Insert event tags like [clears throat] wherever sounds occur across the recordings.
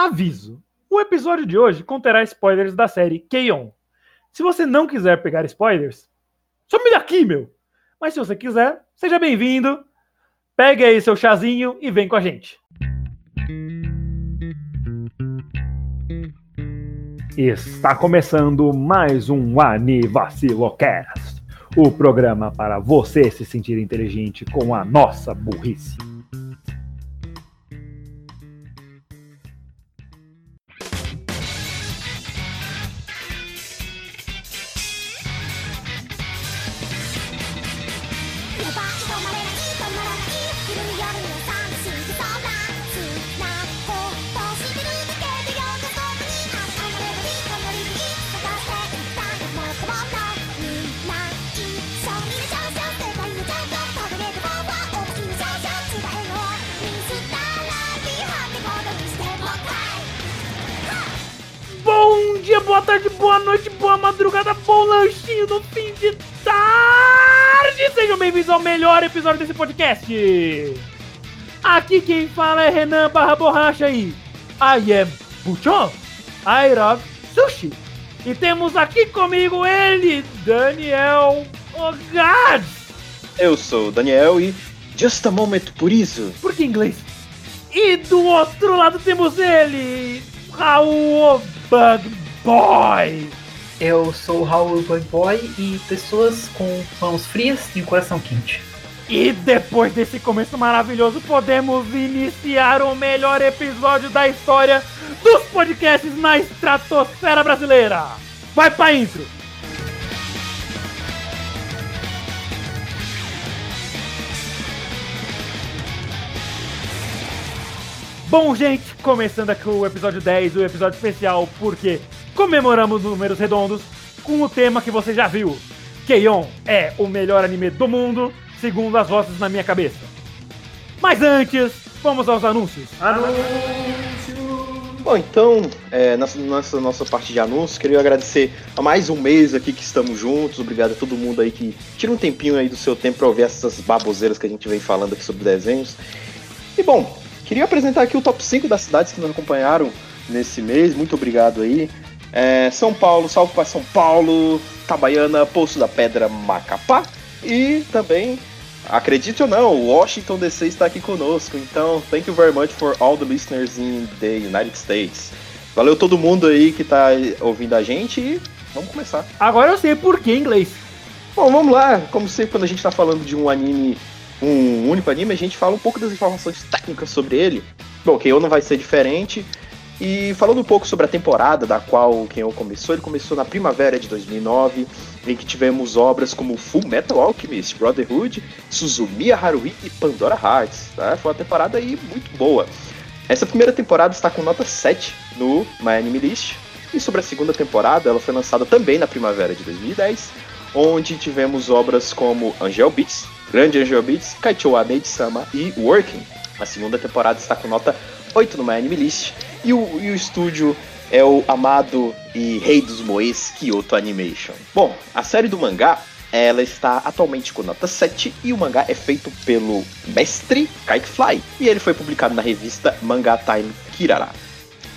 Aviso: o episódio de hoje conterá spoilers da série K-On! Se você não quiser pegar spoilers, some daqui, meu! Mas se você quiser, seja bem-vindo, pegue aí seu chazinho e vem com a gente. Está começando mais um Anivacilocast, o programa para você se sentir inteligente com a nossa burrice. Episódio desse podcast! Aqui quem fala é Renan barra borracha aí. I am Buchon. I love sushi. E temos aqui comigo ele, Daniel Ogad. Eu sou o Daniel e Just a Moment por isso. Por que inglês? E do outro lado temos ele, Raul Bug Boy. Eu sou o Raul Bug Boy e pessoas com mãos frias e um coração quente. E depois desse começo maravilhoso, podemos iniciar o melhor episódio da história dos podcasts na estratosfera brasileira. Vai pra intro! Bom, gente, começando aqui o episódio 10, o episódio especial, porque comemoramos números redondos com o tema que você já viu. Keion é o melhor anime do mundo, segundo as vozes na minha cabeça. Mas antes, vamos aos anúncios. Bom, então, é, nessa, nessa nossa parte de anúncios, queria agradecer a mais um mês aqui que estamos juntos. Obrigado a todo mundo aí que tira um tempinho aí do seu tempo para ouvir essas baboseiras que a gente vem falando aqui sobre desenhos. E bom, queria apresentar aqui o top 5 das cidades que nos acompanharam nesse mês. Muito obrigado aí. É, São Paulo, salve para São Paulo, Itabaiana, Poço da Pedra, Macapá. E também, acredite ou não, Washington DC está aqui conosco. Então, thank you very much for all the listeners in the United States. Valeu todo mundo aí que está ouvindo a gente e vamos começar. Agora eu sei por que inglês. Bom, vamos lá. Como sempre, quando a gente está falando de um anime, um único anime, a gente fala um pouco das informações técnicas sobre ele. Bom, K.O. não vai ser diferente. E falando um pouco sobre a temporada da qual o Kenyo começou, ele começou na primavera de 2009, em que tivemos obras como Full Metal Alchemist, Brotherhood, Suzumiya Haruhi e Pandora Hearts. Tá? Foi uma temporada aí muito boa. Essa primeira temporada está com nota 7 no My Anime List, e sobre a segunda temporada, ela foi lançada também na primavera de 2010, onde tivemos obras como Angel Beats, Grande Angel Beats, Kaichou Maid-sama e Working. A segunda temporada está com nota 8 no My Anime List, e o, e o estúdio é o amado e rei dos moes Kyoto Animation. Bom, a série do mangá ela está atualmente com nota 7 e o mangá é feito pelo mestre Kite Fly e ele foi publicado na revista Manga Time Kirara.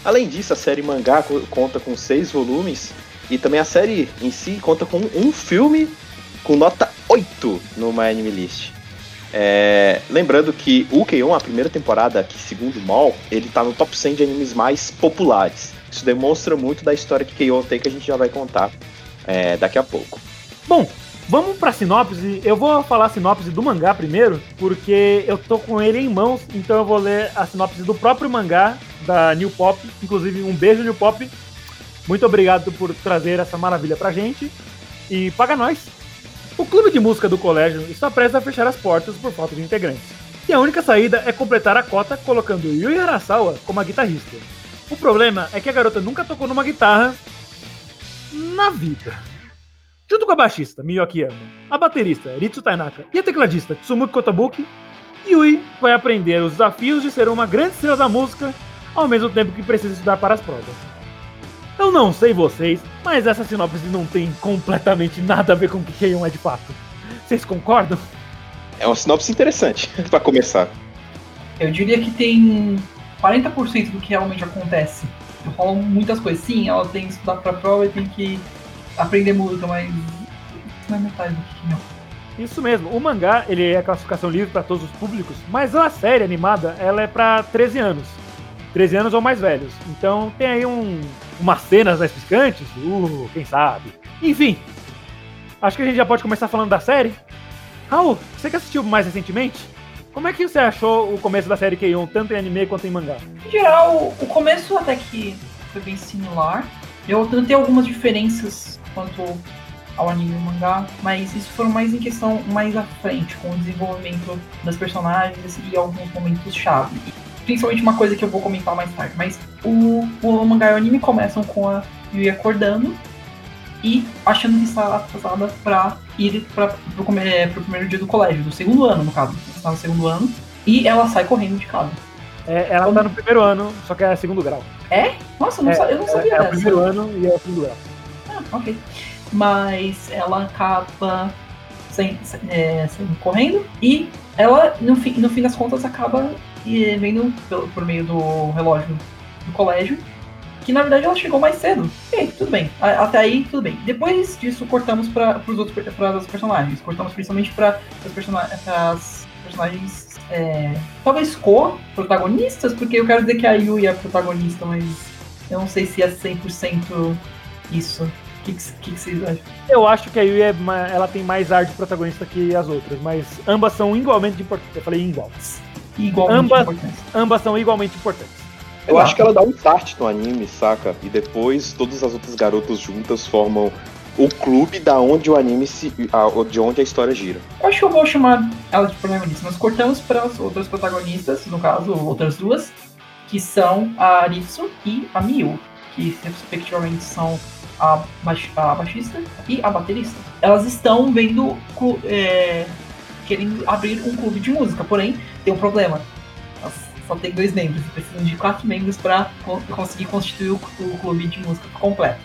Além disso, a série mangá conta com seis volumes e também a série em si conta com um filme com nota 8 no My Anime List. É, lembrando que o K-On! a primeira temporada, que segundo o Mal, ele tá no top 100 de animes mais populares. Isso demonstra muito da história que K-On! tem que a gente já vai contar é, daqui a pouco. Bom, vamos pra sinopse. Eu vou falar a sinopse do mangá primeiro, porque eu tô com ele em mãos, então eu vou ler a sinopse do próprio mangá da New Pop. Inclusive, um beijo, New Pop. Muito obrigado por trazer essa maravilha pra gente. E paga nós! O clube de música do colégio está prestes a fechar as portas por falta de integrantes. E a única saída é completar a cota colocando Yui Harasawa como a guitarrista. O problema é que a garota nunca tocou numa guitarra na vida. Junto com a baixista Miyoki Yama, a baterista Ritsu Tainaka e a tecladista Tsumuki Kotobuki, Yui vai aprender os desafios de ser uma grande estrela da música ao mesmo tempo que precisa estudar para as provas. Eu não sei vocês, mas essa sinopse não tem completamente nada a ver com o que Keion é de fato. Vocês concordam? É uma sinopse interessante [laughs] para começar. Eu diria que tem 40% do que realmente acontece. Rolam muitas coisas. Sim, ela tem que estudar pra prova e tem que aprender música, mas não é metade do que não. Isso mesmo, o mangá ele é classificação livre para todos os públicos, mas a série animada ela é para 13 anos. 13 anos ou mais velhos. Então tem aí um, umas cenas mais picantes, uh, quem sabe. Enfim, acho que a gente já pode começar falando da série. Raul, você que assistiu mais recentemente, como é que você achou o começo da série Keion, tanto em anime quanto em mangá? Em geral, o começo até que foi bem similar. Eu notei algumas diferenças quanto ao anime e mangá, mas isso foram mais em questão mais à frente, com o desenvolvimento das personagens e alguns momentos chave. Principalmente uma coisa que eu vou comentar mais tarde, mas o, o mangá e o anime começam com a Yui acordando e achando que está atrasada para ir para pro, é, primeiro dia do colégio, do segundo ano, no caso. Está no segundo ano. E ela sai correndo de casa. É, ela está no primeiro ano, só que é segundo grau. É? Nossa, eu não, É, sa- eu não sabia é, é dessa. o primeiro ano e é o segundo grau. Ah, ok. Mas ela acaba sem, sem- é, saindo correndo e ela, no fim, no fim das contas, acaba eh, vendo por meio do relógio do colégio que na verdade ela chegou mais cedo. Ok, tudo bem. Até aí, tudo bem. Depois disso, cortamos para os outros outros personagens. Cortamos principalmente para as personagens. é, talvez co-protagonistas, porque eu quero dizer que a Yui é a protagonista, mas eu não sei se é 100% isso. O que, que, que vocês acham? Eu acho que a Yui é ela tem mais ar de protagonista que as outras, mas ambas são igualmente importantes. Eu falei igual. Igualmente Ambas- importante. Ambas são igualmente importantes. Eu acho que ela dá um start no anime, saca? E depois todas as outras garotas juntas formam o clube da onde o anime se. a- de onde a história gira. Eu acho que eu vou chamar ela de protagonista. Nós cortamos para as outras protagonistas, no caso, outras duas, que são a Aritsu e a Miyu, que respectivamente são a, baix- a baixista e a baterista. Elas estão vendo, é, querendo abrir um clube de música, porém, tem um problema. Elas só tem dois membros, precisam de quatro membros para conseguir constituir o, o clube de música completo.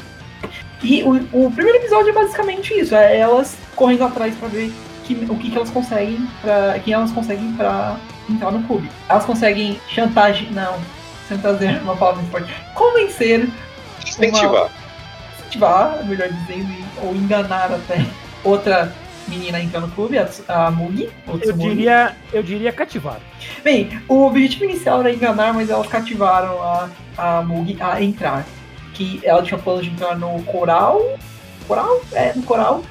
E o, o primeiro episódio é basicamente isso, é elas correndo atrás para ver que- o que, que elas conseguem para quem elas conseguem para entrar no clube. Elas conseguem chantagem, não, chantagear uma palavra muito forte, convencer, Incentivar. incentivar, melhor dizendo, ou enganar até outra menina a entrar no clube, a, a Mugi, Eu diria, eu diria cativar. Bem, o objetivo inicial era enganar, mas elas cativaram a, a Mugi a entrar. Que ela tinha plano de entrar no coral. Coral? É, no coral.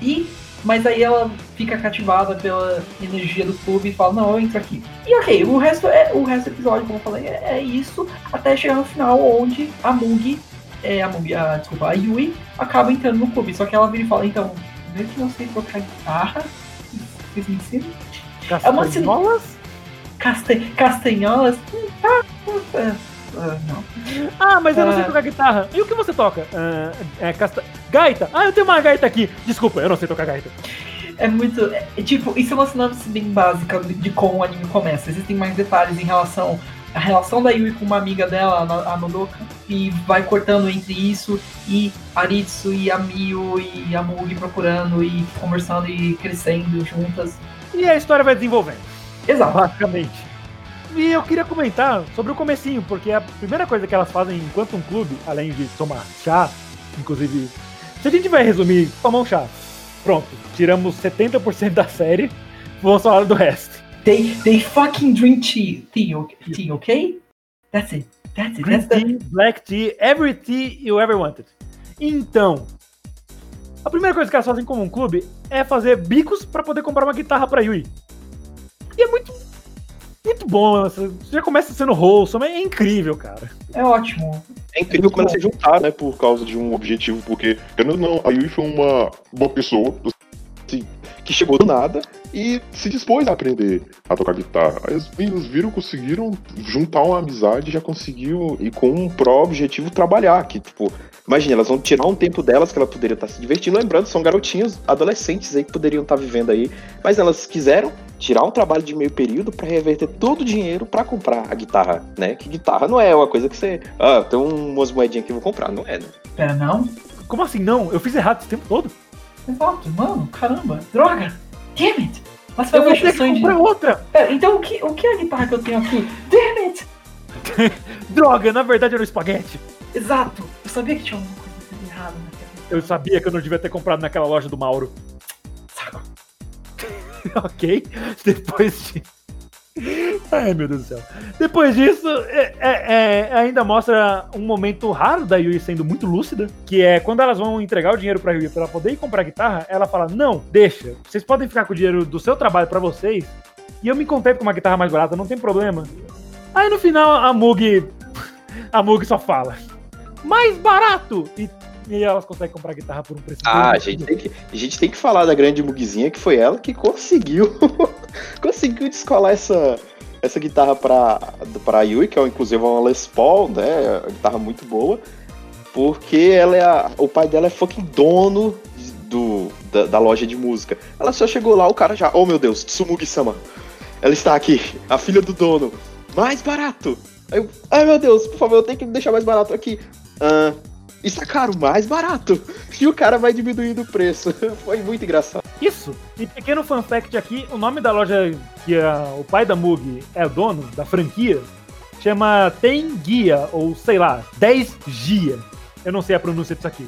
E. Mas aí ela fica cativada pela energia do clube e fala, não, eu entro aqui. E ok, o resto é o resto do episódio, como eu falei, é, é isso, até chegar no final onde a Mugi, é, a Mugi, a, desculpa, a Yui acaba entrando no clube. Só que ela vira e fala, então, que não sei tocar guitarra. Vocês me ensinam? É Castanholas? Caste- castanholas? Ah, ah, ah, não. Ah, mas eu não sei Ah. tocar guitarra. E o que você toca? Ah, é casta... Gaita? Ah, eu tenho uma gaita aqui. Desculpa, eu não sei tocar gaita. É muito. é, tipo, isso é uma sinopse bem básica de, de como o anime começa. Existem mais detalhes em relação à relação da Yui com uma amiga dela, a Nodoka, e vai cortando entre isso e Aritsu e a Miyu e a Mugi procurando e conversando e crescendo juntas. E a história vai desenvolvendo, Exato. basicamente. E eu queria comentar sobre o comecinho, porque a primeira coisa que elas fazem enquanto um clube, além de tomar chá, inclusive, se a gente vai resumir, tomar um chá. Pronto, tiramos 70% da série, vamos falar do resto. They, they fucking drink tea, tea, ok- tea, ok? That's it. That's it. Green That's the, tea, black tea, every tea you ever wanted. Então, a primeira coisa que elas fazem como um clube é fazer bicos pra poder comprar uma guitarra pra Yui. E é muito, muito bom. Você já começa sendo wholesome, é incrível, cara. é ótimo. É incrível quando elas se juntaram, né? Por causa de um objetivo, porque, querendo não, a Yui foi uma boa pessoa, que chegou do nada e se dispôs a aprender a tocar guitarra. Aí os meninos viram, conseguiram juntar uma amizade já conseguiu, e com um pró objetivo, trabalhar. Que, tipo, imagina, elas vão tirar um tempo delas que ela poderia estar se divertindo. Lembrando, são garotinhos, adolescentes aí que poderiam estar vivendo aí, mas elas quiseram tirar um trabalho de meio período para reverter todo o dinheiro para comprar a guitarra, né? Que guitarra não é uma coisa que você, ah, tem umas moedinhas que eu vou comprar, não é, né? Pera, não? Como assim, não? Eu fiz errado esse tempo todo? Exato, mano, caramba. Droga! Damn it! Mas Eu foi vou uma ter que de. comprar outra. Pera, então o que, o que é a guitarra que eu tenho aqui? Damn it! [laughs] Droga, na verdade era o espaguete. Exato! Eu sabia que tinha alguma coisa errada naquela. Eu sabia que eu não devia ter comprado naquela loja do Mauro. Saco. [laughs] ok. Depois de. [laughs] Ai, meu Deus do céu. Depois disso, é- é- é- ainda mostra um momento raro da Yui sendo muito lúcida, que é quando elas vão entregar o dinheiro pra Yui pra ela poder ir comprar guitarra, ela fala, não, deixa, vocês podem ficar com o dinheiro do seu trabalho pra vocês, e eu me contento com uma guitarra mais barata, não tem problema. Aí no final, a Mug, [laughs] a Mug só fala, mais barato! E, e elas conseguem comprar guitarra por um preço Ah, a gente, tem que, a gente tem que falar da grande Mugzinha, que foi ela que conseguiu [laughs] conseguiu descolar essa, essa guitarra pra, pra Yui, que é inclusive uma Les Paul, né? Uma guitarra muito boa. Porque ela é a- o pai dela é fucking dono do, da, da loja de música. Ela só chegou lá, o cara já, oh meu Deus, Tsumugi-sama. Ela está aqui, a filha do dono. Mais barato. Aí eu, ai meu Deus, por favor, eu tenho que deixar mais barato aqui. Ah, está caro, mais barato. E o cara vai diminuindo o preço. [laughs] Foi muito engraçado. Isso. E pequeno fun fact aqui, o nome da loja que a- o pai da Mug é o dono, da franquia, chama Tenguia, ou sei lá, 10 Gia. Eu não sei a pronúncia disso aqui.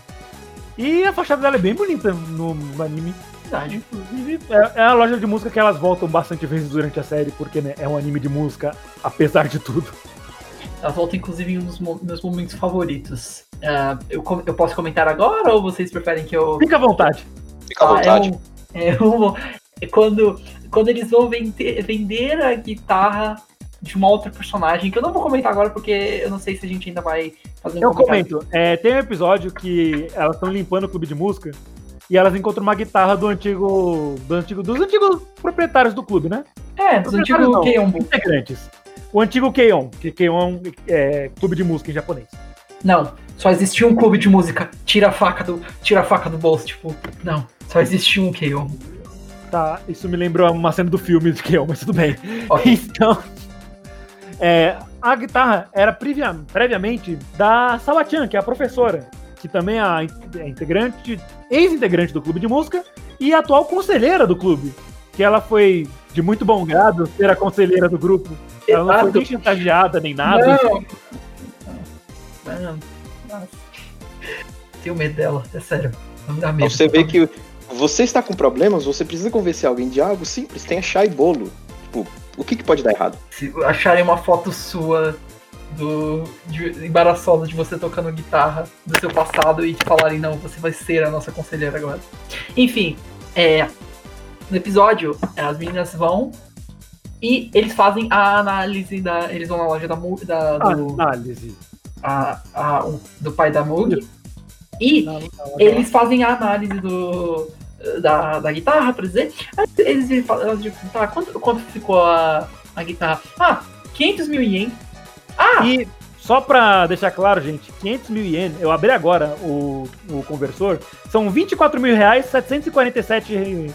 E a fachada dela é bem bonita no, no anime. Inclusive, é, é a loja de música que elas voltam bastante vezes durante a série, porque né, é um anime de música, apesar de tudo. Ela volta, inclusive, em um dos mo- meus momentos favoritos. Ah, eu, eu posso comentar agora ou vocês preferem que eu. Fica à vontade. Fica à Ah, vontade. É, um, é, um- é quando, quando eles vão vender, vender a guitarra de uma outra personagem, que eu não vou comentar agora porque eu não sei se a gente ainda vai fazer um Eu comentário. comento. É, tem um episódio que elas estão limpando o clube de música e elas encontram uma guitarra do antigo, do antigo. dos antigos proprietários do clube, né? É, dos antigos não, integrantes. O antigo Keion, que Keion é clube de música em japonês. Não, só existia um clube de música. Tira a faca do, tira a faca do bolso, tipo, não, só existia um Keombo. Tá, isso me lembrou uma cena do filme de Keion, mas tudo bem. Ok. [laughs] Então, é, a guitarra era previa- previamente da Sawachan, que é a professora, que também é é integrante, ex-integrante do clube de música e atual conselheira do clube. Que ela foi de muito bom grado ser a conselheira do grupo. Ela não foi Exato. nem chantageada nem nada. Não. Não. Nossa. Tenho medo dela, é sério. Não dá medo. Você vê que você está com problemas, você precisa convencer alguém de algo simples, tem chá e bolo. Tipo, o que, que pode dar errado? Se acharem uma foto sua do de, embaraçosa de você tocando guitarra do seu passado e te falarem, não, você vai ser a nossa conselheira agora. Enfim, é, no episódio, as meninas vão e eles fazem a análise da. Eles vão na loja da, da do, Análise. a- a- do pai da Mug. E Não, não, não, eles fazem a análise do, da, da guitarra, pra dizer. Aí Eles falam, dizem, tá, quanto, quanto ficou a, a guitarra? Ah, 500 mil ien. Ah, E só pra deixar claro, gente, 500 mil ienes, eu abri agora o, o conversor, são 24 mil reais, 747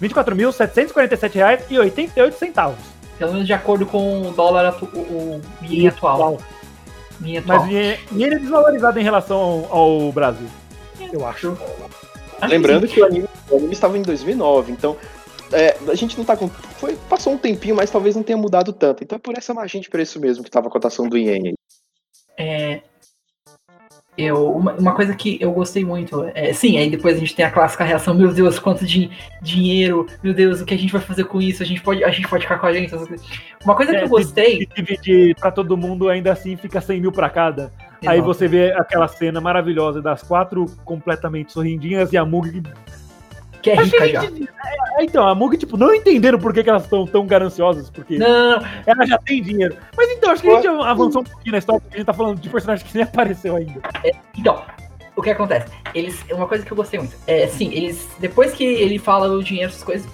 24 mil, 747 reais e 88 centavos. pelo menos de acordo com o dólar, atu, o, o ien atual. Atual. Mas ien é desvalorizado em relação ao, ao Brasil, eu acho. Lembrando que o anime, o anime estava em 2009, então é, a gente não tá com. Foi, passou um tempinho, mas talvez não tenha mudado tanto. Então é por essa margem de preço mesmo que tava a cotação do Ien aí. É, eu, uma, uma coisa que eu gostei muito, é, sim, aí depois a gente tem a clássica reação, meu Deus, quanto de dinheiro, meu Deus, o que a gente vai fazer com isso? A gente pode, a gente pode ficar com a gente. Uma coisa que É, eu gostei. Se dividir pra todo mundo, ainda assim fica 100 mil pra cada. Aí Exato. você vê aquela cena maravilhosa das quatro completamente sorrindinhas e a Mug. Que é que rica a já. gente- é, então, a Mug, tipo, não entenderam por que, que elas estão tão gananciosas, porque Não, ela já tem dinheiro. Mas então, acho que a gente avançou um pouquinho na história, porque a gente tá falando de personagem que nem apareceu ainda. Então, o que acontece? Eles, uma coisa que eu gostei muito. É, sim, eles. Depois que ele fala o dinheiro, essas coisas,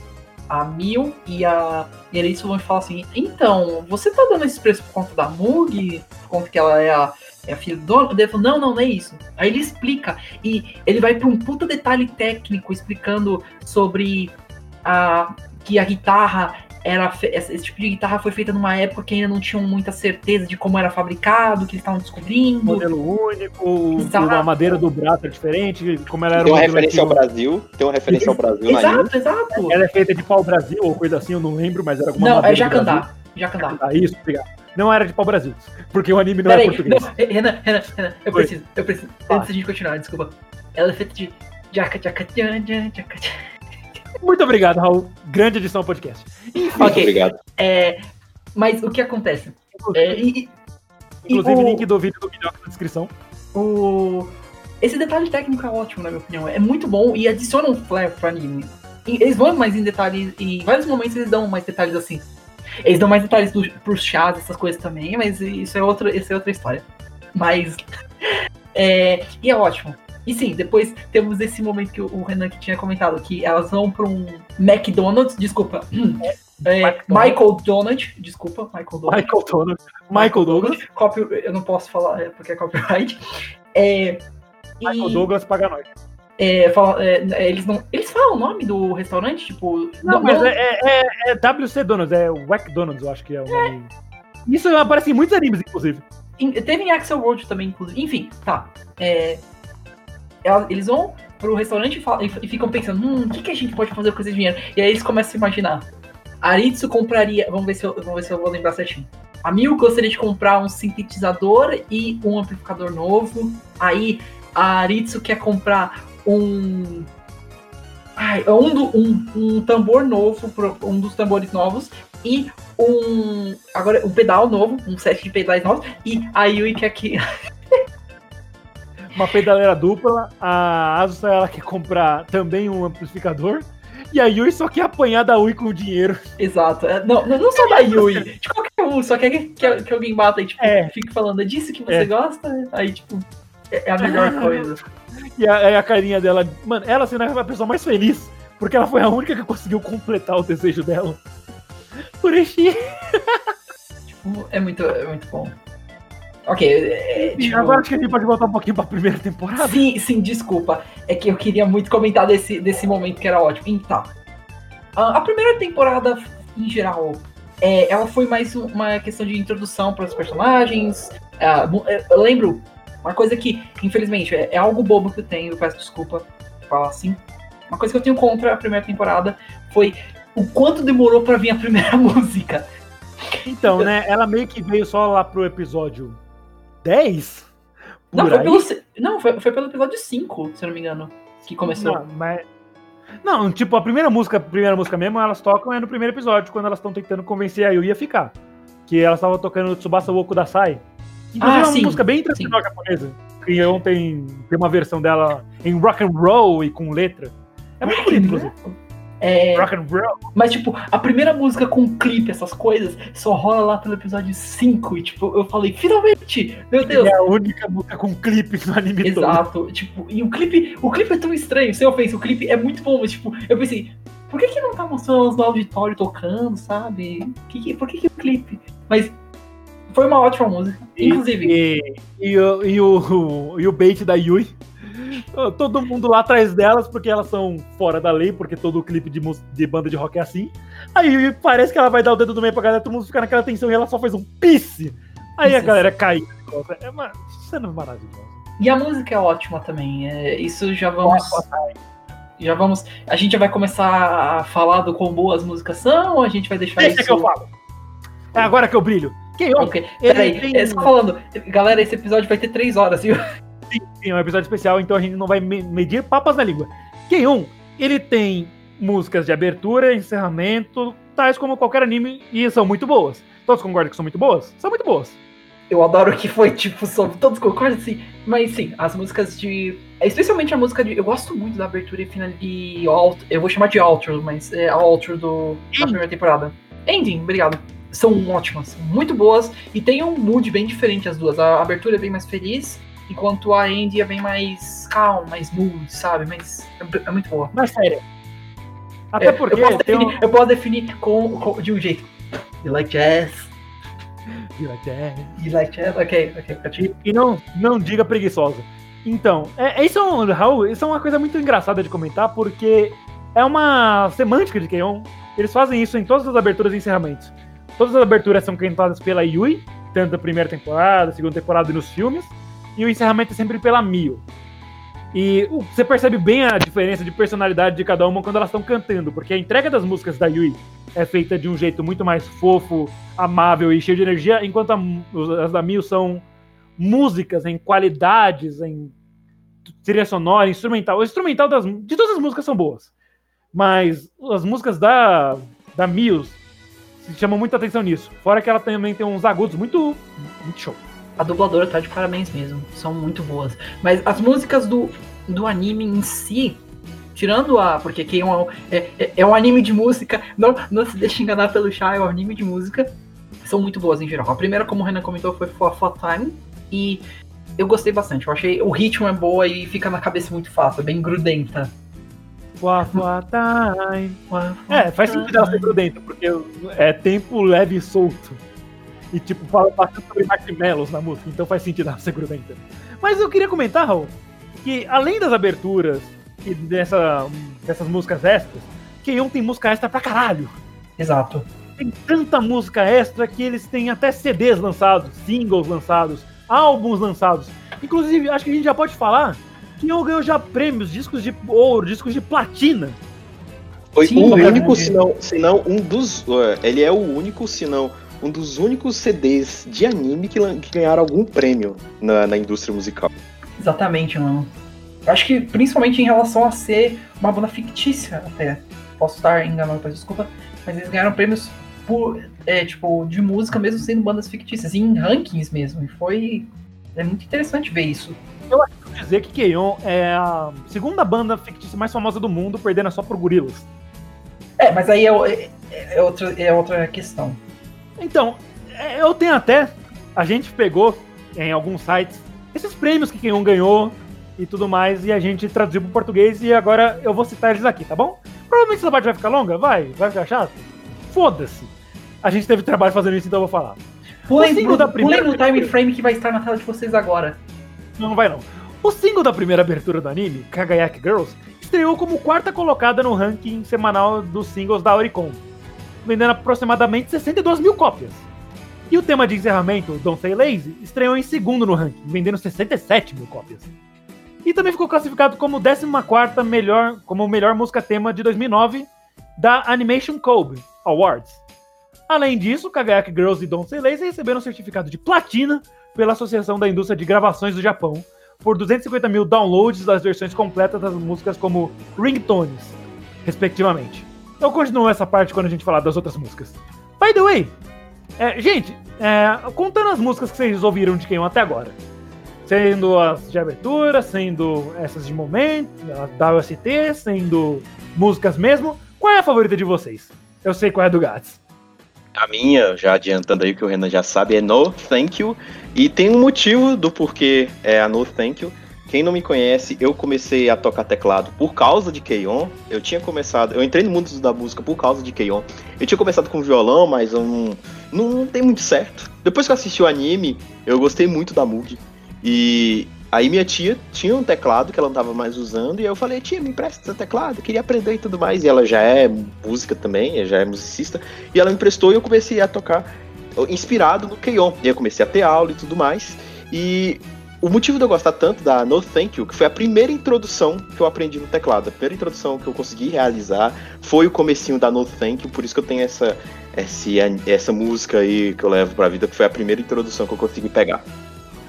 a Mil e a Eriço vão falar assim: então, você tá dando esse preço por conta da Mug? Por conta que ela é a, é a filha do dono? Ele falou: não, não, não é isso. Aí ele explica. E ele vai pra um puta detalhe técnico explicando sobre a. que a guitarra. Era esse tipo de guitarra foi feita numa época que ainda não tinham muita certeza de como era fabricado, que eles estavam descobrindo. Modelo único, Exato. a madeira do braço é diferente, como ela era Tem uma um referência ao antigo. Brasil, tem uma referência ao Brasil. Exato, exato. Ela é feita de pau Brasil ou coisa assim, eu não lembro, mas era alguma Não, é madeira do Brasil. Jacandá. Jacandá. Ah, isso, obrigado. Não era de pau Brasil. Porque o anime não é Peraí, português. não, Renan, Renan, Renan, eu Oi. preciso, eu preciso. Fala. Antes da gente continuar, desculpa. Ela é feita de. Jaca, jaca, tchan, tchan, jaca, tchan. Muito obrigado, Raul. Grande edição ao podcast. Muito Ok. obrigado. É, mas o que acontece? É, e- e- Inclusive, o- link do vídeo do Minhoca na descrição. O... Esse detalhe técnico é ótimo, na minha opinião. É muito bom e adiciona um flair pro anime. E eles vão mais em detalhes, e em vários momentos eles dão mais detalhes assim. Eles dão mais detalhes do, pros chás, essas coisas também, mas isso é outra, isso é outra história. Mas. [laughs] é, e é ótimo. E sim, depois temos esse momento que o Renan que tinha comentado, que elas vão pra um McDonald's, desculpa. [clears throat] É, McDonald's. Michael Donald, desculpa, Michael Donald. Michael Douglas. Michael Douglas. Copy, eu não posso falar é, porque é copyright. É, e, Michael Douglas paga nós. É, fala- é, eles não. Eles falam o nome do restaurante? Tipo. Não, mas é, é, é- é WC Donuts, é Wack Donuts, eu acho que é o nome. Isso aparece em muitos animes, inclusive. em- Teve em Axel World também, inclusive. Enfim, tá. É, eles vão pro restaurante e, falam- e ficam pensando: hum, o que, que a gente pode fazer com esse dinheiro? E aí eles começam a imaginar. Aritsu compraria. Vamos ver se eu, vamos ver se eu vou lembrar certinho. A Mil gostaria de comprar um sintetizador e um amplificador novo. Aí a Aritsu quer comprar um. Ai, um, do- um, um tambor novo, um dos tambores novos, e um. Agora, um pedal novo, um set de pedais novos, e a Yui quer que. Uma pedaleira dupla. A Asusa ela quer comprar também um amplificador. E a Yui só quer apanhar da Ui com o dinheiro. Exato. É, Não, não só da Yui, de qualquer um, só quer que, que, que alguém bata e tipo, É. fique falando, é disso que você É. gosta? Aí, tipo, é é a melhor coisa. E a, a carinha dela. Mano, ela sendo a pessoa mais feliz. Porque ela foi a única que conseguiu completar o desejo dela. Por. Tipo, é muito, é muito bom. Ok, é, tipo, Agora acho que a gente pode voltar um pouquinho pra primeira temporada. Sim, sim, desculpa. É que eu queria muito comentar desse, desse momento que era ótimo. Então, a, a primeira temporada, em geral, é, ela foi mais um- uma questão de introdução para os personagens. É, eu lembro, uma coisa que, infelizmente, é, é algo bobo que eu tenho, eu peço desculpa falar assim. Uma coisa que eu tenho contra a primeira temporada foi o quanto demorou para vir a primeira [laughs] música. Então, né? Ela meio que veio só lá pro episódio 10? Por Não, foi pelo, não foi, foi pelo episódio 5, se eu não me engano, que começou. Não, mas. Não, tipo, a primeira música, a primeira música mesmo, elas tocam é no primeiro episódio, quando elas estão tentando convencer a Yui a ficar. Que elas estavam tocando Tsubasa Woku Dasai. Inclusive Ah, é uma sim, música bem tradicional japonesa. Que ontem tem uma versão dela em rock and roll e com letra. É muito bonito, inclusive. É, Rock and roll. Mas, tipo, a primeira música com clipe, essas coisas, só rola lá pelo episódio 5. E, tipo, eu falei, finalmente! Meu Deus! É a única música com clipe no anime todo. Exato. Tipo, e o clipe, o clipe é tão estranho, sem ofensa, o clipe é muito bom, mas, tipo, eu pensei, por que que não tá mostrando elas no auditório tocando, sabe? Que- por que que o clipe? Mas foi uma ótima música. Inclusive, E, e, o, e, o, [laughs] e o bait da Yui. Todo mundo lá atrás delas, porque elas são fora da lei, porque todo clipe de, de banda de rock é assim. Aí parece que ela vai dar o dedo do meio pra galera, todo mundo fica naquela tensão e ela só faz um pisse. Aí a Isso. galera cai. É uma cena maravilhosa. e a música é ótima também. é, isso já vamos. Já vamos. A gente já vai começar a falar do quão boas as músicas são, ou a gente vai deixar Deixa isso. que eu falo. É agora que eu brilho. Quem Ok, Ele peraí, tem- é só falando, galera, esse episódio vai ter três horas, viu? Sim, é um episódio especial, então a gente não vai me- medir papas na língua. K1, ele tem músicas de abertura, encerramento, tais como qualquer anime, e são muito boas. Todos concordam que são muito boas? São muito boas. Eu adoro que foi, tipo, sobre todos concordam, assim. Mas sim, as músicas de. Especialmente a música de. Eu gosto muito da abertura e final de. Alt, eu vou chamar de outro, mas é a outro do, da primeira temporada. Ending, obrigado. São ótimas, muito boas e tem um mood bem diferente as duas. A abertura é bem mais feliz, enquanto a ending é bem mais calma, mais mood, sabe? Mas é, é muito boa. Mas sério. Até É, porque eu, posso definir, eu posso definir com, com- de um jeito. You like jazz? um... You like jazz? Ok, ok, continue. E não, não diga preguiçosa. Então, é, é- isso é um, Raul, isso é uma coisa muito engraçada de comentar, porque é uma semântica de Keion. Eles fazem isso em todas as aberturas e encerramentos. Todas as aberturas são cantadas pela Yui, tanto na primeira temporada, segunda temporada e nos filmes, e o encerramento é sempre pela Mio. E uh, você percebe bem a diferença de personalidade de cada uma quando elas estão cantando, porque a entrega das músicas da Yui é feita de um jeito muito mais fofo, amável e cheio de energia, enquanto a, as da Miu são músicas em qualidades, em trilha sonora, instrumental. O instrumental das, de todas as músicas são boas, mas as músicas da, da Miu chamam muita atenção nisso. Fora que ela também tem uns agudos muito, muito show a dubladora tá de parabéns mesmo. São muito boas. Mas as músicas do, do anime em si, tirando a. Porque que é, um, é, é, é um anime de música. Não, não se deixe enganar pelo chá, é um anime de música. São muito boas em geral. A primeira, como o Renan comentou, foi For, For Time. E eu gostei bastante. Eu achei o ritmo é boa e fica na cabeça muito fácil, é bem grudenta. Time. É, faz sentido ela ser grudenta, porque é tempo leve e solto. E, tipo, fala bastante sobre marshmallows na música, então faz sentido ela ser grudenta. Mas eu queria comentar, Raul, que além das aberturas e dessa, dessas músicas extras, Keion tem música extra pra caralho. Exato. Tem tanta música extra que eles têm até CDs lançados, singles lançados, álbuns lançados. Inclusive, acho que a gente já pode falar eu ganhou já prêmios, discos de ouro, discos de platina. Foi Sim, o único, se não, se não um dos. Ele é o único, se não um dos únicos CDs de anime que, que ganharam algum prêmio na, na indústria musical. Exatamente, mano. Eu acho que principalmente em relação a ser uma banda fictícia até. Posso estar enganado, peço desculpa. Mas eles ganharam prêmios por, é, tipo, de música mesmo sendo bandas fictícias, em rankings mesmo. E foi. É muito interessante ver isso. Eu acho dizer que Keion é a segunda banda fictícia mais famosa do mundo, perdendo só por Gorillaz. É, mas aí é, é, é, outra, é outra questão. Então, é, eu tenho até. A gente pegou em alguns sites esses prêmios que um ganhou e tudo mais, e a gente traduziu para português e agora eu vou citar eles aqui, tá bom? Provavelmente essa parte vai ficar longa, vai, vai ficar chato. Foda-se. A gente teve trabalho fazendo isso, então eu vou falar. Pulem, no, primeira... pulem no time frame que vai estar na tela de vocês agora. Não, não vai não. O single da primeira abertura do anime, Kagayaki Girls, estreou como quarta colocada no ranking semanal dos singles da Oricon, vendendo aproximadamente 62 mil cópias. E o tema de encerramento, Don't Say Lazy, estreou em segundo no ranking, vendendo 67 mil cópias. E também ficou classificado como 14 melhor, como melhor música tema de 2009 da Animation Code Awards. Além disso, Kagayaki Girls e Don't Say Lazy receberam um certificado de platina pela Associação da Indústria de Gravações do Japão por 250 mil downloads das versões completas das músicas como ringtones, respectivamente. Eu continuo essa parte quando a gente falar das outras músicas. By the way, é, gente, é, contando as músicas que vocês ouviram de Kenyon até agora, sendo as de abertura, sendo essas de momento, da OST, sendo músicas mesmo, qual é a favorita de vocês? Eu sei qual é a do Gats. A minha, já adiantando aí que o Renan já sabe, é No Thank You. E tem um motivo do porquê é a No Thank You quem não me conhece, eu comecei a tocar teclado por causa de Keion. Eu tinha começado, eu entrei no mundo da música por causa de Keion. Eu tinha começado com violão, mas eu não, não, não muito certo. Depois que eu assisti o anime, eu gostei muito da Mood. E aí minha tia tinha um teclado que ela não tava mais usando, e eu falei, tia, me empresta esse teclado, queria aprender e tudo mais. E ela já é música também, já é musicista, e ela me emprestou e eu comecei a tocar inspirado no Keion. E eu comecei a ter aula e tudo mais. E o motivo de eu gostar tanto da No Thank You, que foi a primeira introdução que eu aprendi no teclado, a primeira introdução que eu consegui realizar foi o comecinho da No Thank You, por isso que eu tenho essa, essa, essa música aí que eu levo pra vida, que foi a primeira introdução que eu consegui pegar.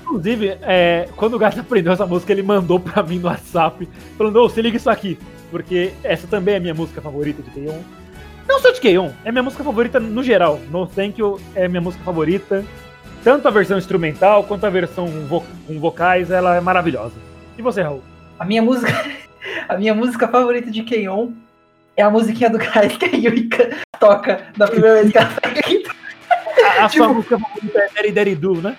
Inclusive, é, quando o gato [laughs] aprendeu essa música, ele mandou pra mim no WhatsApp, falando, ô, oh, se liga isso aqui, porque essa também é a minha música favorita de Keion. Não só de Keion, é minha música favorita no geral. No Thank You é minha música favorita tanto a versão instrumental quanto a versão vo com vocais, ela é maravilhosa. E você, Raul? A minha música, [laughs] a minha música favorita de Keion é a musiquinha do cara que a Yuika toca da primeira vez que ela pega aqui. A, a [laughs] tipo, sua música favorita é Daddy Daddy Do, né?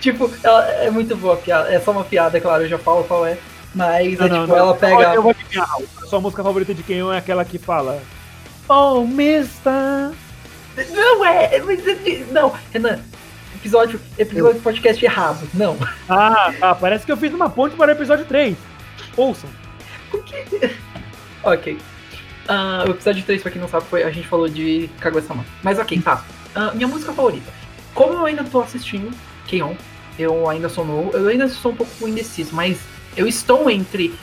Tipo, ela é muito boa a piada. É só uma piada, é claro, eu já falo qual é. Mas não, é não, tipo, não. ela pega. Eu vou adivinhar. A sua música favorita de Keion é aquela que fala. Oh, mister. Não é, é! Não, Renan, episódio, episódio podcast errado. Não. Ah, tá. Parece que eu fiz uma ponte para o episódio 3. Ouçam. O que? Ok. Uh, o episódio 3, pra quem não sabe, foi, a gente falou de Kaguya-sama. Mas ok, tá. Uh, minha música favorita. Como eu ainda tô assistindo K-On!, eu ainda sou novo, eu ainda sou um pouco indeciso, mas Eu estou entre.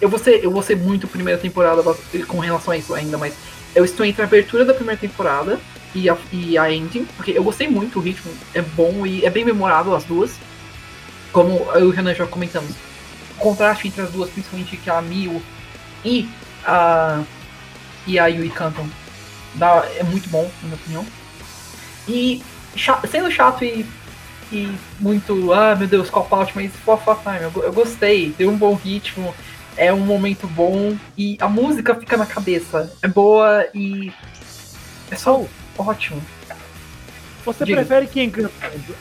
Eu vou ser, eu vou ser muito primeira temporada com relação a isso ainda, mas eu estou entre a abertura da primeira temporada e a, e a ending, porque eu gostei muito, o ritmo é bom e é bem memorável as duas. Como eu e o Renan já comentamos. O contraste entre as duas, principalmente que a Miu e a, e a Yui cantam, dá, é muito bom, na minha opinião. E sendo chato e, e muito, ah meu Deus, cop out, mas for time, eu, eu gostei, deu um bom ritmo, é um momento bom e a música fica na cabeça, é boa e é só ótimo. Você Diga. prefere quem canta?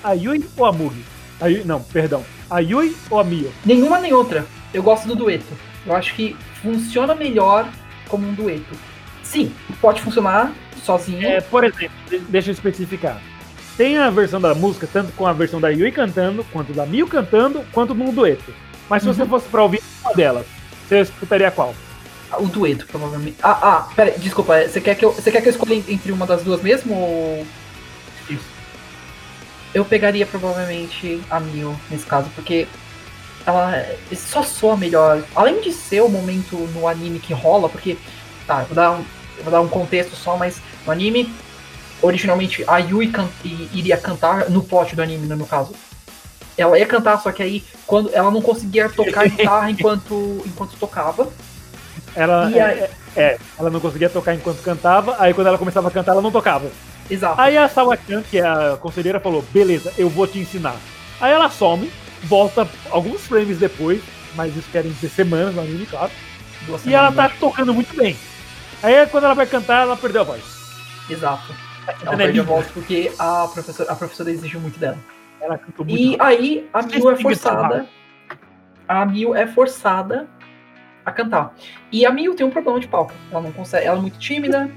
A Yui ou a Mugi? A Yui, não, perdão. A Yui ou a Mia? Nenhuma nem outra. Eu gosto do dueto. Eu acho que funciona melhor como um dueto. Sim, pode funcionar sozinho. É, por exemplo, deixa eu especificar. Tem a versão da música, tanto com a versão da Yui cantando, quanto da Miu cantando, quanto no dueto. Mas se uhum. você fosse pra ouvir uma delas, você escutaria qual? O dueto, provavelmente. Ah, ah, pera, desculpa, você quer que eu, você quer que eu escolha entre uma das duas mesmo ou. Isso. Eu pegaria provavelmente a Miu nesse caso, porque ela só soa melhor. Além de ser o momento no anime que rola, porque. Tá, eu vou dar um, eu vou dar um contexto só, mas no anime originalmente a Yui can iria cantar no pote do anime, né, no caso. Ela ia cantar, só que aí quando ela não conseguia tocar [laughs] guitarra enquanto, enquanto tocava. Ela, é, aí... é, ela não conseguia tocar enquanto cantava, aí quando ela começava a cantar, ela não tocava. Exato. Aí a Sawakan, que é a conselheira, falou: beleza, eu vou te ensinar. Aí ela some, volta alguns frames depois, mas isso querem dizer semanas no anime, claro. Duas e ela tá tocando muito bem. Aí quando ela vai cantar, ela perdeu a voz. Exato. Ela perde a voz porque a professora, a professora exigiu muito dela. Ela cantou muito E aí a Mil é forçada. A Mil é forçada a cantar. E a Mil tem um problema de palco. Ela não consegue. Ela é muito tímida.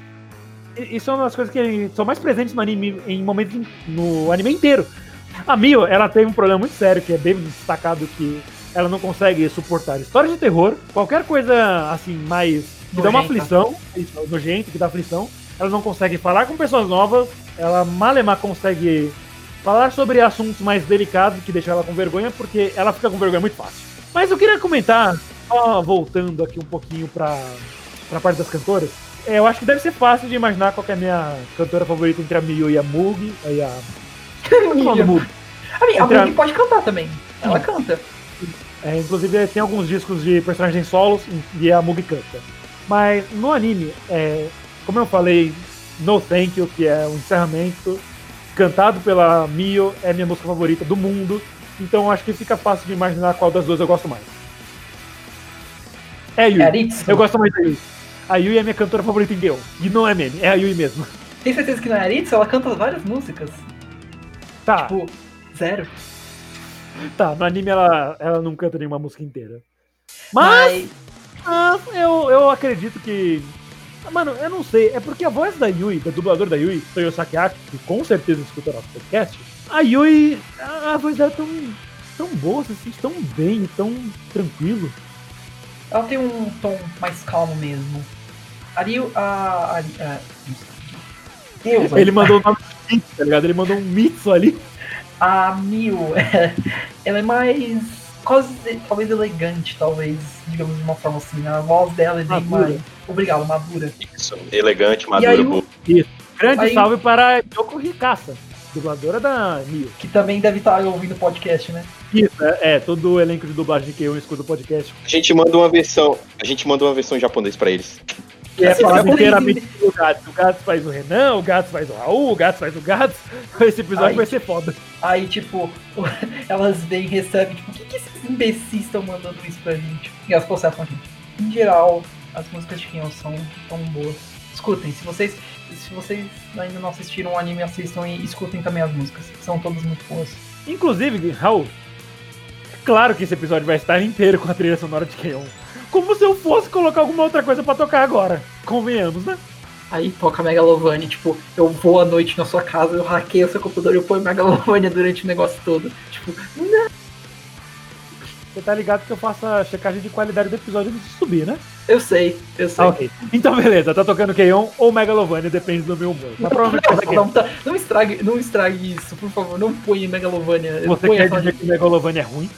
Isso é uma das coisas que são mais presentes no anime em momentos no anime inteiro. A Mil, ela tem um problema muito sério, que é bem destacado que ela não consegue suportar histórias de terror, qualquer coisa assim mais que dá uma aflição, nojento, que dá aflição, ela não consegue falar com pessoas novas, ela malemar consegue falar sobre assuntos mais delicados que deixam ela com vergonha, porque ela fica com vergonha muito fácil. Mas eu queria comentar, só voltando aqui um pouquinho pra, pra parte das cantoras, é, eu acho que deve ser fácil de imaginar qual é a minha cantora favorita entre a Miyu e a Mugi. E a. [laughs] a Mugi. A, a Mugi pode cantar também. Ela canta. É, inclusive tem alguns discos de personagens solos e a Mugi canta. Mas no anime, é, como eu falei, No Thank You, que é o encerramento, cantado pela Mio, é minha música favorita do mundo. Então acho que fica fácil de imaginar qual das duas eu gosto mais. É a Yui. É eu gosto mais da Yui. A Yui é minha cantora favorita em Gale. E não é meme, é a Yui mesmo. Tem certeza que não é Aritsu? Ela canta várias músicas. Tá. Tipo, zero. Tá, no anime ela, ela não canta nenhuma música inteira. Mas, Mas eu, eu acredito que Mano, eu não sei. É porque a voz da Yui, da dubladora da Yui, Toyo Sakiaki, que com certeza escuta nosso podcast, a Yui, a, a voz dela é tão, tão boa, se sente tão bem, tão tranquilo. Ela tem um tom mais calmo mesmo. A Ryu, a... a, a Deus, Ele mandou um nome tá ligado? Ele mandou um Mitsu ali. A Miu, [laughs] ela é mais quase, talvez elegante, talvez, digamos de uma forma assim. A voz dela é bem madura. mais. Obrigado, madura. Isso, elegante, madura. Aí, Isso. Grande aí, salve para Yoko Rikasa, dubladora da Mio. Que também deve estar ouvindo o podcast, né? Isso, é, é, todo o elenco de dublagem que eu escuto o podcast. A gente manda uma versão, a gente manda uma versão em japonês para eles. E é falado inteiramente do Gats. O Gats faz o Renan, o Gats faz o Raul, o Gats faz o Gats. [laughs] Esse episódio aí, vai ser foda. Aí, tipo, [laughs] elas vêm e recebem, tipo, o que, que esses imbecis estão mandando isso pra gente? E elas processam a gente. Em geral, as músicas de Kion são tão boas. Escutem, se vocês, se vocês ainda não assistiram o anime, assistam e escutem também as músicas. São todas muito boas. Inclusive, Raul, claro que esse episódio vai estar inteiro com a trilha sonora de Keon como se eu fosse colocar alguma outra coisa para tocar agora. Convenhamos, né? Aí toca Megalovania, tipo, eu vou à noite na sua casa, eu hackeio o seu computador e eu ponho Megalovania durante o negócio todo. Tipo, não. Você tá ligado que eu faço a checagem de qualidade do episódio antes de subir, né? Eu sei, eu sei. Ah, ok. Então beleza, tá tocando Keion ou Megalovania, depende do meu humor. Tá provavelmente não, não, tá, não, estrague, não estrague isso, por favor, não põe Megalovania. Você quer dizer que Megalovania é ruim?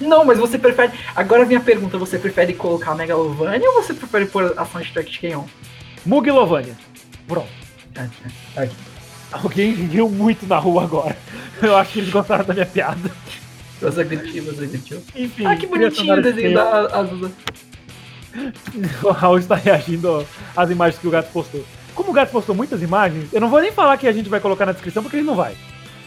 Não, mas você prefere. Agora vem a pergunta: você prefere colocar Megalovania ou você prefere pôr a soundtrack de Kenyon? Mugilovania. Pronto. Ah, tá. Aqui. Alguém riu muito na rua agora. [laughs] Eu acho que eles gostaram da minha piada. Você curtiu, você curtiu. Enfim. Ah, que bonitinho o desenho da Azusa. [laughs] O Raul está reagindo às imagens que o gato postou. Como o gato postou muitas imagens, eu não vou nem falar que a gente vai colocar na descrição porque ele não vai.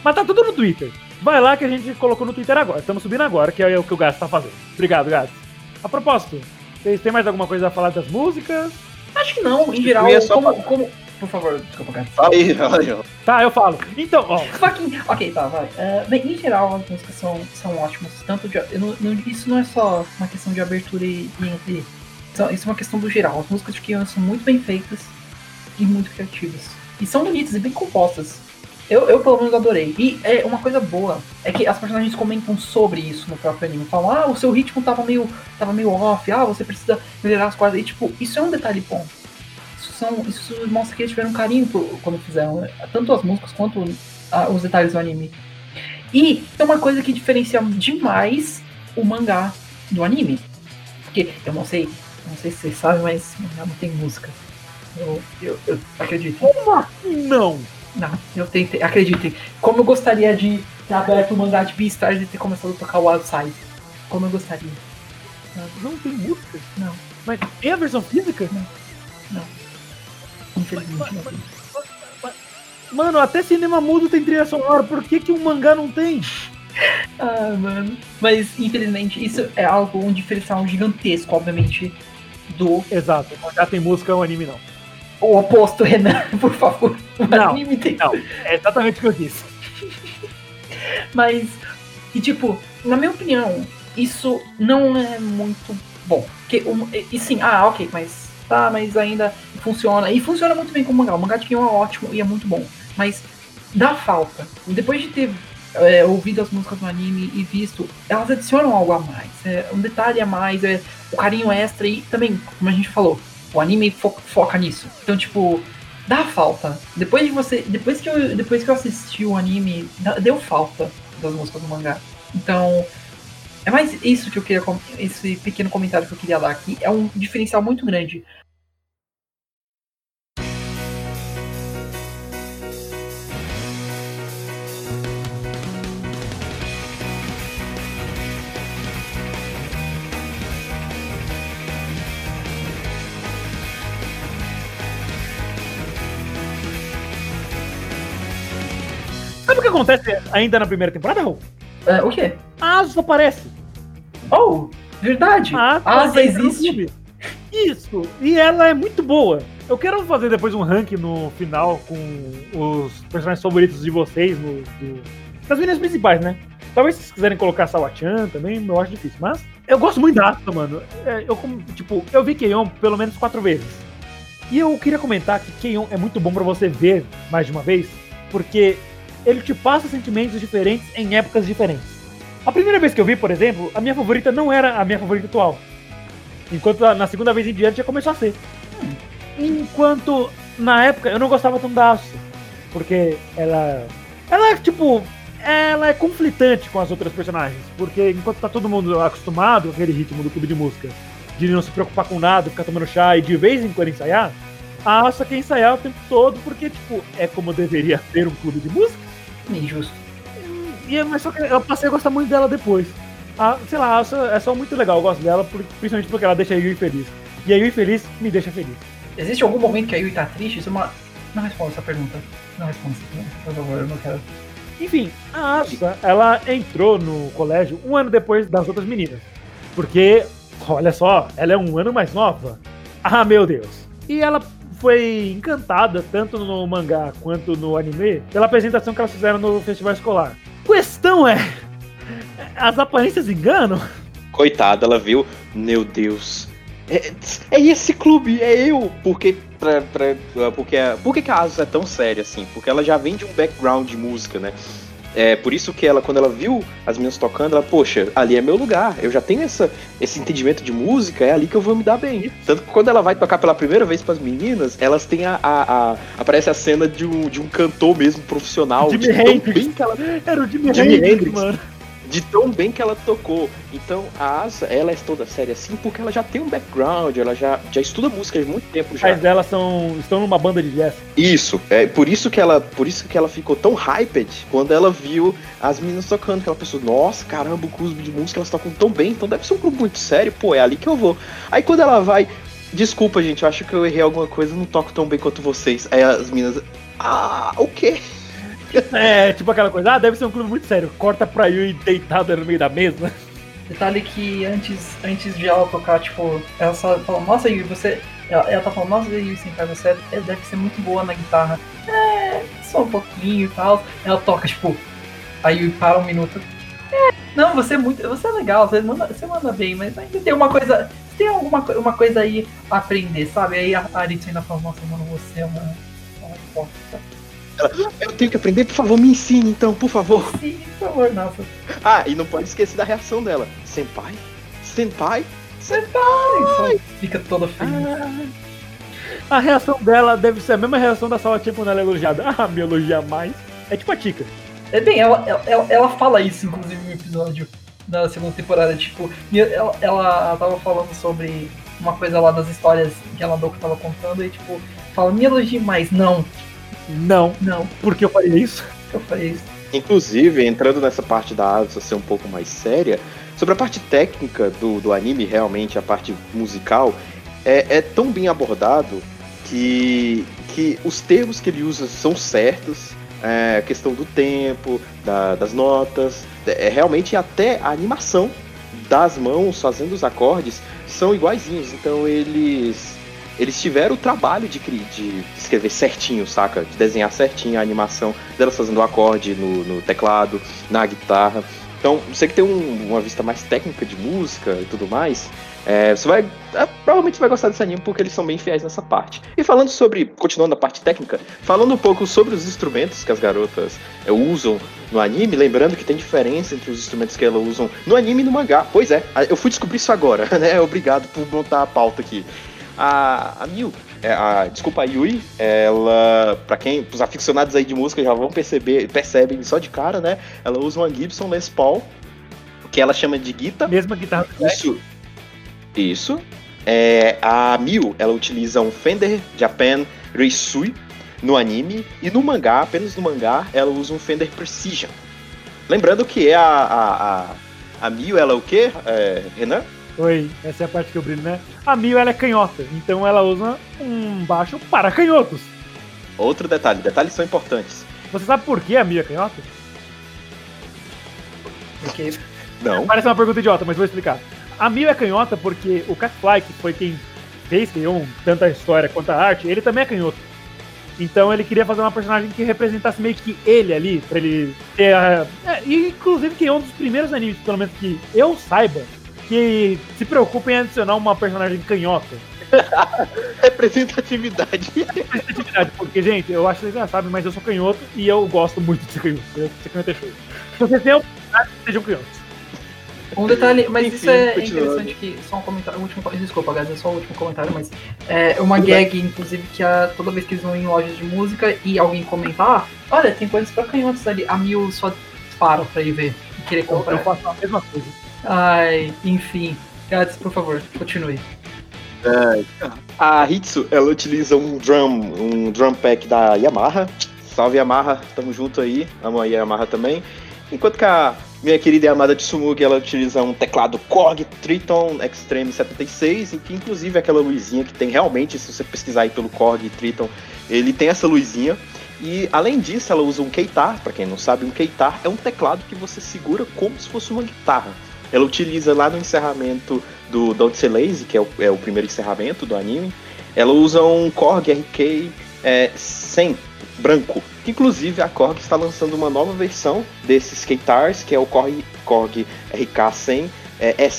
Mas tá tudo no Twitter. Vai lá que a gente colocou no Twitter agora. Estamos subindo agora, que é o que o gato tá fazendo. Obrigado, gato. A propósito, vocês têm mais alguma coisa a falar das músicas? Acho que não, em geral, só como, falar. como. Por favor, desculpa, cara. Fala aí, fala aí, ó. Tá, eu falo. Então, ó, Fucking. Ok, tá, vai. É, bem, em geral, as músicas são, são ótimas. Tanto de, eu não- não- isso não é só uma questão de abertura e, e entre. Isso, isso é uma questão do geral. As músicas de Kion são muito bem feitas e muito criativas. E são bonitas e bem compostas. Eu, eu pelo menos adorei. E é uma coisa boa é que as personagens comentam sobre isso no próprio anime. Falam, ah, o seu ritmo tava meio, tava meio off, ah, você precisa melhorar as cordas. E tipo, isso é um detalhe bom. Isso, são, isso mostra que eles tiveram carinho por, quando fizeram né? tanto as músicas quanto ah, os detalhes do anime. E tem uma coisa que diferencia demais o mangá do anime. Porque eu não sei, não sei se vocês sabem, mas mangá não tem música. Eu, eu, eu acredito. não. Não, eu tentei, acreditem. Como eu gostaria de ter aberto o mangá de Beastars e ter começado a tocar o Outside. Como eu gostaria. Não tem música? Não. Mas tem a versão física? Infelizmente não tem. Mano, até cinema mudo tem trilha sonora. Por que, que um mangá não tem? [laughs] Ah, mano. Mas, infelizmente, isso é algo, um diferencial gigantesco, obviamente, do Exato, o mangá tem música, o anime não. O oposto, Renan, [laughs] por favor. Não. Não, é exatamente o que eu disse. [laughs] Mas, e tipo, na minha opinião, isso não é muito bom. Porque, um, e, e sim, ah, ok, mas tá, mas ainda funciona. E funciona muito bem com o mangá. O mangá de Kion é ótimo e é muito bom. Mas dá falta. Depois de ter é, ouvido as músicas do anime e visto, elas adicionam algo a mais. É, um detalhe a mais, é o carinho extra e também, como a gente falou, o anime fo- foca nisso. Então, tipo, dá falta. Depois de você. Depois que eu, depois que eu assisti o anime, deu falta das músicas do mangá. Então. É mais isso que eu queria. Esse pequeno comentário que eu queria dar aqui. É um diferencial muito grande. Sabe o que acontece ainda na primeira temporada, Raul? É, o quê? A Asa aparece. Oh! Verdade! A Asa, A entra no existe. Isso, e ela é muito boa. Eu quero fazer depois um ranking no final com os personagens favoritos de vocês, no, do- das meninas principais, né? Talvez se vocês quiserem colocar Sawachan também, eu acho difícil. Mas eu gosto muito da Asa, mano. É, eu, tipo, eu vi Keion pelo menos quatro vezes. E eu queria comentar que Keion é muito bom pra você ver mais de uma vez, porque ele te passa sentimentos diferentes em épocas diferentes. A primeira vez que eu vi, por exemplo, a minha favorita não era a minha favorita atual. Enquanto na segunda vez em diante já começou a ser. Enquanto na época eu não gostava tanto da Asuka. Porque ela. Ela é tipo. Ela é conflitante com as outras personagens. Porque enquanto tá todo mundo acostumado com aquele ritmo do clube de música, de não se preocupar com nada, ficar tomando chá e de vez em quando ensaiar, a Asuka quer ensaiar o tempo todo, porque, tipo, é como deveria ser um clube de música. Injusto. E, é- mas só que eu passei a gostar muito dela depois. A, sei lá, é só muito legal, eu gosto dela, principalmente porque ela deixa a Yui feliz. E a Yui feliz me deixa feliz. Existe algum momento que a Yui tá triste? Isso é uma. Não responda essa pergunta. Não responda essa pergunta, por favor, eu não quero. Enfim, a Asa, ela entrou no colégio um ano depois das outras meninas. Porque, olha só, ela é um ano mais nova. Ah, meu Deus. E ela foi encantada, tanto no mangá quanto no anime, pela apresentação que elas fizeram no festival escolar. Questão é, as aparências enganam? Coitada, ela viu. Meu Deus. É, é esse clube, é eu. Porque, pra, pra, porque a- por que que a Asus é tão séria assim? Porque ela já vem de um background de música, né? É por isso que ela, quando ela viu as meninas tocando, ela, poxa, ali é meu lugar. Eu já tenho essa, esse entendimento de música, é ali que eu vou me dar bem. Tanto que quando ela vai tocar pela primeira vez pras meninas, elas têm a. a- a- aparece a cena de um, de um cantor mesmo profissional. Jimi de Hendrix. bem que ela Era o Jimi, Jimi Hendrix, Hendrix. mano. De tão bem que ela tocou. Então a Asa, ela é toda séria assim porque ela já tem um background, ela já, já estuda música há muito tempo já. pais dela são, estão numa banda de jazz. Isso, é por isso que ela, por isso que ela ficou tão hyped quando ela viu as meninas tocando, que ela pensou, nossa, caramba, o clube de música elas tocam tão bem, então deve ser um grupo muito sério, pô, é ali que eu vou. Aí quando ela vai, desculpa, gente, eu acho que eu errei alguma coisa, não toco tão bem quanto vocês. Aí as meninas, ah, o quê? É, tipo aquela coisa, ah, deve ser um clube muito sério. Corta pra Yui deitada no meio da mesa. Detalhe que antes, antes de ela tocar, tipo, ela só fala, nossa Yui, você. Ela, ela tá falando, nossa Yui, Senpai, você é- deve ser muito boa na guitarra. É, só um pouquinho e tal. Ela toca, tipo, a Yui para um minuto. É, não, você é muito. Você é legal, você manda, você manda bem, mas ainda tem uma coisa. Tem alguma uma coisa aí a aprender, sabe? Aí a Aritsu ainda fala, nossa, mano, você é uma. uma bosta. Eu tenho que aprender, por favor, me ensine então, por favor. Sim, por favor, nossa. Ah, e não pode esquecer da reação dela. Senpai? Senpai? Aí só fica toda feliz. A reação dela deve ser a mesma reação da Salatinha quando ela é elogiada. Ah, me elogia mais. É tipo a Tika. É bem, ela, ela, ela, ela fala isso, inclusive, no episódio da segunda temporada. Tipo, ela, ela tava falando sobre uma coisa lá das histórias que ela andou que tava contando e, tipo, fala, me elogie mais. Não, Não, não, porque eu faria isso. eu falei isso. Inclusive, entrando nessa parte da Asa ser um pouco mais séria, sobre a parte técnica do, do anime, realmente, a parte musical, é, é tão bem abordado que, que os termos que ele usa são certos, é, a questão do tempo, da- das notas, é, realmente até a animação das mãos fazendo os acordes são iguaizinhos, então eles eles tiveram o trabalho de, de escrever certinho, saca? De desenhar certinho a animação delas fazendo o acorde no, no teclado, na guitarra. Então, você que tem um- uma vista mais técnica de música e tudo mais, é, você vai. é, provavelmente vai gostar desse anime porque eles são bem fiéis nessa parte. E falando sobre. Continuando a parte técnica, falando um pouco sobre os instrumentos que as garotas é, usam no anime, lembrando que tem diferença entre os instrumentos que elas usam no anime e no mangá. Pois é, eu fui descobrir isso agora, [laughs] né? Obrigado por montar a pauta aqui. A, a Miu, é, a, desculpa, a Yui, ela, pra quem, os aficionados aí de música já vão perceber, percebem só de cara, né? Ela usa uma Gibson Les Paul, que ela chama de guitar. Mesma guitarra. Isso. Isso. É, a Miu, ela utiliza um Fender Japan Reisui no anime e no mangá, apenas no mangá, ela usa um Fender Precision. Lembrando que a a, a, a Miu, ela é o quê, é, Renan? Oi, essa é a parte que eu brilho, né? A Mil ela é canhota, então ela usa um baixo para canhotos. Outro detalhe, detalhes são importantes. Você sabe por que a Mil é canhota? Porque Não. Parece uma pergunta idiota, mas vou explicar. A Mil é canhota porque o Catfly, que foi quem fez Keion, tanto a história quanto a arte, ele também é canhoto. Então ele queria fazer uma personagem que representasse meio que ele ali, pra ele ter a... É, e inclusive que é um dos primeiros animes, pelo menos que eu saiba, que se preocupa em adicionar uma personagem canhota. [laughs] Representatividade. Atividade, porque, gente, eu acho que vocês já sabem, mas eu sou canhoto e eu gosto muito de ser canhoto. Eu, ser canhoto é show. Se vocês têm a oportunidade, sejam canhotos. Um detalhe, mas Enfim, isso é continuando. interessante que. Só um comentário. O último, desculpa, guys, é só o último comentário, mas é uma gag, inclusive, que a, toda vez que eles vão em lojas de música e alguém comentar, ah, olha, tem coisas pra canhotos ali. A Mil só para pra ir ver e querer comprar. eu faço a mesma coisa. Ai, enfim. Gades, por favor, continue. A Hitsu, ela utiliza um drum, um drum pack da Yamaha. Salve Yamaha, tamo junto aí. Amo a Yamaha também. Enquanto que a minha querida e amada Tsumugi, ela utiliza um teclado Korg Triton Extreme 76, e que inclusive é aquela luzinha que tem realmente, se você pesquisar aí pelo Korg Triton, ele tem essa luzinha. E além disso, ela usa um keitar, para quem não sabe, um keitar é um teclado que você segura como se fosse uma guitarra. Ela utiliza lá no encerramento do Don't Say Lazy, que é o, é o primeiro encerramento do anime, ela usa um Korg RK é, 100 branco. Inclusive a Korg está lançando uma nova versão desses Keitars, que é o Korg, Korg RK100 é.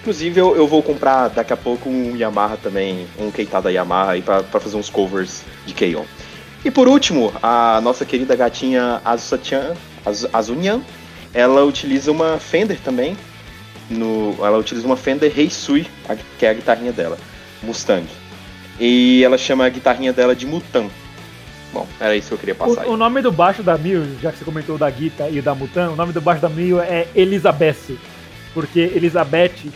Inclusive eu, eu vou comprar daqui a pouco um Yamaha também, um Keitar da Yamaha para fazer uns covers de Keion. E por último, a nossa querida gatinha Azusa-chan, Az- Azunyan, ela utiliza uma Fender também. No, ela utiliza uma Fender Heisui, que é a guitarrinha dela, Mustang. E ela chama a guitarrinha dela de Mutan. Bom, era isso que eu queria passar. O, o nome do baixo da Mil, já que você comentou da Gita e da Mutan, o nome do baixo da Mil é Elizabeth. Porque Elizabeth,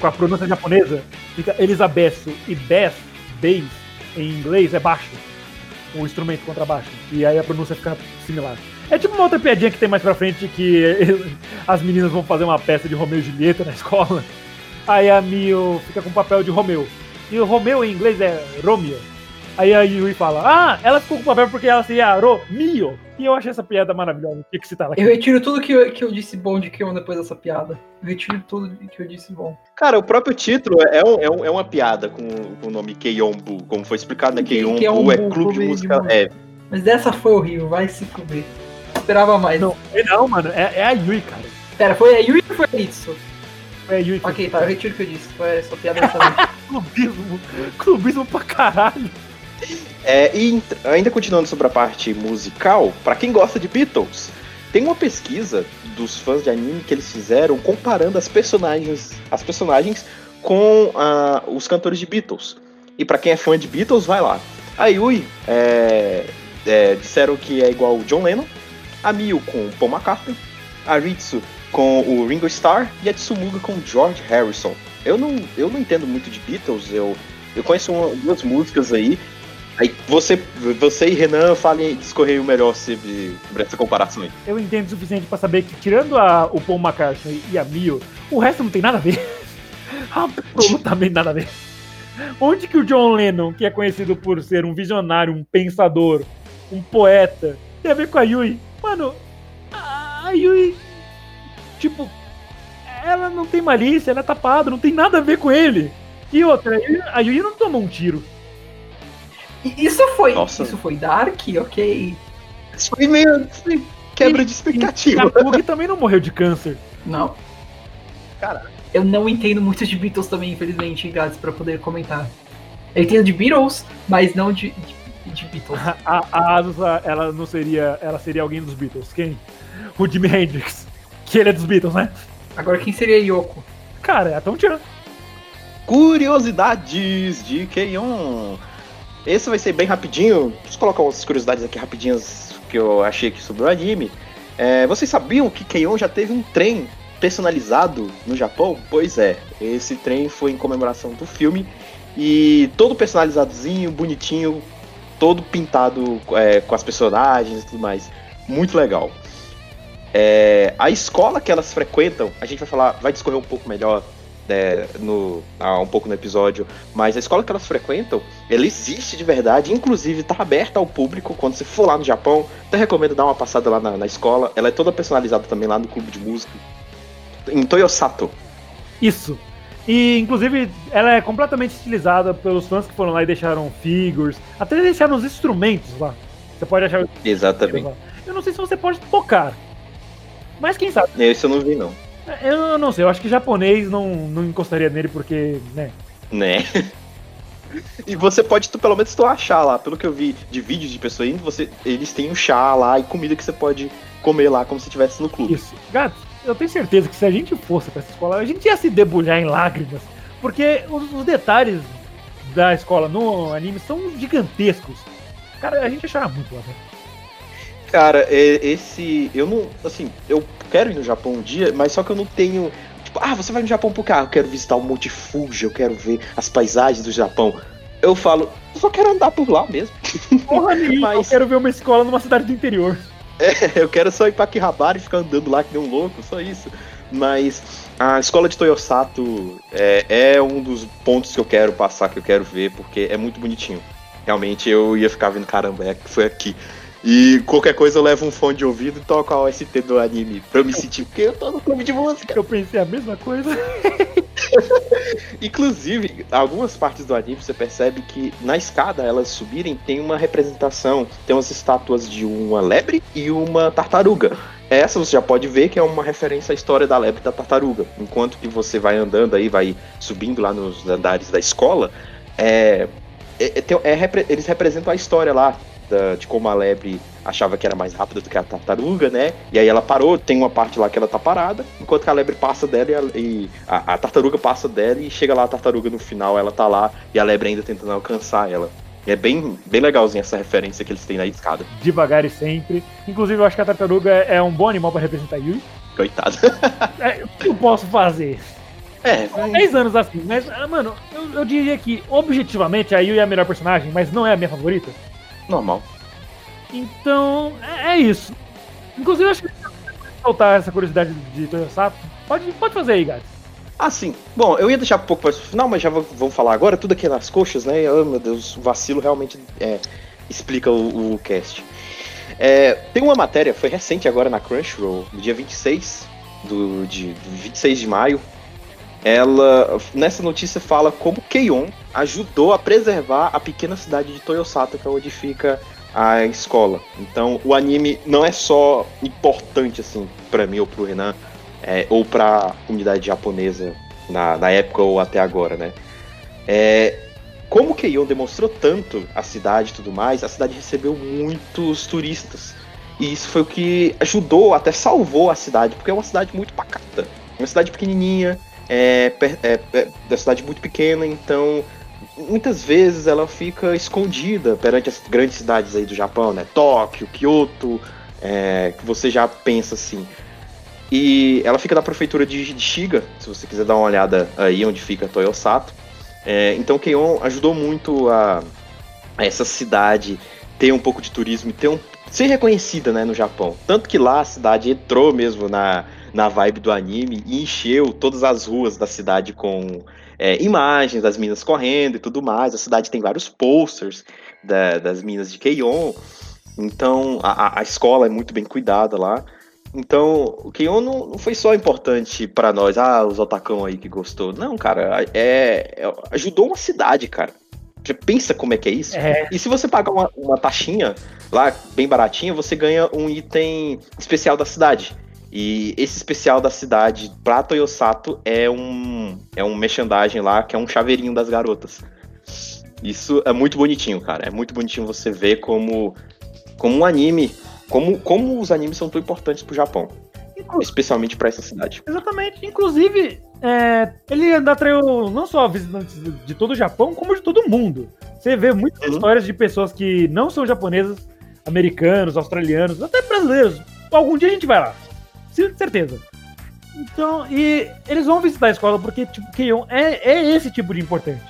com a pronúncia japonesa, fica Elisabesso e Beth, bass, em inglês, é baixo. O instrumento contrabaixo. E aí a pronúncia fica similar. É tipo uma outra piadinha que tem mais pra frente que [laughs] as meninas vão fazer uma peça de Romeu e Julieta na [laughs] escola. Aí a Mio fica com o papel de Romeu. E o Romeu em inglês é Romeo. Aí a Yui fala: Ah, ela ficou com o papel porque ela seria Romeo. E eu achei essa piada maravilhosa. Tinha que citar ela aqui. Eu retiro tudo que eu, que eu disse bom de Kion depois dessa piada. Eu retiro tudo que eu disse bom. Cara, o próprio título é, um- é, um- é uma piada com, com o nome Keionbu. Como foi explicado, né? Keionbu é clube de clube de música. música. É, Mas dessa foi horrível, vai se cobrir. Esperava mais. Não, não, mano, é, é a Yui, cara. Pera, foi a Yui ou foi a Itsu? É a Yui. Ok, tá, eu retiro o que eu disse. Foi essa piada excelente. [laughs] Clubismo. Clubismo pra caralho. É, e ainda continuando sobre a parte musical, pra quem gosta de Beatles, tem uma pesquisa dos fãs de anime que eles fizeram comparando as personagens, as personagens com ah, os cantores de Beatles. E pra quem é fã de Beatles, vai lá. A Yui é, é, disseram que é igual o John Lennon, a Miu com o Paul McCartney, a Ritsu com o Ringo Starr e a Tsumuga com o George Harrison. Eu não, eu não entendo muito de Beatles, eu, eu conheço uma- duas músicas aí, Aí você, você e Renan falem, discorrem o melhor sobre, sobre essa comparação aí. Eu entendo o suficiente pra saber que, tirando a- o Paul McCartney e a Mio, o resto não tem nada a ver. [laughs] Absolutamente nada a ver. Onde que o John Lennon, que é conhecido por ser um visionário, um pensador, um poeta, tem a ver com a Yui? Mano, a a Yui, tipo, ela não tem malícia, ela é tapada, não tem nada a ver com ele. E outra, a Yui- a não tomou um tiro. E Isso foi. Nossa. Isso foi Dark, ok. Isso foi meio assim, quebra de E expectativa. a Pug também não morreu de câncer. Não. Cara. Eu não entendo muito de Beatles também, infelizmente, Gats, pra poder comentar. Eu entendo de Beatles, mas não de, de, de Beatles. A, a Asusa, ela não seria. Ela seria alguém dos Beatles. Quem? O Jimi Hendrix. Que ele é dos Beatles, né? Agora, quem seria Yoko? Cara, é a Tom Chan. Curiosidades de Keion. Esse vai ser bem rapidinho. Deixa eu colocar umas curiosidades aqui rapidinhas que eu achei aqui sobre o anime. É, vocês sabiam que Keion já teve um trem personalizado no Japão? Pois é, esse trem foi em comemoração do filme e todo personalizadozinho, bonitinho, todo pintado é, com as personagens e tudo mais. Muito legal. É, a escola que elas frequentam, a gente vai falar, vai discorrer um pouco melhor é, no, ah, um pouco no episódio, mas a escola que elas frequentam, ela existe de verdade, inclusive está aberta ao público quando você for lá no Japão. Até recomendo dar uma passada lá na, na escola. Ela é toda personalizada também lá no clube de música. Em Toyosato. Isso. E, inclusive, ela é completamente estilizada pelos fãs que foram lá e deixaram figures. Até deixaram os instrumentos lá. Você pode achar. Exatamente. Eu não sei se você pode tocar. Mas quem sabe? Esse eu não vi, não. Eu não sei, eu acho que japonês não, não encostaria nele porque, né? Né? [laughs] E você pode, tu, pelo menos, tu achar lá, pelo que eu vi de vídeos de pessoas indo, você, eles têm um chá lá e comida que você pode comer lá como se estivesse no clube. Isso. Gato, eu tenho certeza que se a gente fosse pra essa escola, a gente ia se debulhar em lágrimas. Porque os, os detalhes da escola no anime são gigantescos. Cara, a gente ia chorar muito lá né? dentro. Cara, é- esse. Eu não. Assim, eu quero ir no Japão um dia, mas só que eu não tenho. Tipo, ah, você vai no Japão por quê? Ah, eu quero visitar o Monte Fuji, eu quero ver as paisagens do Japão. Eu falo, eu só quero andar por lá mesmo. Porra [laughs] nenhuma, eu Mas- quero ver uma escola numa cidade do interior. [laughs] eu quero só ir pra Akihabara e ficar andando lá que nem um louco, só isso. Mas a escola de Toyosato é, é um dos pontos que eu quero passar, que eu quero ver, porque é muito bonitinho. Realmente eu ia ficar vendo, caramba, é que foi aqui. E qualquer coisa eu levo um fone de ouvido e toco a OST do anime pra eu me sentir, porque eu tô no clube de música. Eu pensei a mesma coisa. [laughs] Inclusive, algumas partes do anime você percebe que na escada elas subirem tem uma representação, tem umas estátuas de uma lebre e uma tartaruga. Essa você já pode ver que é uma referência à história da lebre e da tartaruga. Enquanto que você vai andando aí, vai subindo lá nos andares da escola, é, é- é- é eles representam a história lá da- de como a lebre achava que era mais rápida do que a tartaruga, né? E aí ela parou, tem uma parte lá que ela tá parada, enquanto que a lebre passa dela e, a, e a- a tartaruga passa dela e chega lá a tartaruga no final, ela tá lá e a lebre ainda tentando alcançar ela. É bem, bem legalzinho essa referência que eles têm na escada. Devagar e sempre. Inclusive, eu acho que a tartaruga é um bom animal para representar Yui. Coitado. [laughs] É, o que eu posso fazer? É, 10 anos assim, mas, ah, mano, eu, eu diria que objetivamente a Yui é a melhor personagem, mas não é a minha favorita. Normal. Então, é, é isso. Inclusive, eu acho que soltar essa curiosidade de Toyosato. Pode, pode fazer aí, Gats. Ah, sim. Bom, eu ia deixar um pouco mais pro final, mas já vou- vamos falar agora. Tudo aqui nas coxas, né? Oh, meu Deus, o vacilo realmente é, explica o, o cast. É, tem uma matéria, foi recente agora na Crunchyroll, no dia 26 do, de, do 26 de maio. Ela, nessa notícia, fala como Keion ajudou a preservar a pequena cidade de Toyosata, que é onde fica a escola. Então, o anime não é só importante, assim, pra mim ou pro Renan, é, ou pra comunidade japonesa na, na época ou até agora, né? É, como Keion demonstrou tanto a cidade e tudo mais, a cidade recebeu muitos turistas. E isso foi o que ajudou, até salvou a cidade, porque é uma cidade muito pacata. Uma cidade pequenininha, é, é, é da cidade muito pequena, então muitas vezes ela fica escondida perante as grandes cidades aí do Japão, né? Tóquio, Kyoto, é, que você já pensa assim. E ela fica na prefeitura de, de Shiga, se você quiser dar uma olhada aí onde fica Toyosato. É, então Keion ajudou muito a, a essa cidade ter um pouco de turismo e ter um, ser reconhecida né, no Japão. Tanto que lá a cidade entrou mesmo na, na vibe do anime e encheu todas as ruas da cidade com é, imagens das minas correndo e tudo mais. A cidade tem vários posters da- das minas de Keion. Então a, a- escola é muito bem cuidada lá. Então, o Keion não, não foi só importante pra nós, ah, os otacão aí que gostou. Não, cara, é, é- ajudou uma cidade, cara. Você pensa como é que é isso? É, E se você pagar uma, uma taxinha lá, bem baratinha, você ganha um item especial da cidade. E esse especial da cidade pra Toyosato é um, é um merchandising lá, que é um chaveirinho das garotas. Isso é muito bonitinho, cara. É muito bonitinho você ver como, como um anime, como, como os animes são tão importantes pro Japão. Especialmente pra essa cidade. exatamente. Inclusive, é, ele atraiu não só visitantes de todo o Japão, como de todo o mundo. Você vê muitas Uhum. histórias de pessoas que não são japonesas, americanos, australianos, até brasileiros. Algum dia a gente vai lá. Sim, certeza. Então, e eles vão visitar a escola porque, tipo, Keion é, é esse tipo de importante.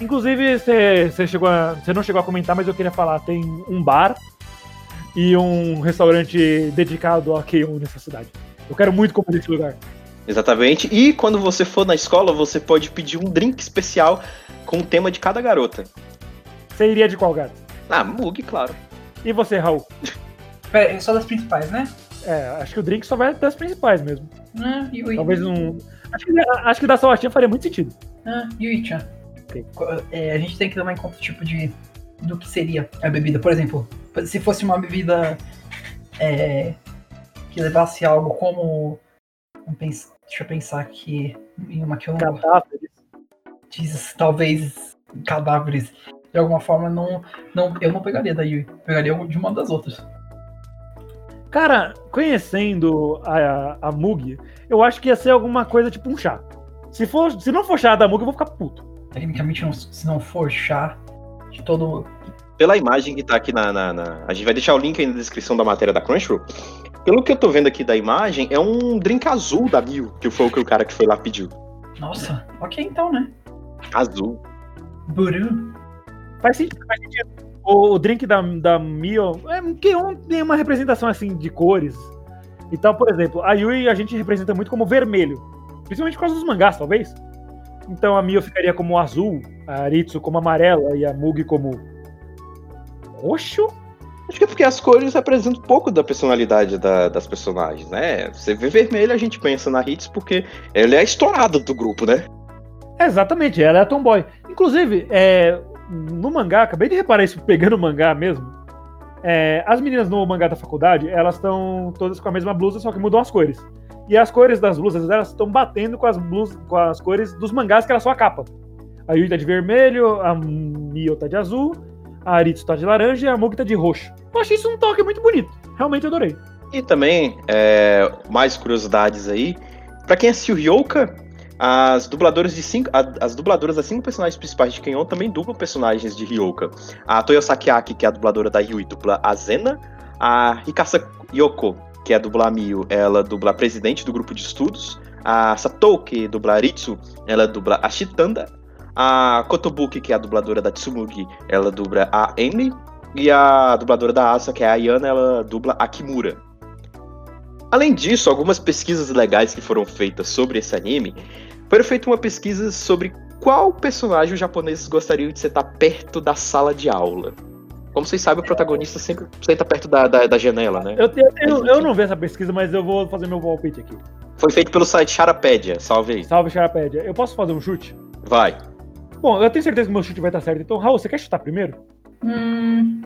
Inclusive, você chegou a- você não chegou a comentar, mas eu queria falar, tem um bar e um restaurante dedicado a Keion nessa cidade. Eu quero muito comer nesse lugar. Exatamente. E quando você for na escola, você pode pedir um drink especial com o tema de cada garota. Você iria de qual gato? Ah, Mug, claro. E você, Raul? [laughs] Pera, é só das principais, né? É, acho que o drink só vai das principais mesmo. Ah, Yui. Talvez um. Acho que, acho que da Salvatinha faria muito sentido. Ah, Yui-chan. Ok. É, a gente tem que levar em conta o tipo de. do que seria a bebida. Por exemplo, se fosse uma bebida é, que levasse algo como. Deixa eu pensar aqui em uma que eu não Cadáveres. diz, talvez cadáveres. De alguma forma, não, não, eu não pegaria da Yui. Pegaria de uma das outras. Cara, conhecendo a, a Mug, eu acho que ia ser alguma coisa tipo um chá. Se, for, se não for chá da Mug, eu vou ficar puto. Tecnicamente, não- se não for chá de todo. Pela imagem que tá aqui na, na- na- A gente vai deixar o link aí na descrição da matéria da Crunchyroll. Pelo que eu tô vendo aqui da imagem, é um drink azul da Mil, que foi o que o cara que foi lá pediu. Nossa, ok então, né? Azul. Buru. Faz sentido, faz sentido. O, o drink da, da Mio é que um, tem uma representação assim de cores. Então, por exemplo, a Yui a gente representa muito como vermelho. Principalmente por causa dos mangás, talvez. Então a Mio ficaria como azul, a Aritsu como amarela e a Mug como roxo? Acho que é porque as cores representam um pouco da personalidade da- das personagens, né? Você vê vermelho, a gente pensa na Hits porque ela é a estourada do grupo, né? Exatamente, ela é a Tomboy. Inclusive, é, no mangá, acabei de reparar isso pegando o mangá mesmo. é, as meninas no mangá da faculdade, elas estão todas com a mesma blusa, só que mudam as cores. E as cores das blusas, elas estão batendo com as blusas, com as cores dos mangás que era só a capa. A Yui tá de vermelho, a Mio tá de azul, a Aritsu tá de laranja e a Mug tá de roxo. Eu achei isso um toque muito bonito. Realmente adorei. E também, é, mais curiosidades aí. Pra quem assistiu Ryoka, As dubladoras de cinco, as dubladoras das cinco personagens principais de Kenyon também dublam personagens de Ryoka. A Toyosaki Aki, que é a dubladora da Yui, dubla a Zena. A Hikasa Yoko, que é a dubla Miyu, ela dubla a presidente do grupo de estudos. A Satou, que dubla a Ritsu, ela dubla a Shitanda. A Kotobuki, que é a dubladora da Tsumugi, ela dubla a Amy. E a dubladora da Asa, que é a Ayana, ela dubla a Kimura. Além disso, algumas pesquisas legais que foram feitas sobre esse anime, foi feita uma pesquisa sobre qual personagem os japoneses gostariam de sentar perto da sala de aula. Como vocês sabem, o protagonista sempre senta perto da, da, da janela, né? Eu, eu, eu, eu não vi essa pesquisa, mas eu vou fazer meu palpite aqui. Foi feito pelo site Charapédia, salve aí. Salve, Charapédia. Eu posso fazer um chute? Vai. Bom, eu tenho certeza que meu chute vai estar certo. Então, Raul, você quer chutar primeiro? Hum.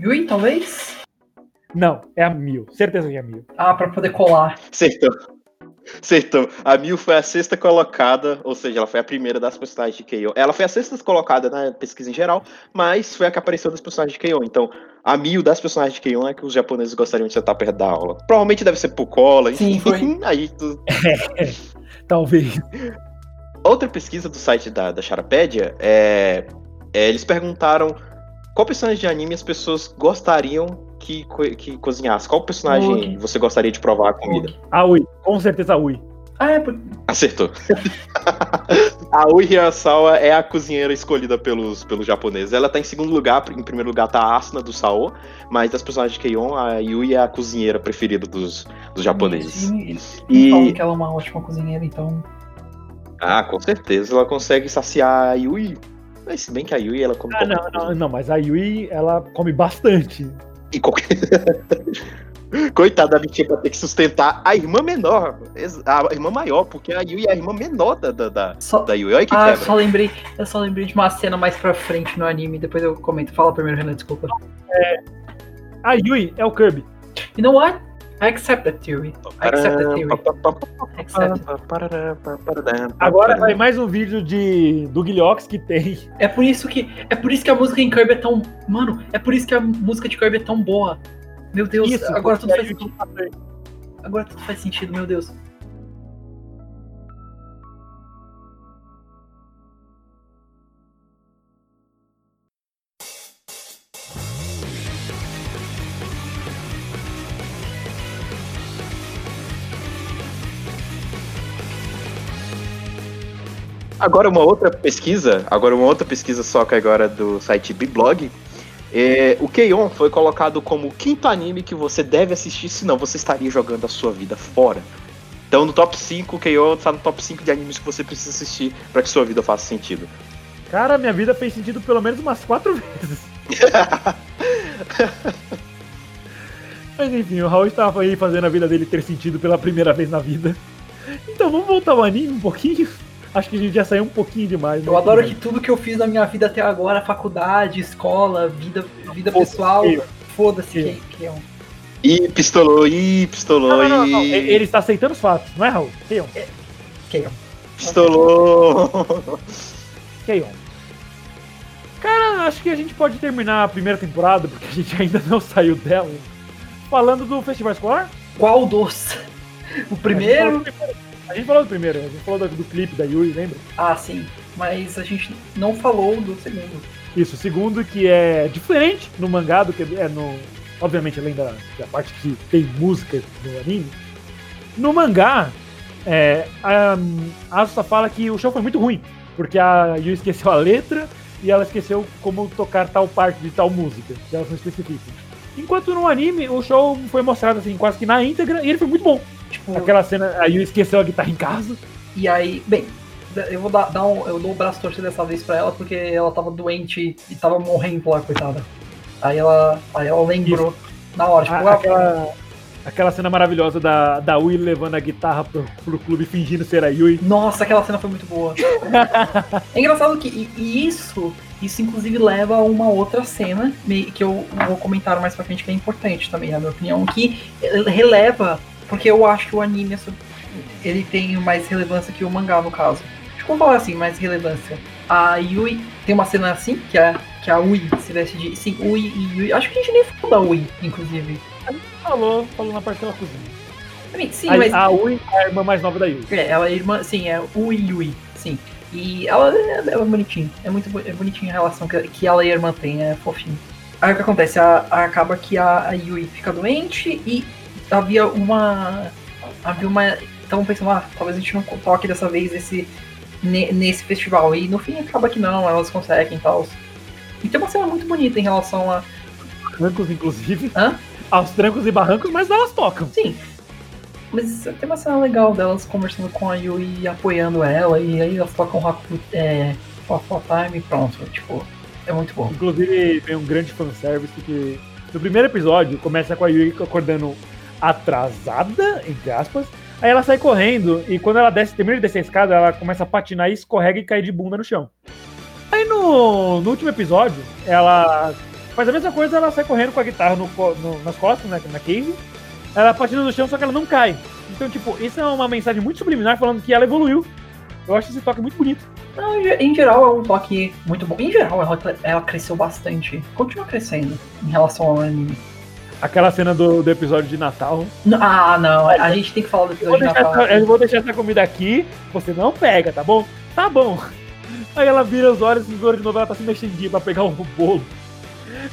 Yui, talvez? Não, é a Mil. Certeza que é a Mil. Ah, pra poder colar. Acertou. Acertou. A Mil foi a sexta colocada, ou seja, ela foi a primeira das personagens de Keion. Ela foi a sexta colocada na pesquisa em geral, mas foi a que apareceu das personagens de Keion. Então, a Mil das personagens de Keion é que os japoneses gostariam de sentar perto da aula. Provavelmente deve ser por cola, Sim, enfim. foi. [laughs] Aí tu... [laughs] Talvez. Outra pesquisa do site da, da Charapédia é, é, Eles perguntaram qual personagem de anime as pessoas gostariam que, co- que cozinhasse. Qual personagem Ui. você gostaria de provar a comida? A Ui. Com certeza a Ui. Ah, é, por... Acertou. [laughs] a Ui Hirasawa é a cozinheira escolhida pelos, pelos japoneses. Ela tá em segundo lugar, em primeiro lugar tá a Asuna do Sao, mas das personagens de Keion, a Yui é a cozinheira preferida dos, dos japoneses. E, E- falam que ela é uma ótima cozinheira, então. Ah, com certeza ela consegue saciar a Yui. Mas se bem que a Yui, ela come Ah, não, coisa. não, não, mas a Yui, ela come bastante. E qualquer... [laughs] Coitada da bichinha pra ter que sustentar a irmã menor, a irmã maior, porque a Yui é a irmã menor da, da, da, Só... da Yui. Olha que Ah, eu quebra. só lembrei. Eu só lembrei de uma cena mais pra frente no anime, depois eu comento. Fala primeiro, Renan, desculpa. A Yui é o Kirby. You know what? I accept that theory. I accept that theory. Accept. Agora vai mais um vídeo de do Guilhox que tem. É por isso que é por isso que a música em Kirby é tão, mano, é por isso que a música de Kirby é tão boa. Meu Deus, Isso, agora tudo faz sentido. Agora tudo faz sentido, meu Deus. Agora uma outra pesquisa, agora uma outra pesquisa só que agora do site Biblog. É, o Keion foi colocado como o quinto anime que você deve assistir, senão você estaria jogando a sua vida fora. Então no top 5, o Keion está no top 5 de animes que você precisa assistir para que sua vida faça sentido. Cara, minha vida fez sentido pelo menos umas quatro [laughs] vezes. Mas enfim, o Raul estava aí fazendo a vida dele ter sentido pela primeira vez na vida. Então vamos voltar ao anime um pouquinho. Acho que a gente já saiu um pouquinho demais. Eu né? adoro que tudo que eu fiz na minha vida até agora, faculdade, escola, vida, vida Foda-se, pessoal, foda-se Keion. que, que é um. Ih, pistolou, ih, pistolou, Não, não, não, não. ih, Ele está aceitando os fatos, não é, Raul? Keion. Keion. pistolou. Keion. Cara, acho que a gente pode terminar a primeira temporada, porque a gente ainda não saiu dela. Falando do festival escolar? Qual dos? O primeiro? A gente falou do primeiro, a gente falou do, do clipe da Yui, lembra? Ah, sim. Mas a gente não falou do segundo. Isso, o segundo que é diferente no mangá do que é no. Obviamente, além da, da parte que tem música no anime. No mangá, é, a, a Asuka fala que o show foi muito ruim, porque a Yui esqueceu a letra e ela esqueceu como tocar tal parte de tal música, que elas não especificam. Enquanto no anime, o show foi mostrado assim, quase que na íntegra, e ele foi muito bom. Tipo, Aquela cena, a Yui esqueceu a guitarra em casa. E aí, bem, eu vou dar, dar um. Eu dou o braço torcido dessa vez pra ela porque ela tava doente e tava morrendo lá, coitada. Aí ela. Aí ela lembrou na hora, tipo, A- ah, aquela, aquela cena maravilhosa da, da Yui levando a guitarra pro, pro clube fingindo ser a Yui. Nossa, aquela cena foi muito boa. [laughs] é engraçado que e- e isso, isso inclusive leva a uma outra cena que eu vou comentar mais pra frente que é importante também, na minha opinião, que releva, porque eu acho que o anime é sobre- ele tem mais relevância que o mangá no caso. Vou falar assim, mais relevância. A Yui tem uma cena assim, que a, que a Ui se veste de. Sim, Ui e Yui. Acho que a gente nem falou da Ui, inclusive. Falou, falou na parte da cozinha. Sim, a, mas. a Ui é a irmã mais nova da Yui. É, ela é irmã, sim, é Ui Yui, sim. E ela é, é bonitinha, é muito é bonitinha a relação que, que ela e a irmã têm, é fofinho. Aí o que acontece? A, a- acaba que a, a Yui fica doente e havia uma. Havia uma. Estavam pensando, ah, talvez a gente não toque dessa vez esse, ne- nesse festival. E no fim acaba que não, elas conseguem e tal. E tem uma cena muito bonita em relação a. Trancos, inclusive. Hã? Aos trancos e barrancos, mas elas tocam. Sim. Mas tem uma cena legal delas conversando com a Yui e apoiando ela, e aí elas tocam Haku, é, Fall Time e pronto. Tipo, é muito bom. Inclusive, tem um grande fanservice que no primeiro episódio começa com a Yui acordando atrasada, entre aspas. Aí ela sai correndo e quando ela desce, termina de descer a escada, ela começa a patinar e escorrega e cai de bunda no chão. Aí no, no último episódio, ela faz a mesma coisa, ela sai correndo com a guitarra no no- nas costas, né, na cave. Ela patina no chão, só que ela não cai. Então, tipo, isso é uma mensagem muito subliminar falando que ela evoluiu. Eu acho esse toque muito bonito. Não, em geral é um toque muito bom. Em geral, ela, ela cresceu bastante. Continua crescendo em relação ao anime. Aquela cena do, do episódio de Natal. Ah, não, a gente tem que falar do Eu episódio de Natal. essa, eu vou deixar essa comida aqui, você não pega, tá bom? Tá bom. Aí ela vira os olhos e o de novo ela tá se mexendo pra pegar o bolo.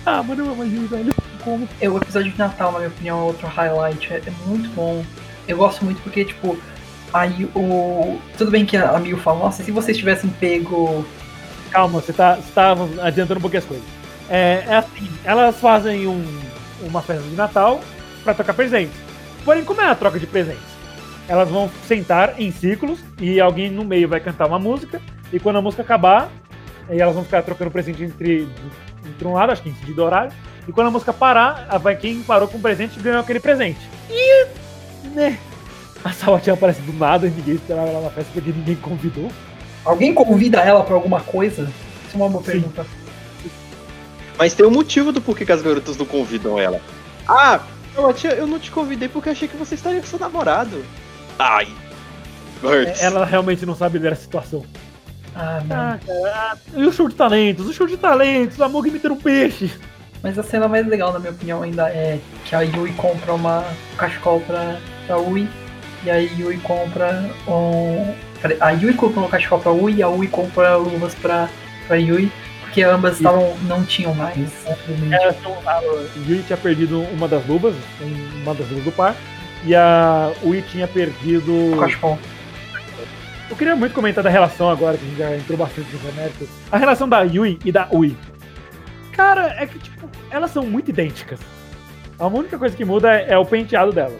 Ah, é mais isso, velho. Como? É, O episódio de Natal, na minha opinião, é outro highlight. É, é muito bom. Eu gosto muito porque, tipo, aí o. Tudo bem que a Miu fala, nossa, se vocês tivessem pego Calma, você tá, você tá adiantando um pouquinho as coisas. É, é assim, elas fazem um, uma festa de Natal pra trocar presentes. Porém, como é a troca de presentes? Elas vão sentar em círculos e alguém no meio vai cantar uma música. E quando a música acabar, aí elas vão ficar trocando presente entre, entre um lado, acho que em sentido horário. E quando a música parar, a- vai quem parou com o presente ganhou aquele presente. E, né? A Sawatinha aparece do nada e ninguém esperava ela na festa porque ninguém convidou. Alguém convida ela pra alguma coisa? Isso é uma boa Sim. pergunta. Mas tem um motivo do porquê que as garotas não convidam ela. Ah, eu, tia, eu não te convidei porque achei que você estaria com seu namorado. Ai. Hurts. É, Ela realmente não sabe ler a situação. Ah, não. Ah, cara, e o show de talentos? O show de talentos, a Mogi meter um peixe. Mas a cena mais legal, na minha opinião, ainda é que a Yui compra uma um cachecol pra, pra Ui. E a Yui compra um. A Yui compra um cachecol pra Ui e a Ui compra luvas pra, pra Yui. Porque ambas estavam, não tinham mais. Elas são- a Yui tinha perdido uma das luvas, um- uma das luvas do par, e a Ui tinha perdido. O cachecol. Eu queria muito comentar da relação agora, que a gente já entrou bastante nos Américas. A relação da Yui e da Ui. Cara, é que, tipo, elas são muito idênticas. A única coisa que muda é, é o penteado delas.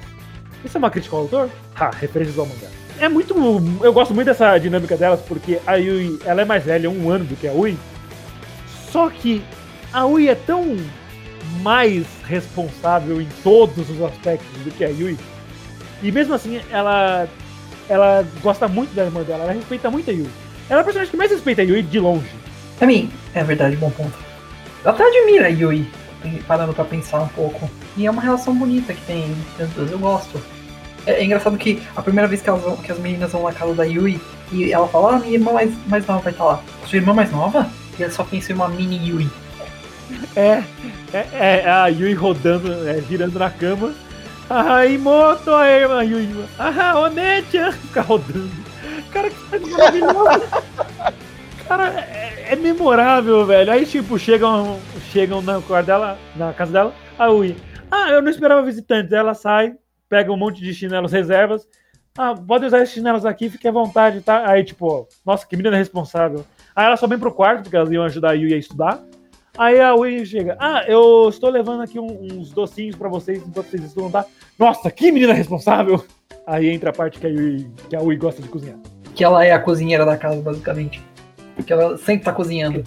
Isso é uma crítica ao autor? Ha, referências ao mangá. É muito. Eu gosto muito dessa dinâmica delas, porque a Yui ela é mais velha um ano do que a Ui. Só que a Ui é tão mais responsável em todos os aspectos do que a Yui. E mesmo assim, ela ela gosta muito da irmã dela, ela respeita muito a Yui. Ela é a personagem que mais respeita a Yui de longe. Mim, é verdade, bom ponto. Eu até admiro a Yui, parando pra pensar um pouco. E é uma relação bonita que tem entre as duas, eu gosto. É, é engraçado que a primeira vez que, elas vão- que as meninas vão na casa da Yui e ela fala, ah, minha irmã mais, mais nova vai estar lá. Sua irmã mais nova? E ela só pensa em uma mini Yui. É, é, é a Yui rodando, é, girando na cama. Ai, moto, a irmã Yui. Ah, Onetia! [laughs] Fica rodando. Cara, que coisa maravilhosa. Cara, é, é memorável, velho. Aí, tipo, chegam, chegam na dela, na casa dela, a Yui. Ah, eu não esperava visitantes. Ela sai, pega um monte de chinelos reservas. Ah, pode usar esses chinelos aqui, fique à vontade, tá? Aí, tipo, nossa, que menina responsável. Aí ela só vem pro quarto, porque elas iam ajudar a Yui a estudar. Aí a Ui chega, ah, eu estou levando aqui uns docinhos pra vocês enquanto vocês estudam, tá? Nossa, que menina responsável! Aí entra a parte que a Ui, que a Ui gosta de cozinhar. Que ela é a cozinheira da casa, basicamente. Porque ela sempre tá cozinhando.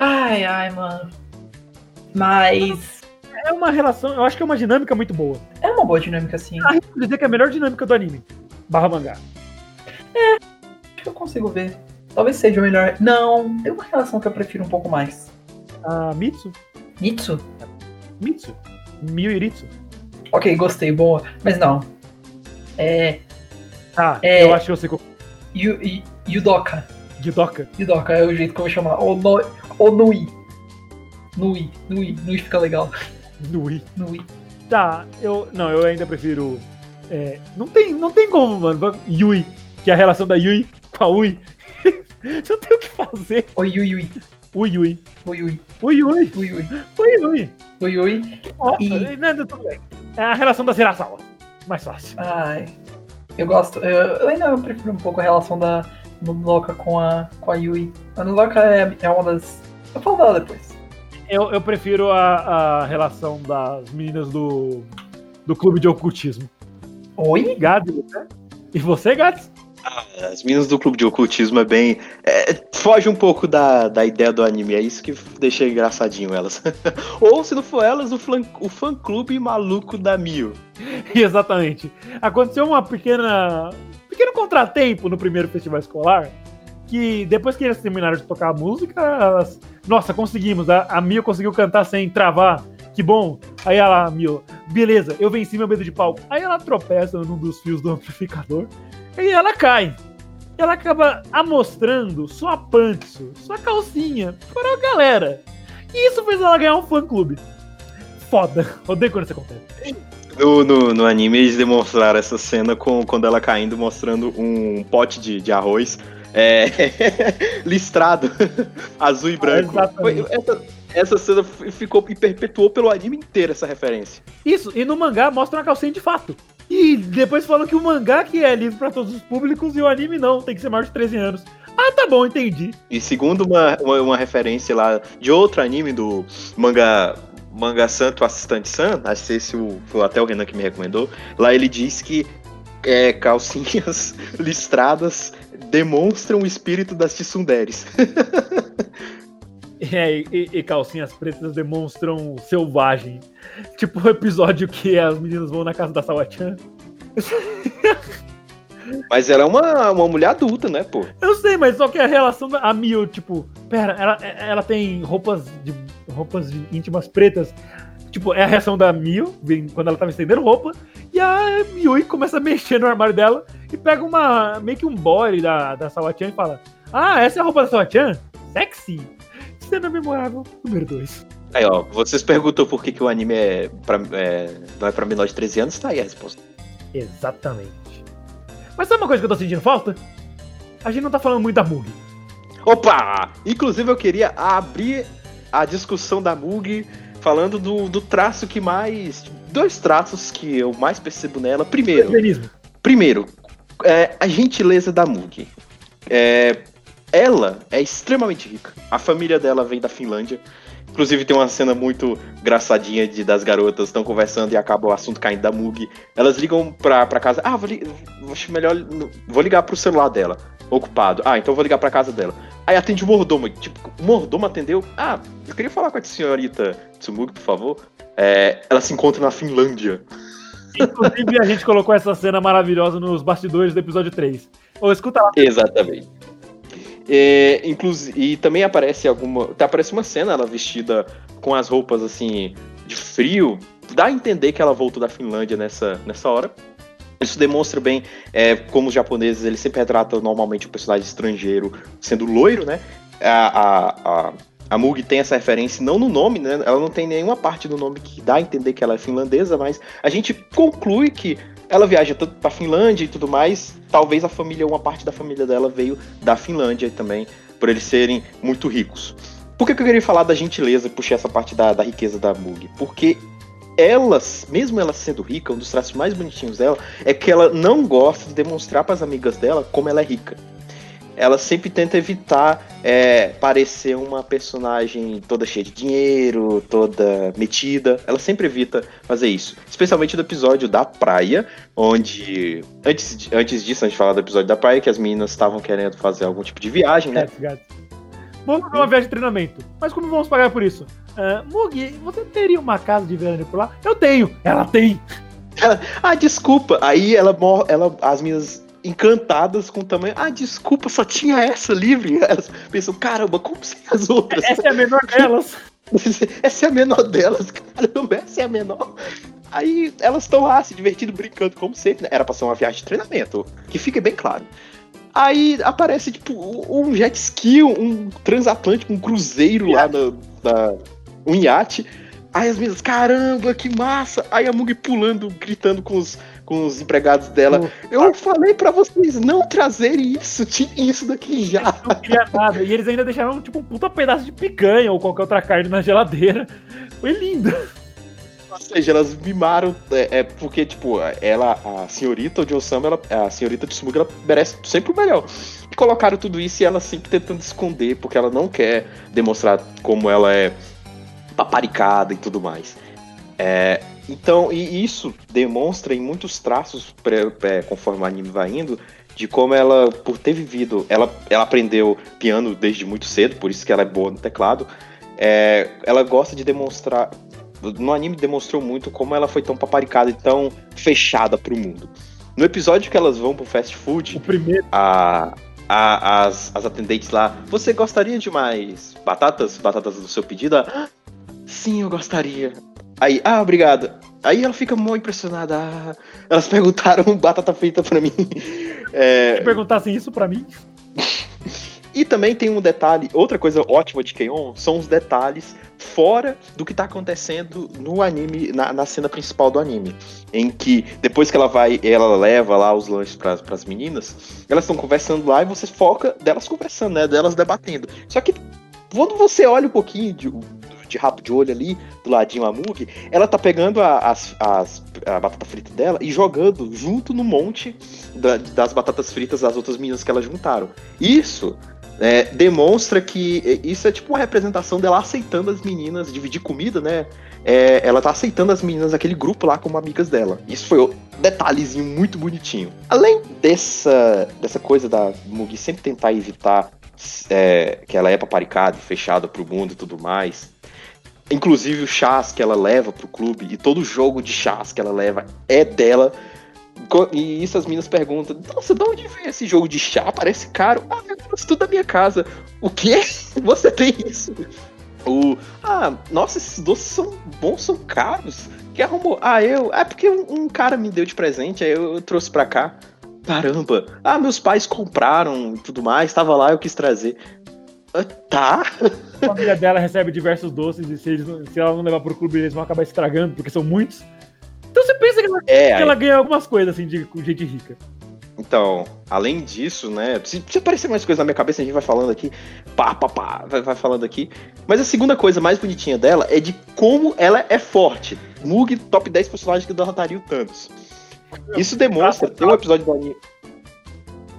Ai, ai, mano. Mas. É uma relação, eu acho que é uma dinâmica muito boa. É uma boa dinâmica, assim. Ah, dizer que é a melhor dinâmica do anime. Barra mangá. Acho que eu consigo ver. Talvez seja o melhor. Não, tem uma relação que eu prefiro um pouco mais. A Mitsu? Mitsu? Mitsu? Miuiritsu? Ok, gostei, boa. Mas não. É. Ah, É. eu acho que eu sei qual. Yu, Yu- Yudoka. Gidoka. Yudoka é o jeito que eu vou chamar. Ono, Onui. Nui. Nui. Nui fica legal. Nui. Nui. Tá, eu. Não, eu ainda prefiro. É, não, tem, não tem como, mano. Yui, que é a relação da Yui com a Ui. [laughs] não tem o que fazer. Oi, Yui, Yui. Ui, Ui. Ui, Ui. Ui, Ui. Ui, Ui. Ui, Ui. Ui, Ui. Nossa, E- não, tudo bem. É a relação da Zerasawa. Mais fácil. Ai. Eu gosto. Eu, eu ainda prefiro um pouco a relação da Nuloka com a, com a Yui. A Nuloka é, é uma das. Eu falo dela depois. Eu, eu prefiro a, a relação das meninas do, do clube de ocultismo. Oi? Gads, né? E você, Gads? As meninas do clube de ocultismo é bem. é, foge um pouco da, da ideia do anime, é isso que deixa engraçadinho elas. [laughs] Ou se não for elas, o, flan, o fã clube maluco da Mio. [laughs] Exatamente. Aconteceu uma pequena. pequeno contratempo no primeiro festival escolar. Que depois que eles terminaram de tocar a música, elas. Nossa, conseguimos. A, a Mio conseguiu cantar sem travar. Que bom. Aí ela, Mio, beleza, eu venci meu medo de palco. Aí ela tropeça num dos fios do amplificador. E ela cai. E ela acaba amostrando sua pantsu, sua calcinha, para a galera. E isso fez ela ganhar um fã clube. Foda. [laughs] Odeio quando isso acontece. No, no, no anime eles demonstraram essa cena com, quando ela caindo, mostrando um pote de, de arroz é, [laughs] listrado, [laughs] azul e branco. Exatamente. Foi- essa, essa cena ficou e perpetuou pelo anime inteiro essa referência. Isso, e no mangá mostra uma calcinha de fato. E depois falam que o mangá que é livre pra todos os públicos e o anime não, tem que ser maior de 13 anos. Ah, tá bom, entendi. E segundo uma, uma, uma referência lá de outro anime do manga manga Santo Assistente San, acho que esse o- foi até o Renan que me recomendou, lá ele diz que é, calcinhas [laughs] listradas demonstram o espírito das tsunderes. [laughs] É, e, e calcinhas pretas demonstram selvagem. Tipo o episódio que as meninas vão na casa da Sawachan. [laughs] Mas ela é uma, uma mulher adulta, né, pô? Eu sei, mas só que a relação da a Mio, tipo, pera, ela, ela tem roupas de roupas de íntimas pretas. Tipo, é a reação da Mio, quando ela tava estendendo roupa, e a Miui começa a mexer no armário dela e pega uma meio que um body da, da Sawachan e fala: Ah, essa é a roupa da Sawachan? Sexy! Cena memorável número 2. Aí, ó, vocês perguntam por que, que o anime é, pra, é não é pra menor de 13 anos, tá aí a resposta. Exatamente. Mas sabe uma coisa que eu tô sentindo falta? A gente não tá falando muito da Mugi. Opa! Inclusive eu queria abrir a discussão da Mug falando do, do traço que mais. Dois traços que eu mais percebo nela. Primeiro, primeiro é, a gentileza da Mug. É, ela é extremamente rica. A família dela vem da Finlândia. Inclusive tem uma cena muito engraçadinha de das garotas estão conversando e acaba o assunto caindo da Mug. Elas ligam pra, pra casa. Ah, vou, li, acho melhor. Vou ligar pro celular dela. Ocupado. Ah, então vou ligar pra casa dela. Aí atende o mordomo. Tipo, o mordomo atendeu. Ah, eu queria falar com a senhorita Tsumugi, por favor. É, ela se encontra na Finlândia. Inclusive, a gente colocou essa cena maravilhosa nos bastidores do episódio 3. Ou escuta lá. Exatamente. É, inclusive, e também aparece alguma. Tá, aparece uma cena, ela vestida com as roupas assim, de frio. Dá a entender que ela voltou da Finlândia nessa, nessa hora. Isso demonstra bem é, como os japoneses eles sempre retratam normalmente o personagem estrangeiro sendo loiro, né? A, a, a, a Mugi tem essa referência, não no nome, né? Ela não tem nenhuma parte do nome que dá a entender que ela é finlandesa, mas a gente conclui que ela viaja tanto pra Finlândia e tudo mais. Talvez a família, uma parte da família dela veio da Finlândia também, por eles serem muito ricos. Por que, que eu queria falar da gentileza, puxar essa parte da, da riqueza da Mugi? Porque ela, mesmo ela sendo rica, um dos traços mais bonitinhos dela é que ela não gosta de demonstrar para as amigas dela como ela é rica. Ela sempre tenta evitar é, parecer uma personagem toda cheia de dinheiro, toda metida. Ela sempre evita fazer isso. Especialmente no episódio da praia, onde. Antes, de- antes disso, antes de falar do episódio da praia, que as meninas estavam querendo fazer algum tipo de viagem, né? Gatos, gatos. Vamos fazer uma viagem de treinamento. Mas como vamos pagar por isso? Ah, Mugi, você teria uma casa de verão por lá? Eu tenho! Ela tem! [laughs] Ah, desculpa. Aí ela, mor- ela as minhas encantadas com o tamanho. Ah, desculpa, só tinha essa livre. [laughs] Elas pensam, caramba, como sem as outras? Essa é a menor delas. [laughs] essa é a menor delas, caramba, essa é a menor. Aí elas estão lá se divertindo, brincando, como sempre. né? Era pra ser uma viagem de treinamento, que fique bem claro. Aí aparece, tipo, um jet ski, um transatlântico, um cruzeiro lá, na, na- um iate. Aí as meninas, caramba, que massa! Aí a Mugi pulando, gritando com os, com os empregados dela. Eu falei para vocês não trazerem isso, tinha isso daqui já. Não queria nada. E eles ainda deixaram tipo um puta pedaço de picanha ou qualquer outra carne na geladeira. Foi lindo. Ou seja, elas mimaram, é, é, porque, tipo, ela, a senhorita o Osama, ela, a senhorita de Smuga, ela merece sempre o melhor. E colocaram tudo isso e ela sempre tentando esconder, porque ela não quer demonstrar como ela é paparicada e tudo mais. É, então, e isso demonstra em muitos traços, pré, pré, conforme o anime vai indo, de como ela, por ter vivido, ela, ela aprendeu piano desde muito cedo, por isso que ela é boa no teclado. É, ela gosta de demonstrar no anime demonstrou muito como ela foi tão paparicada e tão fechada pro mundo. No episódio que elas vão pro fast food, o primeiro. A, a, as, as atendentes lá, você gostaria de mais batatas? Batatas do seu pedido? Ah, sim, eu gostaria. Aí, ah, obrigado. Aí ela fica muito impressionada. Ah, elas perguntaram [laughs] batata frita pra mim. [laughs] É... Se perguntassem isso pra mim. [laughs] E também tem um detalhe, outra coisa ótima de Keion são os detalhes fora do que tá acontecendo no anime, na, na cena principal do anime. Em que depois que ela vai, ela leva lá os lanches para as meninas, elas estão conversando lá e você foca delas conversando, né? Delas debatendo. Só que quando você olha um pouquinho de, de rabo de olho ali, do ladinho a Mug, ela tá pegando a, as, as, a batata frita dela e jogando junto no monte da, das batatas fritas das outras meninas que elas juntaram. Isso é, demonstra que isso é tipo uma representação dela aceitando as meninas, dividir comida, né? É, ela tá aceitando as meninas daquele grupo lá como amigas dela. Isso foi um detalhezinho muito bonitinho. Além dessa, dessa coisa da Mugi sempre tentar evitar é, que ela é paparicada, fechada pro mundo e tudo mais. Inclusive o chás que ela leva pro clube e todo jogo de chás que ela leva é dela. E isso as meninas perguntam: Nossa, de onde vem esse jogo de chá? Parece caro. Ah, eu trouxe tudo da minha casa. O quê? [laughs] Você tem isso? O, ah, nossa, esses doces são bons, são caros. Que arrumou? Ah, eu. É porque um, um cara me deu de presente, aí eu, eu trouxe pra cá. Caramba. Ah, meus pais compraram e tudo mais, tava lá, eu quis trazer. Tá. A família dela recebe diversos doces e se, eles, se ela não levar pro clube, eles vão acabar estragando, porque são muitos. Então você pensa que ela, é, que ela ganha algumas coisas, assim, de, de gente rica. Então, além disso, né? Se, se aparecer mais coisas na minha cabeça, a gente vai falando aqui. Pá, pá, pá, vai, vai falando aqui. Mas a segunda coisa mais bonitinha dela é de como ela é forte. Mug, top 10 personagens que derrotaria o Thanos. Isso demonstra. Tem um episódio do anime.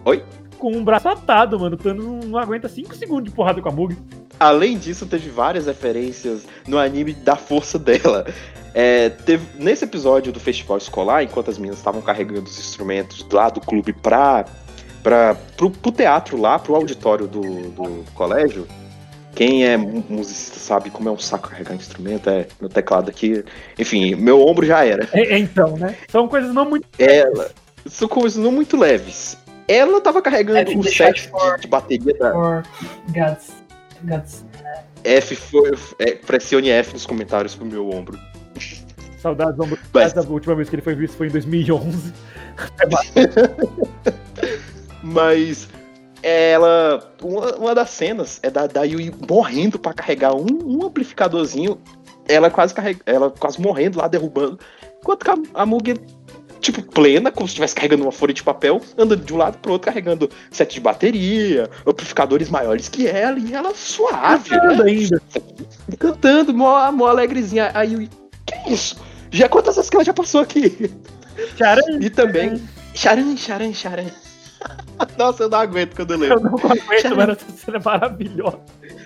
Oi? Com um braço atado, mano. O Thanos não, não aguenta 5 segundos de porrada com a Mug. Além disso, teve várias referências no anime da força dela. É, teve, nesse episódio do festival escolar, enquanto as meninas estavam carregando os instrumentos lá do clube pra, pra, pro, pro teatro lá, pro auditório do, do colégio, quem é musicista sabe como é um saco carregar instrumento, é meu teclado aqui. Enfim, meu ombro já era. É, é então, né? São coisas não muito. Ela. São coisas não muito leves. Ela tava carregando o set de, de, bateria da. Guts. Guts. F foi. É, pressione F nos comentários pro meu ombro. Saudades do Mas... A última vez que ele foi visto foi em 2011. [laughs] Mas ela. Uma, uma, das cenas é da, da Yui morrendo para carregar um, um, amplificadorzinho. Ela quase carrega, ela quase morrendo lá, derrubando. Enquanto a, a Mugi, tipo, plena, como se estivesse carregando uma folha de papel, andando de um lado pro outro, carregando set de bateria, amplificadores maiores que ela, e ela suave. Cantando né? ainda. Cantando, mó, mó alegrezinha. A Yui, que isso? Já quantas vezes que ela já passou aqui? Charan. E também. Charan, charan, charan. [laughs] Nossa, eu não aguento quando eu leio. Eu não aguento, charan. mas essa cena é maravilhosa.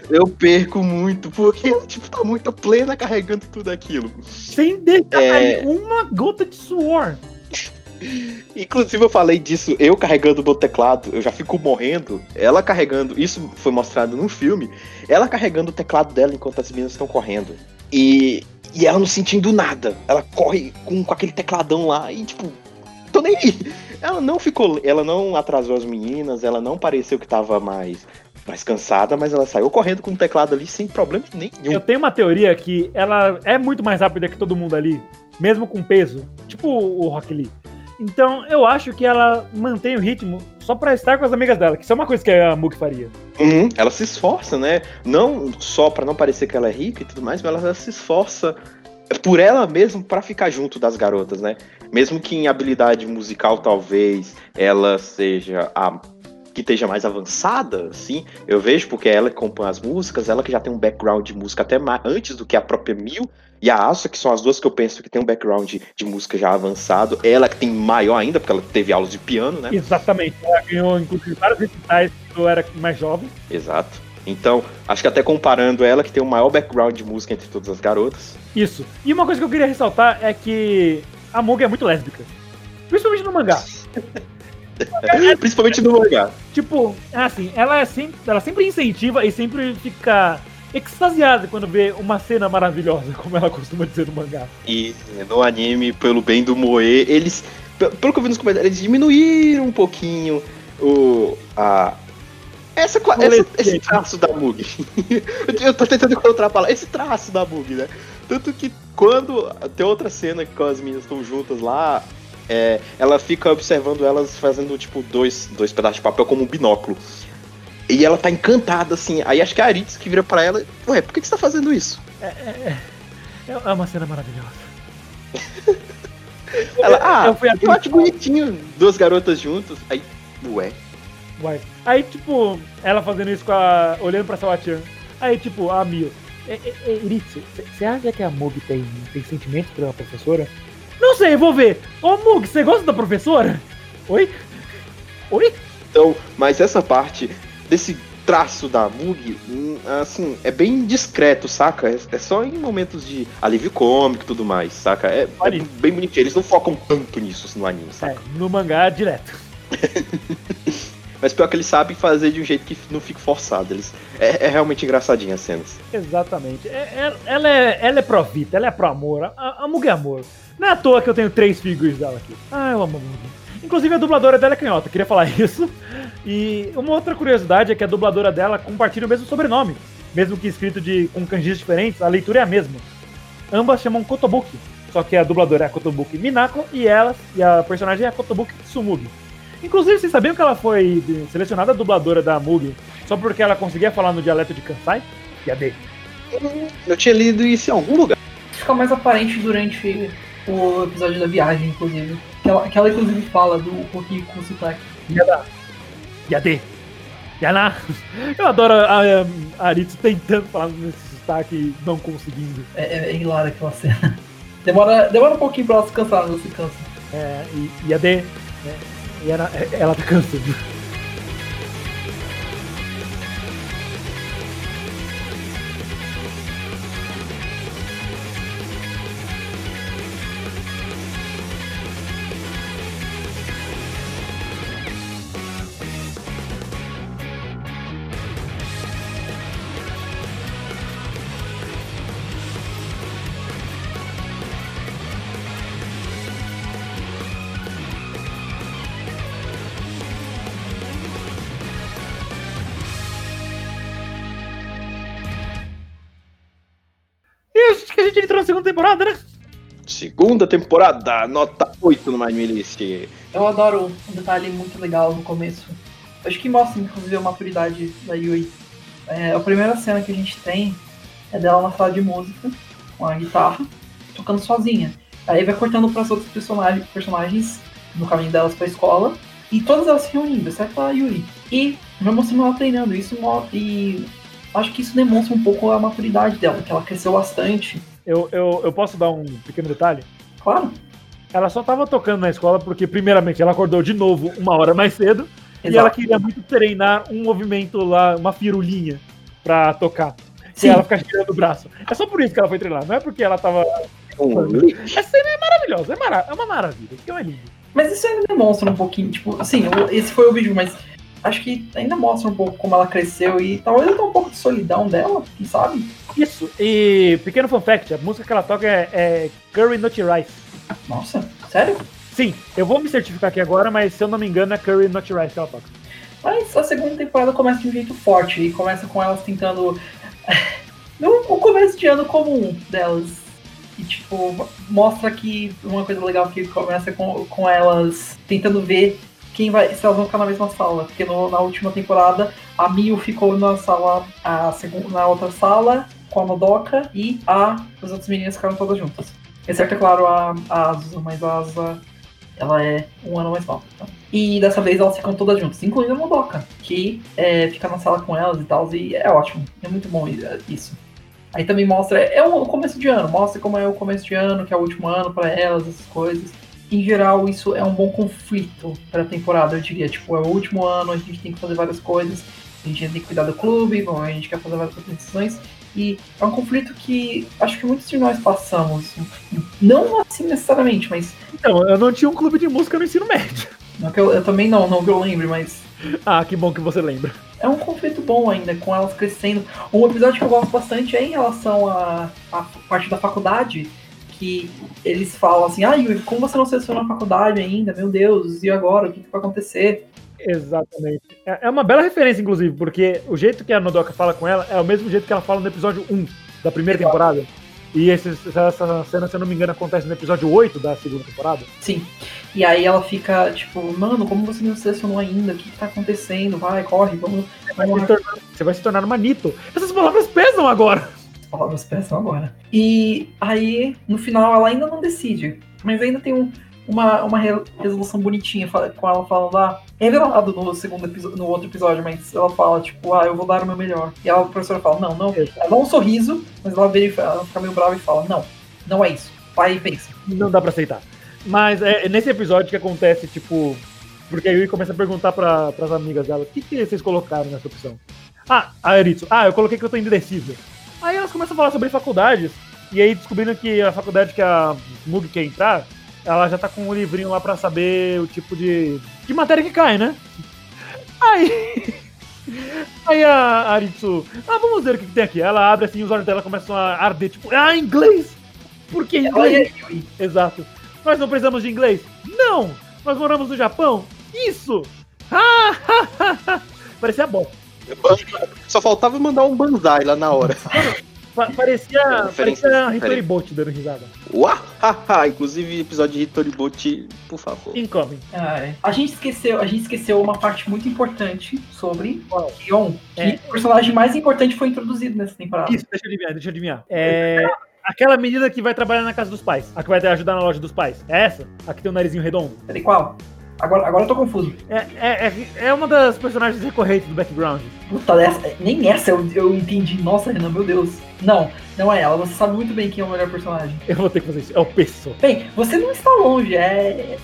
Eu perco muito, porque ela, tipo, tá muito plena carregando tudo aquilo. Sem deixar é... uma gota de suor. Inclusive eu falei disso, eu carregando o meu teclado, eu já fico morrendo. Ela carregando, isso foi mostrado no filme, ela carregando o teclado dela enquanto as meninas estão correndo. E e ela não sentindo nada. Ela corre com, com aquele tecladão lá e, tipo, tô nem aí. Ela não ficou. Ela não atrasou as meninas, ela não pareceu que tava mais, mais cansada, mas ela saiu correndo com o teclado ali sem problema nenhum. Eu tenho uma teoria que ela é muito mais rápida que todo mundo ali, mesmo com peso. Tipo o Rock Lee. Então eu acho que ela mantém o ritmo só pra estar com as amigas dela, que isso é uma coisa que a Mugi faria. Uhum, ela se esforça, né? Não só pra não parecer que ela é rica e tudo mais, mas ela se esforça por ela mesma para ficar junto das garotas, né? Mesmo que em habilidade musical talvez ela seja a que esteja mais avançada, assim, eu vejo porque é ela que compõe as músicas, ela que já tem um background de música até mais, antes do que a própria Mil e a Asa, que são as duas que eu penso que tem um background de, de música já avançado, ela que tem maior ainda, porque ela teve aulas de piano, né? Exatamente, ela ganhou inclusive vários recitais quando eu era mais jovem. Exato. Então, acho que até comparando ela, que tem o maior background de música entre todas as garotas. Isso. E uma coisa que eu queria ressaltar é que a Mugi é muito lésbica. Principalmente no mangá. [laughs] [laughs] Principalmente no mangá. Tipo, assim, ela, é sempre, ela sempre incentiva e sempre fica extasiada quando vê uma cena maravilhosa, como ela costuma dizer no mangá. E no anime, pelo bem do Moe, eles, pelo que eu vi nos comentários, eles diminuíram um pouquinho o, a, essa, essa, esse traço da Mug. [laughs] eu tô tentando encontrar a palavra. Esse traço da Mug, né? Tanto que quando tem outra cena que as meninas estão juntas lá, é, ela fica observando elas fazendo, tipo, dois, dois pedaços de papel como um binóculo. E ela tá encantada, assim. Aí acho que é a Aritz que vira pra ela, ué, por que, que você tá fazendo isso? É, é, é, é uma cena maravilhosa. [laughs] ela, ah, eu, fui eu acho bonitinho, duas garotas juntas. Aí, ué, Vai. Aí, tipo, ela fazendo isso com a. olhando pra Sawatian. Aí, tipo, a Mio. Iritsu, você acha que a Mug tem, tem sentimentos pela professora? Não sei, vou ver. Ô Mug, você gosta da professora? Oi? Oi? Então, mas essa parte desse traço da Mug, hum, assim, é bem discreto, saca? É, é só em momentos de alívio cômico e tudo mais, saca? É, é, bem bonitinho. Eles não focam tanto nisso no anime, saca? É, no mangá, direto. [laughs] Mas pior que eles sabem fazer de um jeito que não fique forçado. Eles, é, é realmente engraçadinho as cenas. Exatamente. É, é, ela, é, ela é pro vida, ela é pro amor. A, a é amor. Não é à toa que eu tenho três figures dela aqui. Ah, eu amo a Mugi. Inclusive a dubladora dela é canhota, queria falar [laughs] isso. E uma outra curiosidade é que a dubladora dela compartilha o mesmo sobrenome. Mesmo que escrito de, com kanjis diferentes, a leitura é a mesma. Ambas chamam Kotobuki. Só que a dubladora é a Kotobuki Minako e ela, e a personagem é a Kotobuki Tsumugi. Inclusive, vocês sabiam que ela foi selecionada dubladora da Mugi só porque ela conseguia falar no dialeto de Kansai? Yade. Eu tinha lido isso em algum lugar. Fica mais aparente durante o episódio da viagem, inclusive. Que ela, que ela inclusive fala do Roki com sotaque. Yada. Yade. Yana. Eu adoro a, a, a Aritsu tentando falar nesse sotaque e não conseguindo. É, é, é hilário aquela cena. Demora, demora um pouquinho pra ela se cansar, ela se cansa. É, e Yade. É. E ela, ela tá cansando. Gente entrou na segunda temporada, né? Segunda temporada, nota 8 no My List. Eu adoro um detalhe muito legal no começo. Acho que mostra, inclusive, a maturidade da Yui. É, a primeira cena que a gente tem é dela na sala de música, com a guitarra, tocando sozinha. Aí vai cortando para as outras personagens, personagens no caminho delas para a escola, e todas elas se reunindo, exceto a Yui. E vai mostrando ela treinando. Isso e acho que isso demonstra um pouco a maturidade dela, que ela cresceu bastante eu, eu, eu posso dar um pequeno detalhe? Claro. Ela só estava tocando na escola porque, primeiramente, ela acordou de novo uma hora mais cedo Exato. e ela queria muito treinar um movimento lá, uma firulinha pra tocar. Sim. E ela ficar girando o braço. É só por isso que ela foi treinar, não é porque ela tava. Essa cena é maravilhosa, é, mara é uma maravilha, isso é lindo. Mas isso ainda demonstra um pouquinho, tipo, assim, esse foi o vídeo, mas acho que ainda mostra um pouco como ela cresceu e talvez até um pouco de solidão dela, quem sabe? Isso, e pequeno fun fact, a música que ela toca é, é Curry Not Rice. Nossa, sério? Sim, eu vou me certificar aqui agora, mas se eu não me engano é Curry Not Rice que ela toca. Mas a segunda temporada começa de um jeito forte e começa com elas tentando. [laughs] no começo de ano comum delas. E, tipo, mostra que uma coisa legal que começa com, com elas tentando ver quem vai, se elas vão ficar na mesma sala. Porque no- na última temporada a Mio ficou na sala, a segunda, na outra sala com a Nodoka e a, as outras meninas ficaram todas juntas. Exceto, é claro, a, a Azusa, mas a Azusa ela é um ano mais nova. então. E dessa vez elas ficam todas juntas, incluindo a Nodoka, que é, fica na sala com elas e tal, e é ótimo. É muito bom isso. Aí também mostra, é o começo de ano, mostra como é o começo de ano, que é o último ano pra elas, essas coisas. Em geral, isso é um bom conflito pra temporada, eu diria. Tipo, é o último ano, a gente tem que fazer várias coisas, a gente tem que cuidar do clube, bom, a gente quer fazer várias decisões. E é um conflito que acho que muitos de nós passamos. Não assim necessariamente, mas. Então, eu não tinha um clube de música no ensino médio. Não que eu, eu também não, não que eu lembre, mas Ah, que bom que você lembra. é um conflito bom ainda, com elas crescendo. Um episódio que eu gosto bastante é em relação à, à parte da faculdade, que eles falam assim, ah, Yuri, como você não selecionou a faculdade ainda? Meu Deus, e agora? O que, que vai acontecer? Exatamente. É é uma bela referência, inclusive, porque o jeito que a Nodoka fala com ela é o mesmo jeito que ela fala no episódio 1 da primeira Exato. temporada. E esse- essa cena, se eu não me engano, acontece no episódio 8 da segunda temporada. Sim. E aí ela fica, tipo, mano, como você não selecionou ainda? O que, que tá acontecendo? Vai, corre, vamos. Vai vamos se tornar- você vai se tornar uma Nito. Essas palavras pesam agora. As palavras pensam agora. E aí, no final, ela ainda não decide. Mas ainda tem um- uma, uma re- resolução bonitinha com ela falando, ah, é revelado no segundo episódio, no outro episódio, mas ela fala, tipo, ah, eu vou dar o meu melhor. E ela, a professora fala, não, não. Ela dá um sorriso, mas ela, vira, e fa- ela fica meio brava e fala, não, não é isso. Vai e pensa. Não dá pra aceitar. Mas é nesse episódio que acontece, tipo. Porque a Yui começa a perguntar pra, pras amigas dela: o que, que vocês colocaram nessa opção? Ah, a Eritsu. Ah, eu coloquei que eu tô indecisa. Aí elas começam a falar sobre faculdades. E aí descobrindo que a faculdade que a Mug quer entrar, ela já tá com um livrinho lá pra saber o tipo de, de matéria que cai, né? Aí. [laughs] Aí a Aritsu, ah, vamos ver o que, que tem aqui. Ela abre assim, os olhos dela começam a arder, tipo, ah, inglês! Por que inglês? Yui. Exato. Nós não precisamos de inglês? Não! Nós moramos no Japão? Isso! [laughs] Ah, ha, ha, ha. Parecia bom. Só faltava mandar um banzai lá na hora. Pa- parecia Referências parecia Hitori. Bolt dando risada. Uahaha! Inclusive, episódio de Hitoribot, por favor. Incoming. Ai. A gente esqueceu, a gente esqueceu uma parte muito importante sobre Qual? Kion, que É. o personagem mais importante foi introduzido nessa temporada. Isso, deixa eu adivinhar, deixa eu adivinhar. É. Aquela menina que vai trabalhar na casa dos pais. A que vai ajudar na loja dos pais. É essa? A que tem o narizinho redondo? Peraí, qual? Agora, agora eu tô confuso. É, é, é, é uma das personagens recorrentes do background. Puta, dessa, nem essa eu, eu entendi. Nossa, Renan, meu Deus. Não, não é ela. Você sabe muito bem quem é o melhor personagem. Eu vou ter que fazer isso. É o Pesso. Bem, você não está longe, é.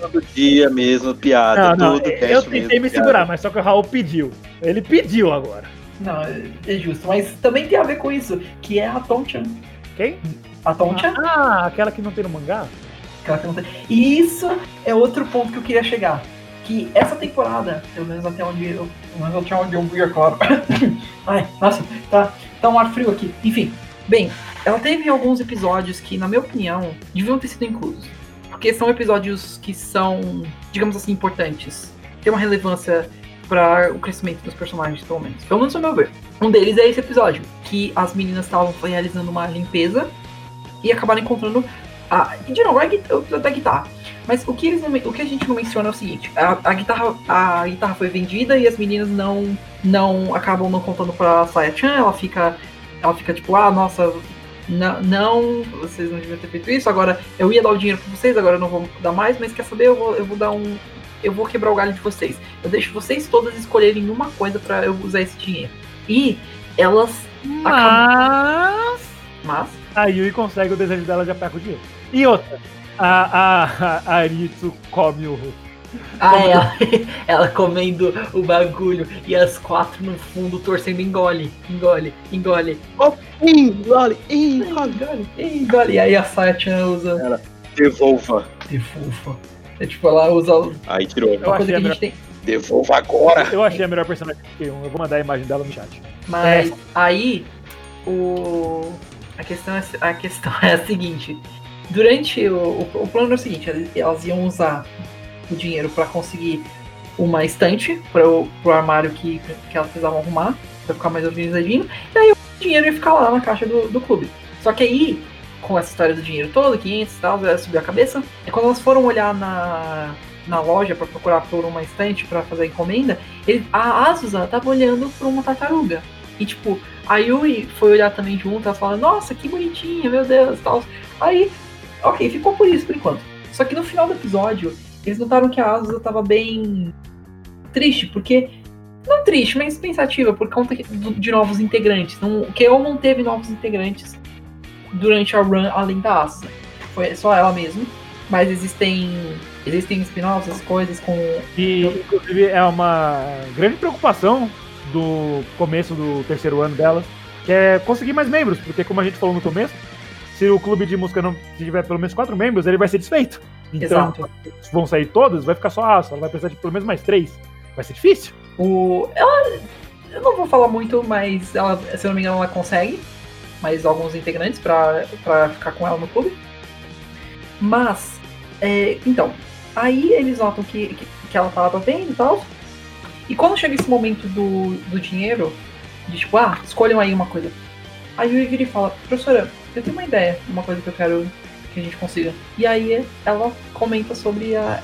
Todo dia mesmo, piada. Não, não, todo cast eu tentei mesmo, me piada. segurar, mas só que o Raul pediu. Ele pediu agora. Não, é, é justo. Mas também tem a ver com isso, que é a Tonchan. Quem? A Tonchan, Ah, aquela que não tem no mangá? Que tem. E isso é outro ponto que eu queria chegar. Que essa temporada, pelo menos até onde eu. Pelo menos até onde eu vi, é claro. [laughs] Ai, nossa, tá, tá um ar frio aqui. Enfim, bem, ela teve alguns episódios que, na minha opinião, deviam ter sido inclusos. Porque são episódios que são, digamos assim, importantes. Tem uma relevância para o crescimento dos personagens, pelo menos. Pelo menos ao meu ver. Um deles é esse episódio, que as meninas estavam realizando uma limpeza e acabaram encontrando a. e, De novo, a episódio da guitarra. Mas o que, eles não o que a gente não menciona é o seguinte: a, a guitarra, a guitarra foi vendida e as meninas não, não acabam não contando pra Saya-chan. Ela fica, ela fica tipo, ah, nossa, não, não, vocês não deviam ter feito isso. Agora eu ia dar o dinheiro pra vocês, agora eu não vou dar mais. Mas quer saber? Eu vou, eu vou dar um, eu vou quebrar o galho de vocês. Eu deixo vocês todas escolherem uma coisa pra eu usar esse dinheiro. E elas, Mas. mas A Yui consegue o desejo dela de apagar o dinheiro. E outra. A, a, a Aritsu come o. Ah, ela, [laughs] ela comendo o bagulho e as quatro no fundo torcendo engole, engole, engole, Engole, engole. engole, engole. E aí a Satya usa Devolva. defufa. É tipo, ela usa Aí tirou. Eu achei que a a melhor, gente tem. Devolva agora. eu achei a melhor personagem que um. Eu vou mandar a imagem dela no chat. Mas aí o a questão é, a questão [laughs] é a seguinte. Durante o, o, o plano é o seguinte, elas- iam usar o dinheiro para conseguir uma estante para o armário que, que elas precisavam arrumar, para ficar mais organizadinho, e aí o dinheiro ia ficar lá na caixa do, do clube. Só que aí, com essa história do dinheiro todo, 500 e tal, subiu a cabeça, e quando elas foram olhar na, na loja para procurar por uma estante para fazer a encomenda, ele, a Azusa tava olhando por uma tartaruga. E tipo, a Yui foi olhar também junto, ela falando, nossa, que bonitinha, meu Deus, tal. Aí, ok, ficou por isso por enquanto. Só que no final do episódio, eles notaram que a Azusa tava bem triste, porque. Não triste, mas pensativa, por conta de novos integrantes. Não, o Keo não teve novos integrantes durante a run além da Asa. Foi só ela mesma. Mas existem. Existem spin-offs, coisas com. E inclusive é uma grande preocupação do começo do terceiro ano delas, que é conseguir mais membros, porque como a gente falou no começo, se o clube de música não tiver pelo menos quatro membros, ele vai ser desfeito. Então, Exato. vão sair todos, vai ficar só a ela vai precisar de pelo menos mais três. Vai ser difícil. O, ela. Eu não vou falar muito, mas ela, se eu não me engano, ela consegue mais alguns integrantes pra, pra ficar com ela no clube. Mas, é, então, aí eles notam que, que, que ela tava bem e tal. E quando chega esse momento do, do dinheiro, de tipo, ah, escolham aí uma coisa. Aí o e fala, professora, eu tenho uma ideia, uma coisa que eu quero que a gente consiga. E aí ela comenta sobre a.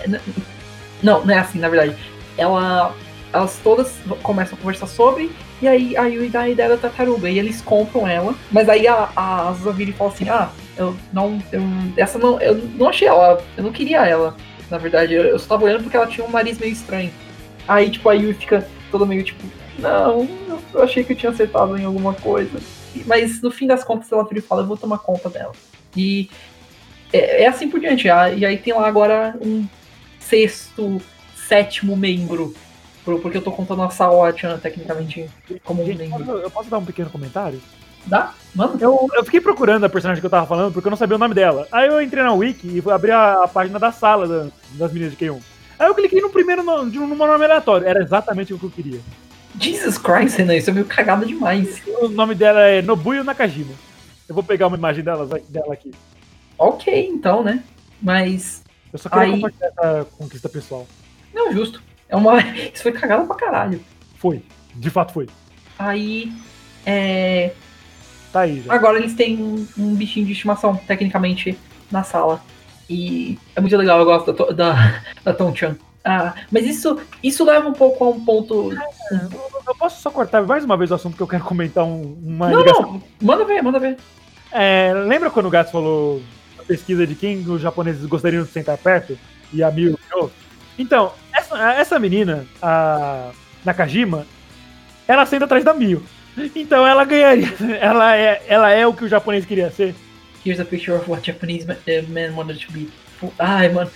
Não, não é assim, na verdade. Ela. Elas todas começam a conversar sobre, e aí a Yui dá a ideia da tartaruga, e eles compram ela, mas aí a, a e fala assim, ah, eu não. Eu, essa não. Eu não achei ela, eu não queria ela. Na verdade, eu, eu só tava olhando porque ela tinha um nariz meio estranho. Aí, tipo, a Yui fica toda meio tipo, não, eu achei que eu tinha acertado em alguma coisa. Mas no fim das contas ela vira e fala, eu vou tomar conta dela. E é, é assim por diante. Ah, E aí tem lá agora um sexto, sétimo membro. por- Porque eu tô contando a Saoa-chan tecnicamente como um Gente, membro. posso- eu posso dar um pequeno comentário? Dá? Mano? Eu, eu fiquei procurando a personagem que eu tava falando porque eu não sabia o nome dela. Aí eu entrei na wiki e fui abrir a, a página da sala da- das meninas de K1. Aí eu cliquei no primeiro nome, de um nome aleatório. Era exatamente o que eu queria. Jesus Christ, Renan, isso é meio cagado demais. O nome dela é Nobuyo Nakajima. Eu vou pegar uma imagem dela, dela aqui. Ok, então, né? Mas. Eu só queria Aí- compartilhar essa conquista pessoal. Não, justo. É uma. [laughs] Isso foi cagado pra caralho. Foi. De fato foi. Aí. É. Tá aí já. Agora eles têm um, um bichinho de estimação, tecnicamente, na sala. E é muito legal, eu gosto da, da, [laughs] da Tom-chan. Ah, mas isso, isso leva um pouco a um ponto. Eu posso só cortar mais uma vez o assunto que eu quero comentar um- uma Não, ligação. não, manda ver, manda ver. É, lembra quando o Gato falou a pesquisa de quem os japoneses gostariam de sentar perto? E a Miu? Então, essa, essa menina, a Nakajima, ela senta atrás da Miu. Então ela ganharia. [laughs] Ela é, ela é o que o japonês queria ser. Here's a picture of what Japanese man, eh, wanted to be. Ai, mano.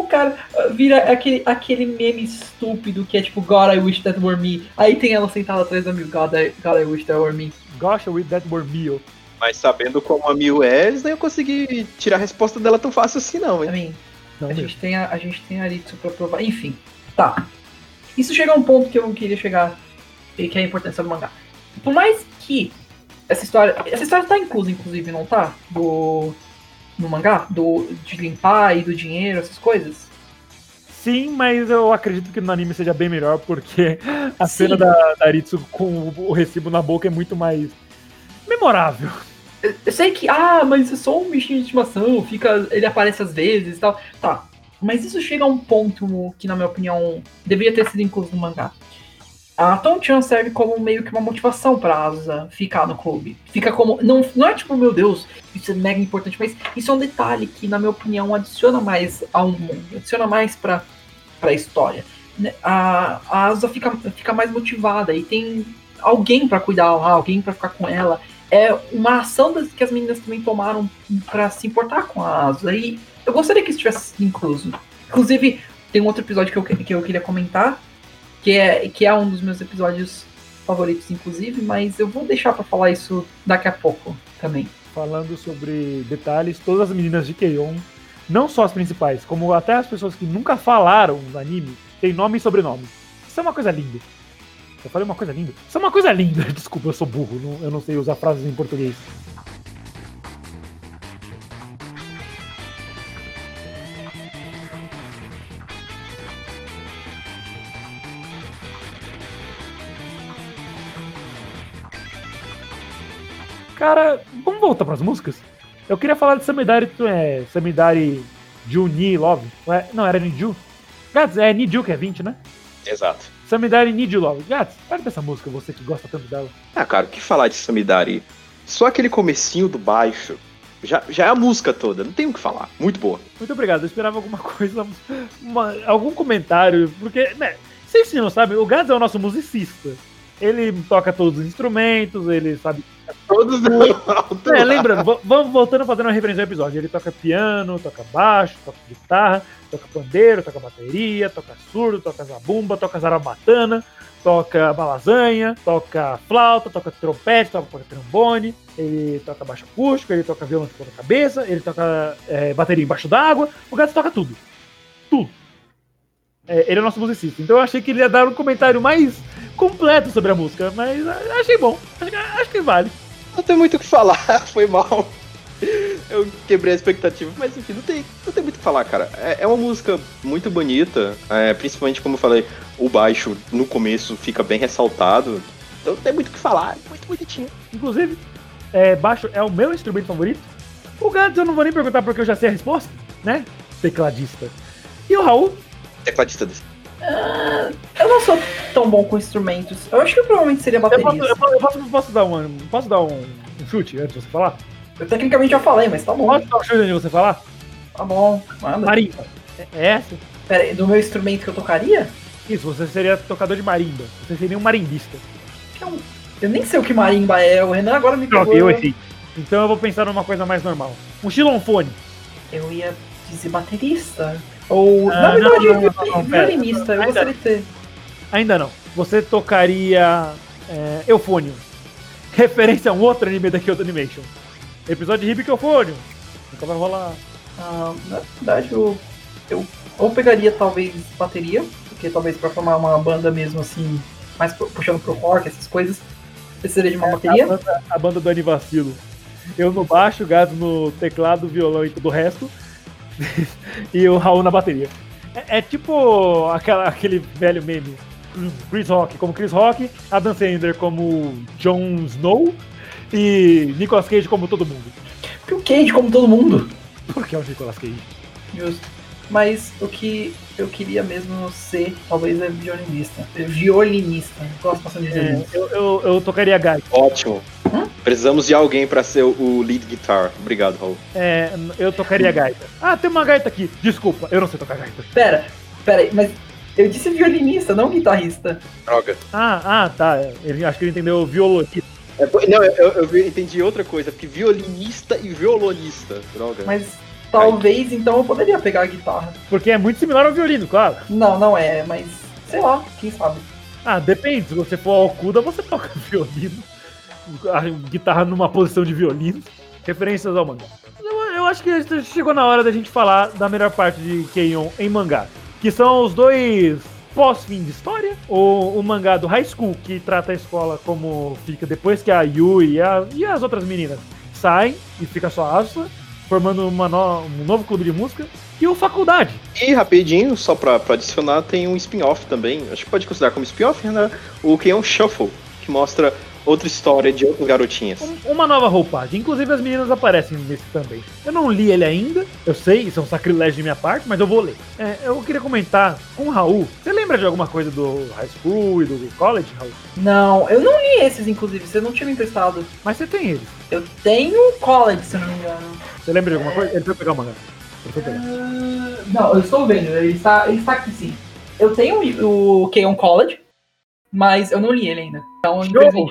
O cara vira aquele, aquele meme estúpido que é tipo, God, I wish that were me. Aí tem ela sentada atrás da Miu, God, I, God, I wish that were me. Gosta with that word meal. Mas sabendo como a Mil é, eles nem eu consegui tirar a resposta dela tão fácil assim, não, I hein? mean, Não a mesmo. gente tem a, a gente tem a Aritsu pra provar. Enfim, tá. Isso chega a um ponto que eu queria chegar, e que é a importância do mangá. Por mais que essa história. Essa história tá inclusa, inclusive, não tá? Do. No mangá? Do, de limpar e do dinheiro, essas coisas? Sim, mas eu acredito que no anime seja bem melhor, porque a Sim. cena da, da Aritsu com o, recibo na boca é muito mais memorável. Eu, eu sei que, ah, mas é só um bichinho de estimação, fica, ele aparece às vezes e tal. Tá. Mas isso chega a um ponto que, na minha opinião, deveria ter sido incluso no mangá. A Tom-chan serve como meio que uma motivação pra Asa ficar no clube. Fica como. Não, não é tipo, meu Deus, isso é mega importante, mas isso é um detalhe que, na minha opinião, adiciona mais ao mundo, adiciona mais pra, pra história. Né, A, a Asa fica, fica mais motivada e tem alguém pra cuidar alguém pra ficar com ela é uma ação das, que as meninas também tomaram pra se importar com a Asa. E eu gostaria que isso tivesse incluso. Inclusive, tem um outro episódio que eu, que eu queria comentar, que é, que é um dos meus episódios favoritos, inclusive, mas eu vou deixar pra falar isso daqui a pouco também. Falando sobre detalhes, todas as meninas de Keion, não só as principais, como até as pessoas que nunca falaram no anime, têm nome e sobrenome. Isso é uma coisa linda. Eu falei uma coisa linda? Isso é uma coisa linda. [laughs] Desculpa, eu sou burro, não- eu não sei usar frases em português. Cara, vamos voltar pras músicas? Eu queria falar de Samidari, é, Samidari Juni Love. Não, era Niju? Gats, é You que é 20, né? Exato. Samidari You Love. Gats, fale dessa música, você que gosta tanto dela. Ah, cara, o que falar de Samidari? Só aquele comecinho do baixo. Já, já é a música toda, não tem o que falar. Muito boa. Muito obrigado, eu esperava alguma [laughs] coisa, uma- algum comentário, porque, né, vocês não sabem, o Gats é o nosso musicista. Ele toca todos os instrumentos, ele sabe Todos [laughs] É, lembrando, vamos voltando fazendo uma referência ao episódio. Ele toca piano, toca baixo, toca guitarra, toca pandeiro, toca bateria, toca surdo, toca zabumba, toca zarabatana, toca balazanha, toca flauta, toca trompete, toca trombone, ele toca baixo acústico, ele toca violão de ponta cabeça, ele toca é, bateria embaixo d'água, o gato toca tudo. Tudo. É, ele é o nosso musicista, então eu achei que ele ia dar um comentário mais completo sobre a música, mas ah, achei bom, acho que, acho que vale. Não tem muito o que falar, [laughs] foi mal. Eu quebrei a expectativa, mas enfim, não tem, não tem muito o que falar, cara. É, é uma música muito bonita, é, principalmente como eu falei, o baixo no começo fica bem ressaltado. Então não tem muito o que falar, é muito bonitinho. Inclusive, é, baixo é o meu instrumento favorito. O Gads eu não vou nem perguntar porque eu já sei a resposta, né? Tecladista. E o Raul? Tecladista desse. Ah, eu não sou tão bom com instrumentos. Eu acho que provavelmente seria Eu posso, baterista. eu posso, eu posso- posso dar, uma, posso dar um, um chute antes de você falar? Eu tecnicamente já falei, mas tá bom. Posso dar um chute antes de você falar? Tá bom. Manda. Marimba. É essa? Pera aí, do meu instrumento que eu tocaria? Isso, você seria tocador de marimba. Você seria um marimbista. É Eu nem sei o que marimba é. O Renan agora me pegou. eu. Então eu vou pensar numa coisa mais normal. Um xilofone. Eu ia dizer baterista. Ou. Ah, na verdade, não, não, não, não, violinista. Eu Ainda gostaria de ter. Ainda não. Você tocaria é, Eufônio. Referência a um outro anime da Kyoto Animation. Episódio de Hibiki Eufônio. Nunca vai rolar. Ah, na verdade, eu, eu ou pegaria talvez bateria, porque talvez pra formar uma banda mesmo assim, mais pu- puxando pro rock, essas coisas, precisaria de uma A bateria. banda, a banda do Anivacilo. Eu no baixo, o Gato no teclado, violão e tudo o resto. [laughs] e o Raul na bateria. É, é tipo aquela, aquele velho meme. Chris Rock como Chris Rock, Adam Sandler como Jon Snow e Nicolas Cage como todo mundo. Porque o Cage, como todo mundo. Por que é o Nicolas Cage? Justo. Mas o que eu queria mesmo ser, talvez, é violinista. Violinista. Gosto bastante de É, violinista. eu, eu, eu tocaria gaita. Ótimo. Precisamos de alguém pra ser o lead guitar. Obrigado, Raul. É, eu tocaria gaita. Ah, tem uma gaita aqui. Desculpa, eu não sei tocar gaita. Pera, pera aí, mas eu disse violinista, não guitarrista. Droga. Ah, ah, tá. Ele, acho que ele entendeu violonista. É, não, eu, eu- entendi outra coisa, porque violinista e violonista. Droga. Mas talvez então eu poderia pegar a guitarra. Porque é muito similar ao violino, claro. Não, não é, mas sei lá, quem sabe. Ah, depende. Se você for ao Kuda, você toca [laughs] violino. A guitarra numa posição de violino. Referências ao mangá. Eu, eu acho que chegou na hora da gente falar da melhor parte de Keion em mangá. Que são os dois pós-fim de história. O, o mangá do High School, que trata a escola como fica depois que a Yui e, a- e as outras meninas saem e fica só a Asuna, formando no- um novo clube de música. E o Faculdade, E rapidinho, só pra, pra adicionar, tem um spin-off também. Acho que pode considerar como spin-off, né? O Keon Shuffle, que mostra outra história de outras garotinhas. Um- uma nova roupagem. Inclusive as meninas aparecem nesse também. Eu não li ele ainda, eu sei, isso é um sacrilégio de minha parte, mas eu vou ler. É, eu queria comentar com o Raul. Você lembra de alguma coisa do high school e do college, Raul? Não, eu não li esses, inclusive, você não tinha me emprestado. Mas você tem eles. Eu tenho college, se não me engano. Você lembra de alguma coisa? Ele foi pegar o mangá. Ele foi pegar. Ah, não, eu estou vendo, ele está, ele está aqui sim. Eu tenho o Keon College, mas eu não li ele ainda. Então, Show!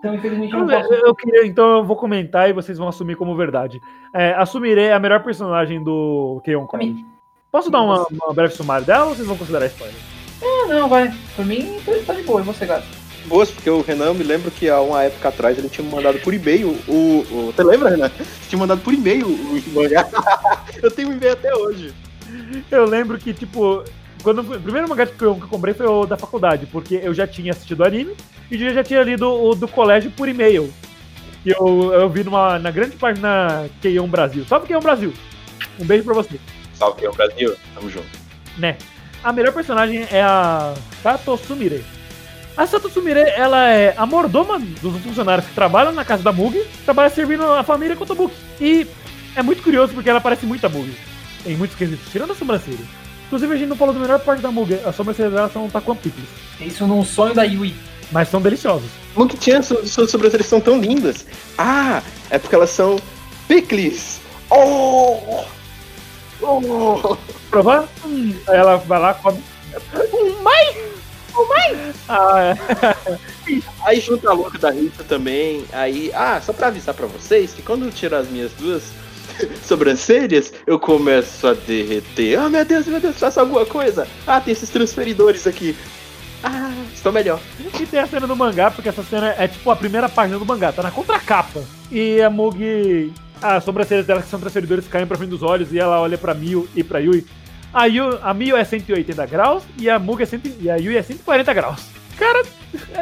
Então, infelizmente eu não Eu, posso. eu queria, então eu vou comentar e vocês vão assumir como verdade. É, assumirei a melhor personagem do Keon College. Posso dar uma, uma breve sumário dela ou vocês vão considerar spoiler? Ah, não, vai. Por mim, tá- tá de boa, e você, gato? Boas, porque o Renan, eu me lembro que há uma época atrás ele tinha me mandado por e-mail o. o você lembra, Renan? Você tinha mandado por e-mail o, mangá. [laughs] eu tenho um e-mail até hoje. Eu lembro que, tipo, quando o primeiro mangá que eu, que eu comprei foi o da faculdade, porque eu já tinha assistido o anime e eu já tinha lido o do colégio por e-mail. Que eu, eu vi numa, na grande página Keion Brasil. Salve Keion Brasil! Um beijo pra você. Salve, Keon Brasil. Tamo junto. Né? A melhor personagem é a Sato Sumire. A Sato Sumire, ela é a mordoma dos funcionários que trabalham na casa da Mugi, trabalha servindo a família Kotobuki. E é muito curioso porque ela parece muito a Mugi, em muitos quesitos, tirando a sobrancelha. Inclusive, a gente não falou da melhor parte da Mugen. As sobrancelhas dela são Taquan Pickles. Isso num sonho da Yui. Mas são deliciosos. Monkey-chan, su- suas sobrancelhas são tão lindas. Ah, é porque elas são pickles. Oh! Oh! Provar? Hum, aí ela vai lá, come. Um mais? Um mais? Ah, é. [laughs] Aí junta a louca da Rita também. Aí, ah, só pra avisar pra vocês que quando eu tirar as minhas duas [laughs] sobrancelhas, eu começo a derreter. Ah, meu Deus, meu Deus, faça alguma coisa. Ah, tem esses transferidores aqui. Ah, estou melhor. E tem a cena do mangá, porque essa cena é tipo a primeira página do mangá, tá na contracapa. E a Mugi, as sobrancelhas dela que são transferidores caem pra frente dos olhos e ela olha pra Miu e pra Yui. A, Yu, a Miu é 180 graus e a Mugi é 100, e a Yui é 140 graus. Cara,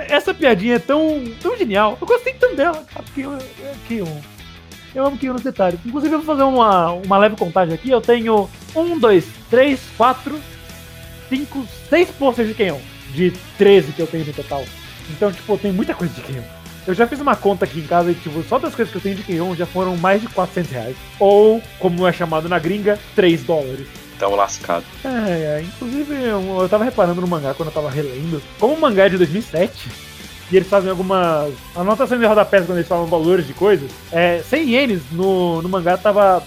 essa piadinha é tão, tão genial. Eu gostei tanto dela, cara, que eu, que eu, eu amo que eu nos detalhes. Inclusive, eu vou fazer uma, uma leve contagem aqui. Eu tenho um, dois, três, quatro, cinco, seis posters de Kenyon. De 13 que eu tenho no total. Então, tipo, eu tenho muita coisa de Kenyon. Eu já fiz uma conta aqui em casa e, tipo, só das coisas que eu tenho de Kenyon já foram mais de 400 reais. Ou, como é chamado na gringa, 3 dólares. Tão lascado. É, é, inclusive eu, eu tava reparando no mangá quando eu tava relendo. Como o mangá é de 2007, e eles fazem algumas anotações de rodapés quando eles falam valores de coisas, é, 100 ienes no, no mangá tava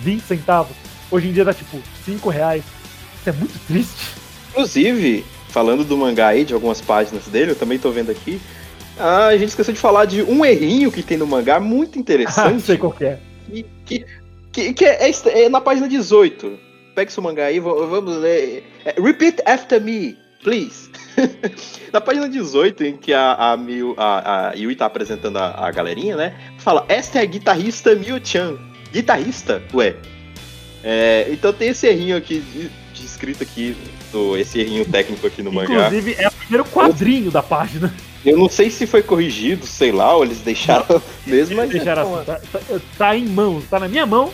20 centavos. Hoje em dia tá tipo 5 reais. Isso é muito triste. Inclusive, falando do mangá aí, de algumas páginas dele, eu também tô vendo aqui. Ah, a gente esqueceu de falar de um errinho que tem no mangá, muito interessante. [laughs] sei qual que é. que, que, que, é, é- é na página 18. Pega seu mangá aí, va- vamos ler. É, Repeat after me, please. [laughs] na página 18, em que a, a, Miu, a, a Yui tá apresentando a, a galerinha, né? Fala, esta é a guitarrista Miu-chan. Guitarrista? Ué. É, então tem esse errinho aqui de, de escrito aqui, do, esse errinho técnico aqui no mangá. Inclusive, é o primeiro quadrinho da página. Eu não sei se foi corrigido, sei lá, ou eles deixaram [laughs] mesmo, mas. Deixaram assim, tá, tá- tá em mãos, tá na minha mão.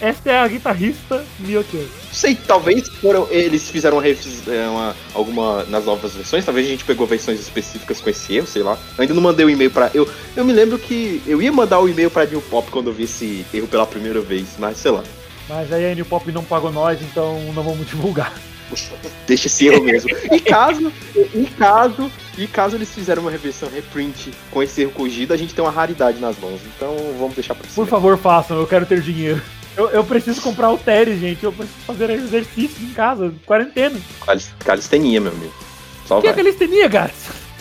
Esta é a guitarrista Miyochan. Não sei, talvez foram, eles fizeram uma, é, uma- alguma nas novas versões, talvez a gente pegou versões específicas com esse erro, sei lá. Eu ainda não mandei o e-mail pra. Eu, eu me lembro que eu ia mandar o e-mail pra New Pop quando eu vi esse erro pela primeira vez, mas sei lá. Mas aí a New Pop não pagou nós, então não vamos divulgar. [laughs] Deixa esse erro mesmo. E caso, e caso, e caso eles fizeram uma reversão reprint com esse erro corrigido, a gente tem uma raridade nas mãos. Então vamos deixar pra Por cima. favor, façam, eu quero ter dinheiro. Eu, eu preciso comprar o Terry, gente. Eu preciso fazer exercício em casa, quarentena. Calis- Calistenia, meu amigo. Só O que é vai. calistenia, gatos?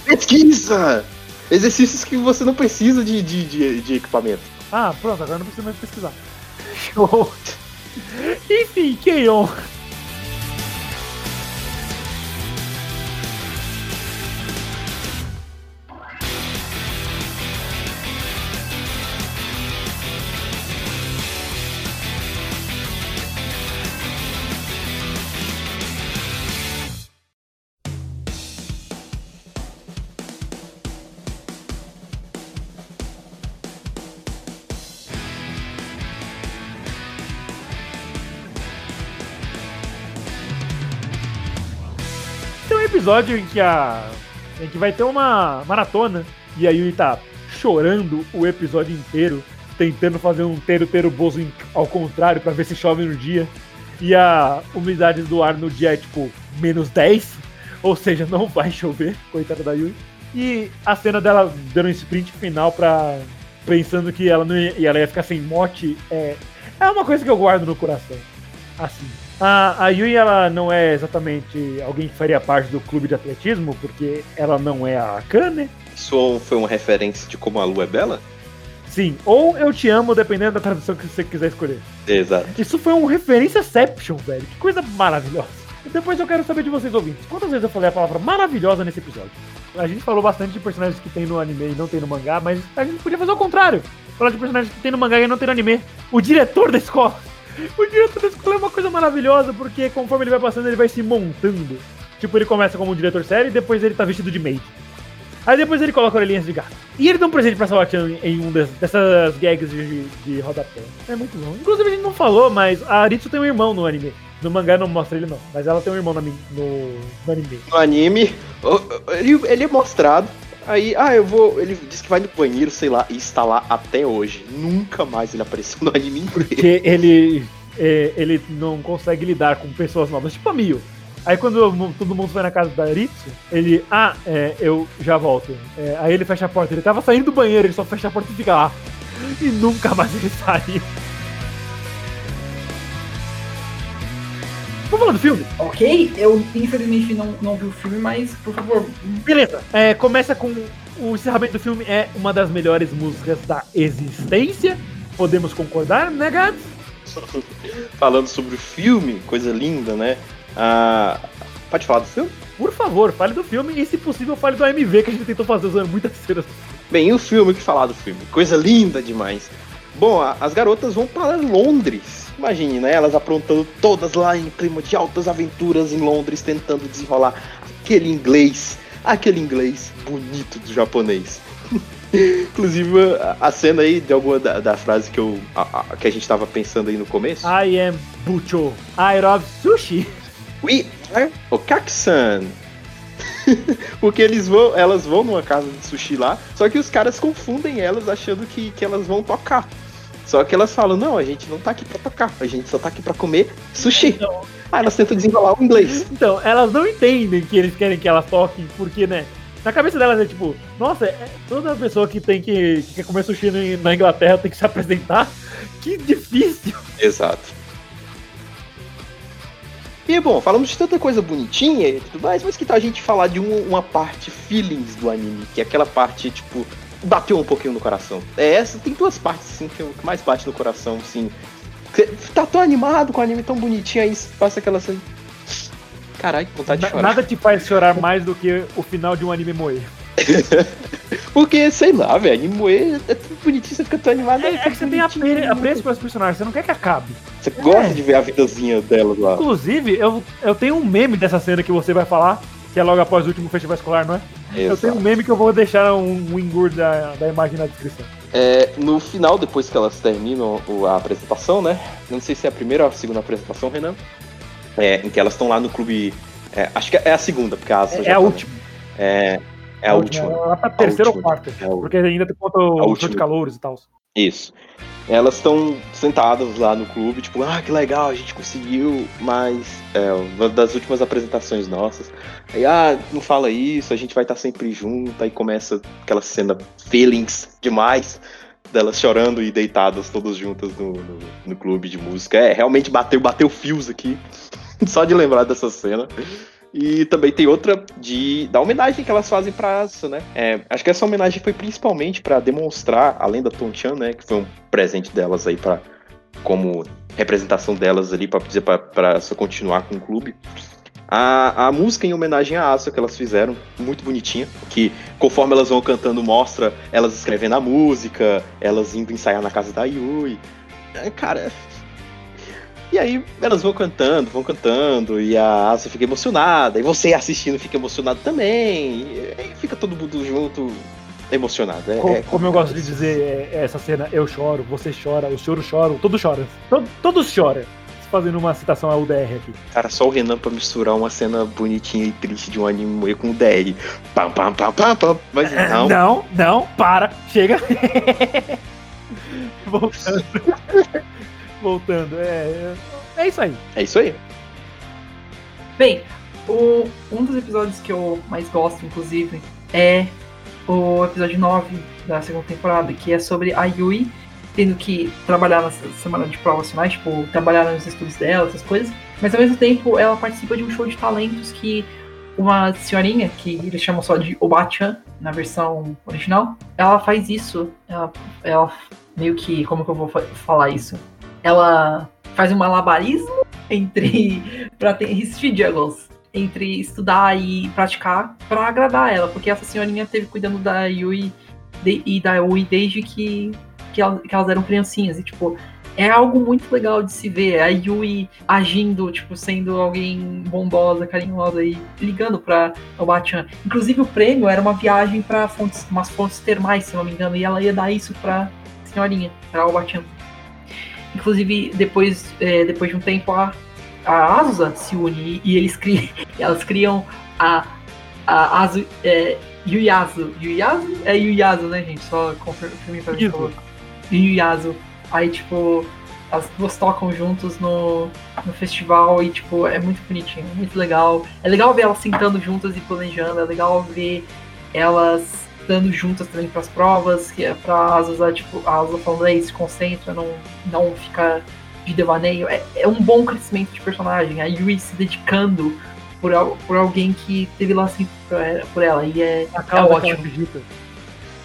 Pesquisa! Exercícios que você não precisa de, de, de, de equipamento. Ah, pronto, agora não preciso mais pesquisar. [laughs] Show. Enfim, Keion. Episódio em que a. em que vai ter uma maratona e a Yui tá chorando o episódio inteiro, tentando fazer um teiro-teiro bozo ao contrário pra ver se chove no dia. E a umidade do ar no dia é tipo menos 10, ou seja, não vai chover, coitada da Yui. E a cena dela dando um sprint final pra. pensando que ela não ia, ela ia ficar sem mote é, é uma coisa que eu guardo no coração. Assim. A, a Yui, ela não é exatamente alguém que faria parte do clube de atletismo, porque ela não é a Akane. Isso foi uma referência de como a lua é bela? Sim, ou eu te amo, dependendo da tradução que você quiser escolher. Exato. Isso foi um referênciaception, velho. Que coisa maravilhosa. E depois eu quero saber de vocês ouvintes. Quantas vezes eu falei a palavra maravilhosa nesse episódio? A gente falou bastante de personagens que tem no anime e não tem no mangá, mas a gente podia fazer o contrário. Falar de personagens que tem no mangá e não tem no anime. O diretor da escola. [laughs] O diretor da escola é uma coisa maravilhosa, porque conforme ele vai passando, ele vai se montando. Tipo, ele começa como um diretor sério e depois ele tá vestido de maid. Aí depois ele coloca orelhinhas de gato. E ele dá um presente pra Sawachan em um des- dessas gags de, de rodapé. É muito bom. Inclusive a gente não falou, mas a Aritsu tem um irmão no anime. No mangá não mostra ele não, mas ela tem um irmão no, no, no anime. No anime, ele é mostrado. Aí, ah, eu vou. Ele diz que vai no banheiro, sei lá, e está lá até hoje. Nunca mais ele apareceu no anime inteiro. Porque ele é, ele não consegue lidar com pessoas novas, tipo a Mio. Aí quando todo mundo vai na casa da Ritsu, ele, ah, é, eu já volto. É, aí ele fecha a porta, ele tava saindo do banheiro, ele só fecha a porta e fica lá. E nunca mais ele [laughs] saiu. Vamos falar do filme? Ok, eu infelizmente não, não vi o filme, mas por favor, Beleza. É, começa com o encerramento do filme, é uma das melhores músicas da existência. Podemos concordar, né, Gads? [laughs] Falando sobre o filme, coisa linda, né? Ah, pode falar do filme? Por favor, fale do filme e, se possível, fale do AMV que a gente tentou fazer usando muitas cenas. Bem, e o filme, o que falar do filme? Coisa linda demais. Bom, as garotas vão para Londres. Imagine, né? Elas aprontando todas lá em clima de altas aventuras em Londres, tentando desenrolar aquele inglês, aquele inglês bonito do japonês. [laughs] Inclusive, a, cena aí de alguma da, da frase que, eu, a- a- que a gente tava pensando aí no começo. I am Bucho. I love sushi. We are Okaki-san. [laughs] Porque eles vão, elas vão numa casa de sushi lá, só que os caras confundem elas achando que, que elas vão tocar. Só que elas falam, não, a gente não tá aqui pra tocar, a gente só tá aqui pra comer sushi. Aí elas tentam desenrolar o inglês. Então, elas não entendem que eles querem que elas toquem, porque, né? Na cabeça delas é tipo, nossa, é, toda pessoa que tem que, que quer comer sushi na- na Inglaterra tem que se apresentar. Que difícil. Exato. E bom, falamos de tanta coisa bonitinha e tudo mais, mas que tal a gente falar de um- uma parte feelings do anime, que é aquela parte, tipo, bateu um pouquinho no coração. É essa, tem duas partes, assim, que, que mais bate no coração, assim. Tá tão animado com o anime tão bonitinho, aí passa aquela assim. Caralho, que vontade de chorar. nada te faz chorar mais do que o final de um anime moe. [laughs] Porque, sei lá, velho, anime moe é tão bonitinho, você fica tão animado. É, é que você tem bonitinho, apre- apreço pelos personagens, você não quer que acabe. Você gosta É. de ver a vidazinha delas lá. Inclusive, eu, eu tenho um meme dessa cena que você vai falar, que é logo após o último festival escolar, não é? Eu tenho um meme que eu vou deixar um, um engur da, da imagem na descrição. É, no final, depois que elas terminam a apresentação, né? Não sei se é a primeira ou a segunda apresentação, Renan. É, em que elas estão lá no clube. é, acho que é a segunda, porque a É, a última. É, a última. Lá pra terceira ou quarta. Porque ainda tem conta o show de calores e tal. Isso. Elas estão sentadas lá no clube, tipo, ah, que legal, a gente conseguiu, mas é, uma das últimas apresentações nossas. Aí, ah, não fala isso, a gente vai estar sempre junto, aí começa aquela cena feelings demais delas chorando e deitadas todas juntas no, no, no clube de música. É, realmente bateu, bateu fios aqui, [laughs] só de lembrar dessa cena. E também tem outra de da homenagem que elas fazem pra Asa, né? É, acho que essa homenagem foi principalmente pra demonstrar, além da Tonchan, né, que foi um presente delas aí para como representação delas ali pra dizer Asa continuar com o clube. A, a música em homenagem à Asa que elas fizeram, muito bonitinha, que conforme elas vão cantando mostra elas escrevendo a música, elas indo ensaiar na casa da Yui. É, cara, e aí elas vão cantando, vão cantando, e a Asa fica emocionada, e você assistindo fica emocionado também, e fica todo mundo junto emocionado. É, Co- é como eu gosto de dizer, é, é essa cena, eu choro, você chora, os choros choram, todos choram. To- todos choram. Fazendo uma citação ao UDR aqui. Cara, só o Renan pra misturar uma cena bonitinha e triste de um anime com o DR. Pam, pam, pam, pam, pam. Mas não, não, não, para, chega. [laughs] Voltando. Voltando, é, é. É isso aí. é isso aí. Bem, o- um dos episódios que eu mais gosto, inclusive, é o episódio 9 da segunda temporada, que é sobre a Yui tendo que trabalhar na semana de provas finais, tipo, trabalhar nos estudos dela, essas coisas, mas ao mesmo tempo ela participa de um show de talentos que uma senhorinha, que eles chamam só de Obachan, na versão original, ela faz isso, ela, ela meio que, como que eu vou fa- falar isso? Ela faz um malabarismo entre [laughs] para ter juggles entre estudar e praticar para agradar ela, porque essa senhorinha teve cuidando da Yui de- e da Yui desde que que, ela- que elas eram criancinhas e tipo é algo muito legal de se ver a Yui agindo tipo sendo alguém bondosa, carinhosa e ligando para Obachan. Inclusive o prêmio era uma viagem para fontes, umas fontes termais, se não me engano, e ela ia dar isso para senhorinha, para Obachan. Inclusive depois é, depois de um tempo a a Asusa se une e eles criam, [laughs] elas criam a, a Azu, é, Yuyasu. Yuyasu? É Yuyasu, né, gente? Só confirme pra mim, por favor. Yuyasu. Aí, tipo, as duas tocam juntos no, no festival e, tipo, é muito bonitinho, muito legal. É legal ver elas sentando juntas e planejando, é legal ver elas dando juntas também pras provas, que é pra Asusa, tipo, a Asusa falando aí, se concentra, não, não fica de devaneio. É, é um bom crescimento de personagem. A Yui se dedicando por, por alguém que teve lá sempre por, por ela. E é, A é ela ótimo.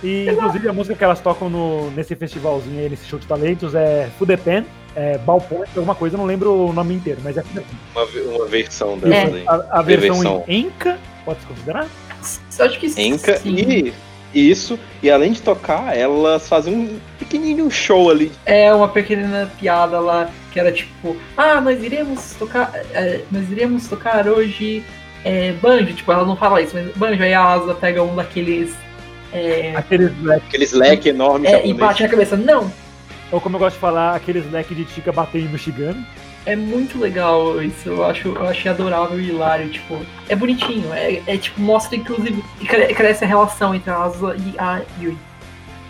E, inclusive, a música que elas tocam no, nesse festivalzinho aí, nesse show de talentos, é Fudepen, é Balpoint, alguma coisa, eu não lembro o nome inteiro, mas é Fudepen. Uma, uma versão É. dessa daí. A, a versão versão. em Enca, pode se considerar? Eu acho que Enca sim. e isso. E além de tocar, elas fazem um pequenininho show ali. É uma pequena piada lá que era tipo, ah, nós iremos tocar, é, nós iremos tocar hoje é, banjo, tipo, ela não fala isso, mas banjo, aí a Asa pega um daqueles é, Aqueles black, Aqueles leque enorme é, e bate na cabeça. Não, ou como eu gosto de falar, aqueles black de Chica batendo no Shigami. É muito legal isso, eu acho, eu achei adorável e hilário, tipo, é bonitinho, é, é, tipo, mostra inclusive, cre- cresce a relação entre a Asa e a Yui.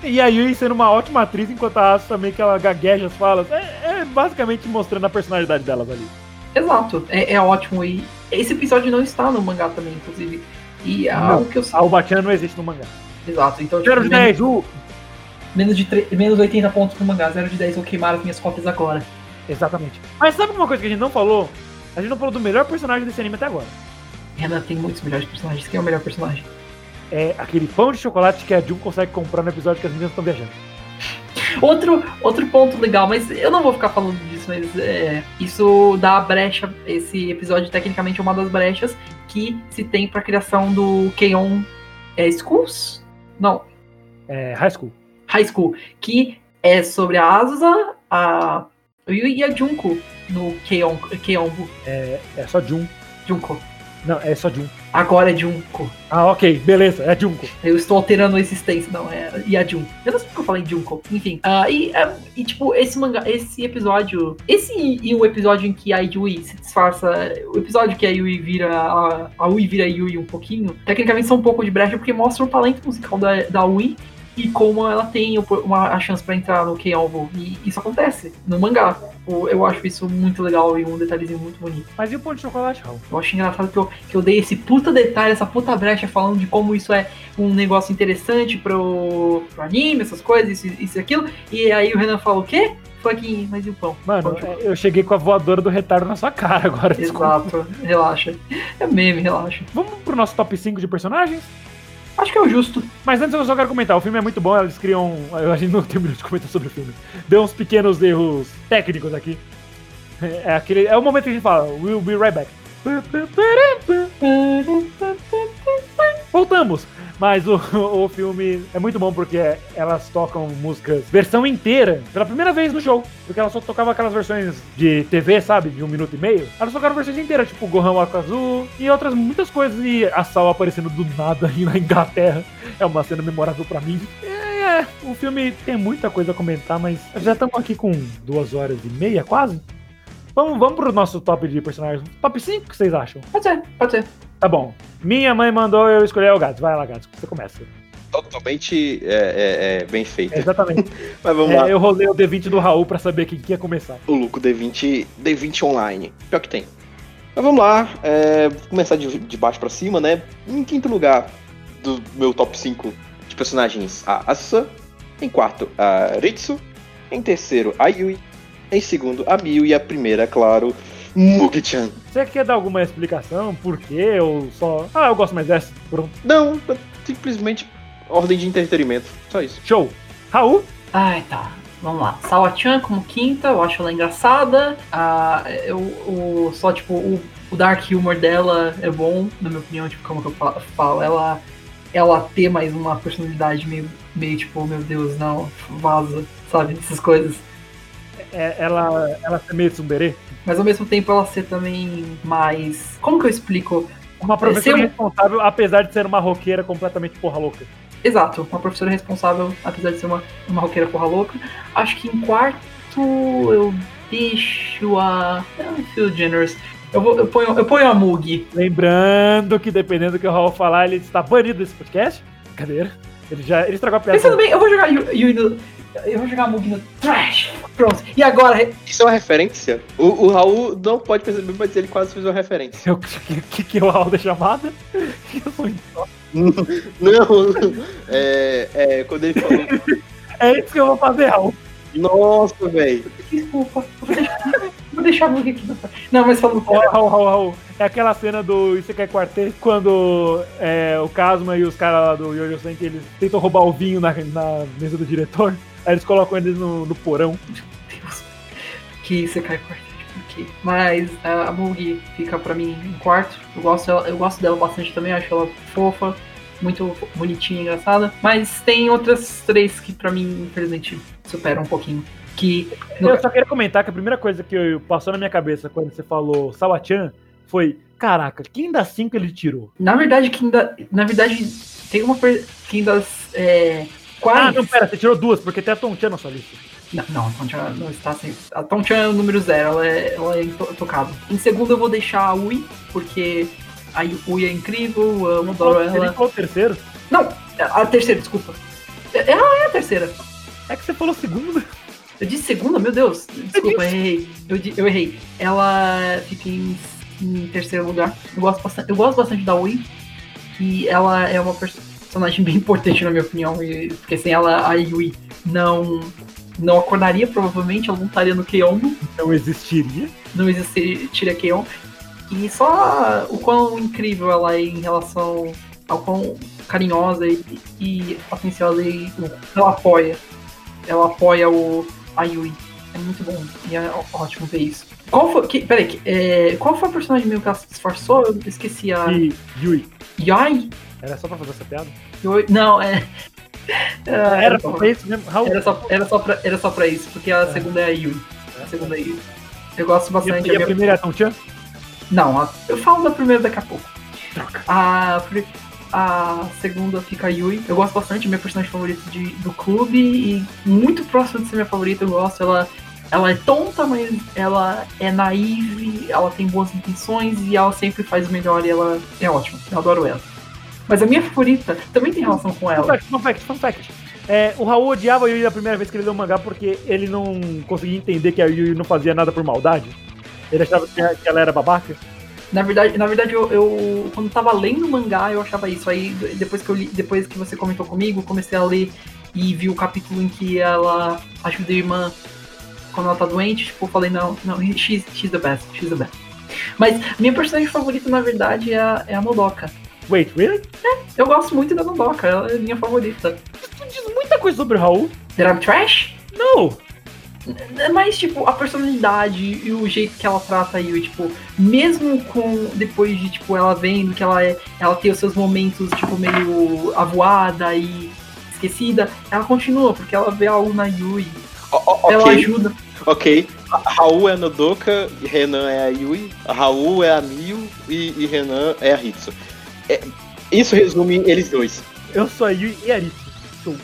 E a Yui sendo uma ótima atriz, enquanto a Asa também que ela gagueja as falas. É, é basicamente mostrando a personalidade delas ali. Exato, é, é ótimo e esse episódio não está no mangá também, inclusive. E é algo que eu sei. A Ubachan não existe no mangá. Exato, então tipo, 0 de menos- 10, uh! Menos de menos 80 pontos pro mangá, 0 de 10 vou queimar as minhas cópias agora. Exatamente. Mas sabe uma coisa que a gente não falou? A gente não falou do melhor personagem desse anime até agora. Renan tem muitos melhores personagens. Quem é o melhor personagem? É aquele pão de chocolate que a Jun consegue comprar no episódio que as meninas estão viajando. [laughs] Outro, outro ponto legal, mas eu não vou ficar falando disso, mas é, isso dá a brecha. Esse episódio, tecnicamente, é uma das brechas que se tem pra criação do Keion é, Schools? Não, É, high School. High School, que é sobre a Asusa, a Yui e a Junko no Keionbu. É, é só Jun. Junko. Não, é só Jun. Agora é Junko. Ah, ok, beleza, é Junko. Eu estou alterando a existência, não, é Yajun. Eu não sei porque eu falei Junko. Enfim. ah, e, ah, e, tipo, esse mangá, esse episódio. Esse e o episódio em que a Yui se disfarça. O episódio que a Yui vira. A, a Ui vira a Yui um pouquinho. Tecnicamente são um pouco de brecha porque mostra o talento musical da, da Ui. E como ela tem uma, a chance pra entrar no K-Alvo. E isso acontece no mangá. Eu acho isso muito legal e um detalhezinho muito bonito. Mas e o pão de chocolate, Raul? Eu acho engraçado que eu, que eu dei esse puta detalhe, essa puta brecha falando de como isso é um negócio interessante pro, pro anime, essas coisas, isso, isso e aquilo. E aí o Renan falou o quê? Foi aqui, mas e o pão? Mano, Pão de chocolate. eu cheguei com a voadora do retardo na sua cara agora. [laughs] desculpa. Exato, relaxa. É meme, relaxa. Vamos pro nosso top 5 de personagens? Acho que é o justo. Mas antes eu só quero comentar, o filme é muito bom, eles criam. A gente não terminou de comentar sobre o filme. Deu uns pequenos erros técnicos aqui. É, aquele, é o momento que a gente fala, we'll be right back. Voltamos! Mas o, o filme é muito bom porque elas tocam músicas versão inteira pela primeira vez no show. Porque elas só tocavam aquelas versões de TV, sabe? De um minuto e meio. Elas tocaram versões inteiras, tipo Gohan Waka Azul e outras muitas coisas. E a Sal aparecendo do nada aí [laughs] na Inglaterra. É uma cena memorável pra mim. É, é, o filme tem muita coisa a comentar, mas já estamos aqui com duas horas e meia quase. Vamos, vamos pro nosso top de personagens. Top 5, o que vocês acham? Pode ser, pode ser. Tá bom. Minha mãe mandou eu escolher o gato. Vai lá, gato. Você começa. Totalmente é, é, é, bem feito. É, exatamente. [laughs] Mas vamos lá. É, eu rolei o D20 do Raul pra saber quem que ia começar. O Luco D20, D20 online. Pior que tem. Mas vamos lá, é, vou começar de, de baixo pra cima, né? Em quinto lugar do meu top 5 de personagens, a Asusa. Em quarto, a Ritsu. Em terceiro, a Yui. Em segundo, a Miu. E a primeira, claro, Mugi-chan. Você quer dar alguma explicação? Por quê? Ou só. Ah, eu gosto mais dessa. Pronto. Não, simplesmente ordem de entretenimento. Só isso. Show. Raul? Ai, tá. Vamos lá. Sawa-chan como quinta, eu acho ela engraçada. Ah, eu, o, só, tipo, o, o dark humor dela é bom, na minha opinião, tipo, como que eu fa- falo. Ela, ela ter mais uma personalidade meio, meio tipo, meu Deus, não, vaza, sabe? Essas coisas. É, ela, ela é meio tsundere? Mas ao mesmo tempo ela ser também mais. Como que eu explico? Uma professora Ser responsável, apesar de ser uma roqueira completamente porra louca. Exato, uma professora responsável, apesar de ser uma, uma roqueira porra louca. Acho que em quarto eu deixo a. Eu feel generous. Eu, vou, eu, ponho, eu ponho a Mugi. Lembrando que dependendo do que o Raul falar, ele está banido desse podcast. Cadeira. Ele já ele estragou a piada. Pensando bem, eu vou jogar Yu- Yui no. Eu vou jogar a Mugi no trash. Pronto. E agora, Isso é uma referência? O, o Raul não pode perceber, mas ele quase fez uma referência. O que, que, que é o Raul da chamada? [laughs] Eu sou idiota. [laughs] Não, [laughs] é, é quando ele falou. É isso que eu vou fazer, Raul. Nossa, velho. desculpa. Vou deixar, a música aqui. Não, mas falando sério. Raul, Raul, Raul. É aquela cena do Isekai Quartet, quando é, o Kasma e os caras lá do Yoyo Senki, eles tentam roubar o vinho na, na mesa do diretor. Aí eles colocam eles no, no porão. Deus. Que você cai quarto. Por quê? Mas a Mugi fica pra mim em quarto. Eu gosto, dela, eu gosto dela bastante também, acho ela fofa, muito bonitinha, engraçada. Mas tem outras três que pra mim, infelizmente, superam um pouquinho. Que. no- Eu só queria comentar que a primeira coisa que eu- passou na minha cabeça quando você falou Sawachan foi: caraca, quem das cinco ele tirou? na verdade, quem dá. Na verdade, tem uma. Quem das. É, quais. Ah, não, pera, você tirou duas, porque tem a Tonchan na sua lista. Não, não, a Tonchan não está sem. A Tonchan é o número zero, ela é, ela é intocável. Em segundo, eu vou deixar a Ui, porque a Ui é incrível, eu Não adoro falou, ele ela. falou o terceiro. Não, a terceira, desculpa. Ela é a terceira. É que você falou segundo. Eu disse segunda, meu Deus. Desculpa, eu errei. Eu, eu errei. Ela fica em, em terceiro lugar. Eu gosto, bastante, eu gosto bastante da Ui. E ela é uma personagem bem importante, na minha opinião. e- porque sem ela, a Yui não, não acordaria, provavelmente. Ela não estaria no Keon. Não existiria. Não existiria Keon. E só o quão incrível ela é em relação ao quão carinhosa e, e atenciosa e ela apoia. Ela apoia o, a Yui. É muito bom. E é ótimo ver isso. Qual foi. Que, peraí, é, qual foi a personagem meu que ela se disfarçou? Eu esqueci a. E Yui. Yai? Era só pra fazer essa piada? Não, é. é, Era pra fazer isso mesmo. Raul. era, só, era, só pra, era só pra isso, porque a segunda é a Yui. A segunda é a Yui. Eu gosto E a, bastante. e a a minha- primeira é a Tonchan? Não, a- eu falo da primeira daqui a pouco. A, pri- a segunda fica a Yui. Eu gosto bastante, é minha personagem favorita de, do clube e muito próximo de ser minha favorita. Eu gosto. Ela, ela é tonta, mas ela é naive, ela tem boas intenções e ela sempre faz o melhor e ela é ótima. Eu adoro ela. Mas a minha favorita também tem relação com Fun ela. fact, fun fact, fun fact. É, o Raul odiava a Yui da primeira vez que ele leu o mangá porque ele não conseguia entender que a Yui não fazia nada por maldade. Ele achava que que ela era babaca. Na verdade, na verdade eu, eu quando tava lendo o mangá, eu achava isso. Aí depois que eu li, depois que você comentou comigo, comecei a ler e vi o capítulo em que ela ajuda a irmã quando ela tá doente, tipo, eu falei, não, não, she's, she's the best, she's the best. Mas minha personagem favorita, na verdade, é a, é a Modoka. Wait, really? Eu gosto muito da Modoka, ela é minha favorita. Tu diz muita coisa sobre o Raul. That I'm trash? Não! É mais, tipo, a personalidade e o jeito que ela trata a Yui, tipo, mesmo com, depois de, tipo, ela vendo que ela é, ela tem os seus momentos, tipo, meio avoada e esquecida, ela continua, porque ela vê algo na Yui, Ó, ó, ela ok, ajuda. ok. A- Raul é a Nodoka, Renan é a Yui, a Raul é a Miu e, e Renan é a Hitsu. É, isso resume eles dois. Eu sou a Yui e a. Show.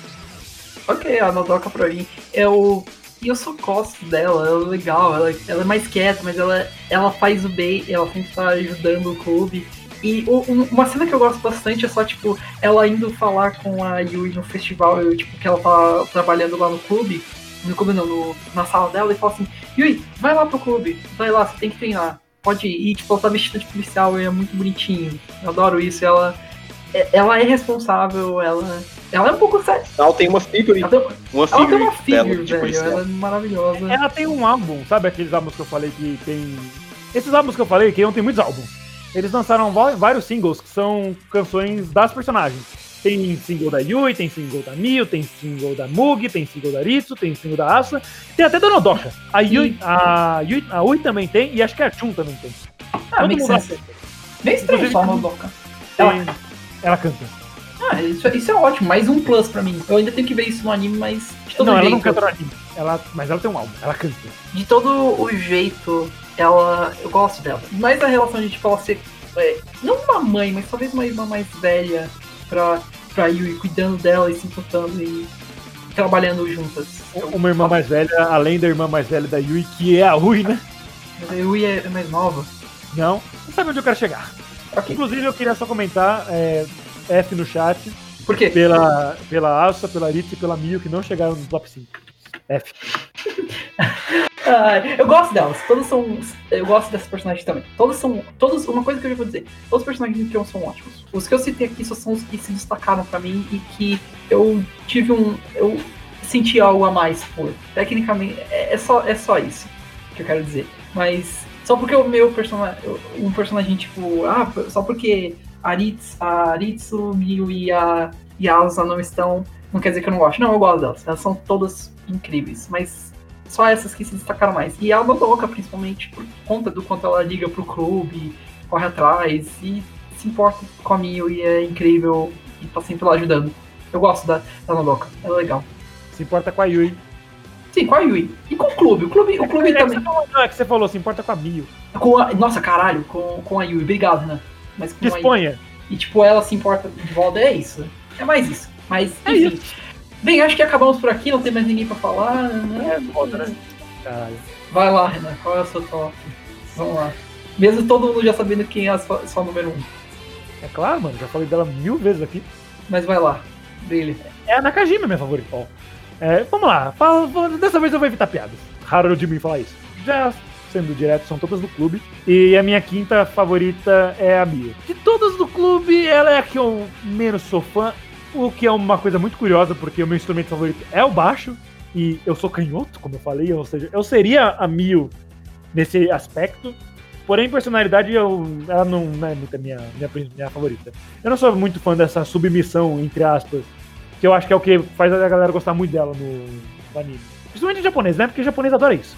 Ok, a Nodoka pra mim, eu... E eu só gosto dela, ela é legal, ela, ela é mais quieta, mas ela, ela faz o bem, ela sempre tá ajudando o clube. E o- um- uma cena que eu gosto bastante é só, tipo, ela indo falar com a Yui no festival, eu, tipo, que ela tá trabalhando lá no clube, no clube não, no- na sala dela, e fala assim, Yui, vai lá pro clube, vai lá, você tem que treinar, pode ir. Tipo, ela tá vestida de policial e é muito bonitinho. Eu adoro isso, ela, é- ela é responsável, ela, ela é um pouco séria. Ela tem uma figure, Ela tem, uma ela tem uma figure, velho, policial. ela é maravilhosa. Ela tem um álbum, sabe aqueles álbuns que eu falei que tem. Esses álbuns que eu falei, que não tem muitos álbuns. Eles lançaram vários singles que são canções das personagens. Tem single da Yui, tem single da Miu, tem single da Mugi, tem single da Ritsu, tem single da Asa, tem até da Nodoka. A Yui, a Yui, a Ui também tem e acho que a Chun também tem. Ah, Todo mundo sense. Bem estranho só a Nodoka. tem- Ela canta. Ah, isso, isso é ótimo, mais um plus pra mim. Eu ainda tenho que ver isso no anime, mas de todo não, ela jeito. não canta no anime. Ela, mas ela tem um álbum, ela canta. De todo o jeito, ela. Eu gosto dela. Mais a relação de tipo ela ser. é, não uma mãe, mas talvez uma irmã mais velha pra, pra Yui, cuidando dela e se importando e trabalhando juntas. Uma irmã mais velha, além da irmã mais velha da Yui, que é a Ui, né? Mas a Yui é, mais nova. Não, não sabe onde eu quero chegar. Ok. Inclusive, eu queria só comentar é, F no chat Por quê? pela, pela Asa, pela Ritz e pela Mio, que não chegaram no top 5. F. [laughs] Eu gosto delas. Todas são. Eu gosto dessas personagens também. Todas são. Todos, uma coisa que eu já vou dizer: todos os personagens de Kion são ótimos. Os que eu citei aqui só são os que se destacaram pra mim e que eu tive um. Eu senti algo a mais por. Tecnicamente, é, é só, é só isso que eu quero dizer. Mas. Só porque o meu personagem. Um personagem tipo. Ah, só porque Aritz, a Aritsu, Miu e a, e a Asa não estão. Não quer dizer que eu não gosto. Não, eu gosto delas. Elas são todas incríveis. Mas só essas que se destacaram mais. E a Nodoka, principalmente, por conta do quanto ela liga pro clube, corre atrás e se importa com a Mio e é incrível e tá sempre lá ajudando. Eu gosto da, da Nodoka, é legal. Se importa com a Yui. Sim, com a Yui. E com o clube. O clube, o clube é, também. Que falou, não, é que você falou, se importa com a Mio. Com a, nossa, caralho, com, com a Yui. Obrigado, né? Mas com Disponha. E tipo, ela se importa de volta, é isso. É mais isso. Mas, É enfim. isso. Bem, acho que acabamos por aqui, não tem mais ninguém pra falar. Né? É foda, né? Caralho. Vai lá, Renan, qual é o seu top? Vamos lá. Mesmo todo mundo já sabendo quem é a sua, sua número um. É claro, mano, já falei dela mil vezes aqui. Mas vai lá, brilhe. É a Nakajima, minha favorita. Ó. É, vamos lá, fala- dessa vez eu vou evitar piadas. Raro de mim falar isso. Já sendo direto, são todas do clube. E a minha quinta favorita é a Mia. De todas do clube, ela é a que eu menos sou fã. O que é uma coisa muito curiosa, porque o meu instrumento favorito é o baixo. E eu sou canhoto, como eu falei, ou seja, eu seria a Mio nesse aspecto. Porém, personalidade, eu, ela não, não é muito a minha, minha, minha favorita. Eu não sou muito fã dessa submissão, entre aspas, que eu acho que é o que faz a galera gostar muito dela no, no anime. Principalmente em japonês, né? Porque o japonês adora isso.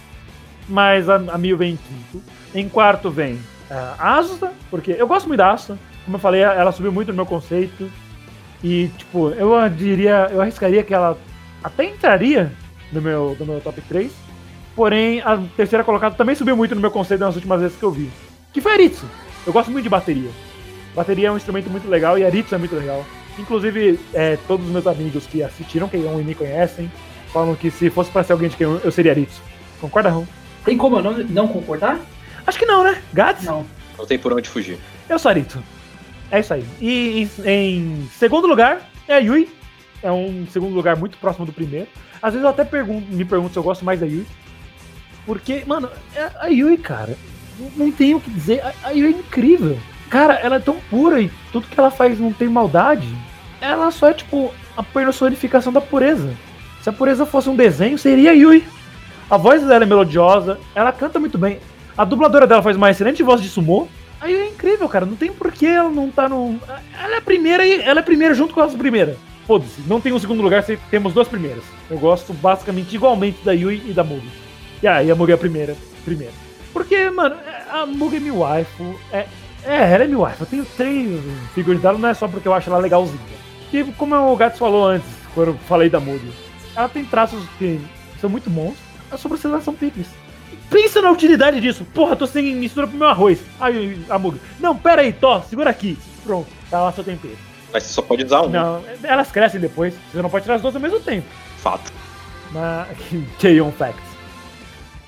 Mas a, a vem em quinto. Em quarto vem a Asusa, porque eu gosto muito da Asusa. Como eu falei, ela subiu muito no meu conceito. E, tipo, eu diria, eu arriscaria que ela até entraria no meu, no meu top 3. Porém, a terceira colocada também subiu muito no meu conceito nas últimas vezes que eu vi. Que foi a Aritsu. Eu gosto muito de bateria. Bateria é um instrumento muito legal e a Aritsu é muito legal. Inclusive, é, todos os meus amigos que assistiram, que não me conhecem, falam que se fosse pra ser alguém de quem eu, eu seria Aritsu. Concorda, Ron? Tem como eu não, não concordar? Acho que não, né? Gads? Não. Não tem por onde fugir. Eu sou Arito. É isso aí. E em, em segundo lugar é a Yui. É um segundo lugar muito próximo do primeiro. Às vezes eu até pergunto, me pergunto se eu gosto mais da Yui. Porque, mano, é- a Yui, cara, não, tenho o que dizer. A, a Yui é incrível. Cara, ela é tão pura e tudo que ela faz não tem maldade. Ela só é, tipo, a personificação da pureza. Se a pureza fosse um desenho, seria a Yui. A voz dela é melodiosa, ela canta muito bem. A dubladora dela faz uma excelente voz de sumô. Aí é incrível, cara. Não tem por que ela não tá no. Ela é a primeira e ela é a primeira junto com as primeiras. Foda-se, não tem um segundo lugar se temos duas primeiras. Eu gosto basicamente igualmente da Yui e da Mugi. E aí, a Mugi é a primeira. Primeira. Porque, mano, a Mugi é minha waifu. É, é, ela é minha waifu. Eu tenho três figuras dela, não é só porque eu acho ela legalzinha. E como o Gato falou antes, quando eu falei da Mugi, ela tem traços que são muito bons. As sobrancelhas são picles. Pensa na utilidade disso. Porra, tô sem mistura pro meu arroz. Aí, a Mugi. Não, pera aí, Tó, segura aqui. Pronto, tá lá seu tempero. Mas você só pode usar um. Não, elas crescem depois. Você não pode tirar as duas ao mesmo tempo. Fato. Mas. [laughs] K-On Facts.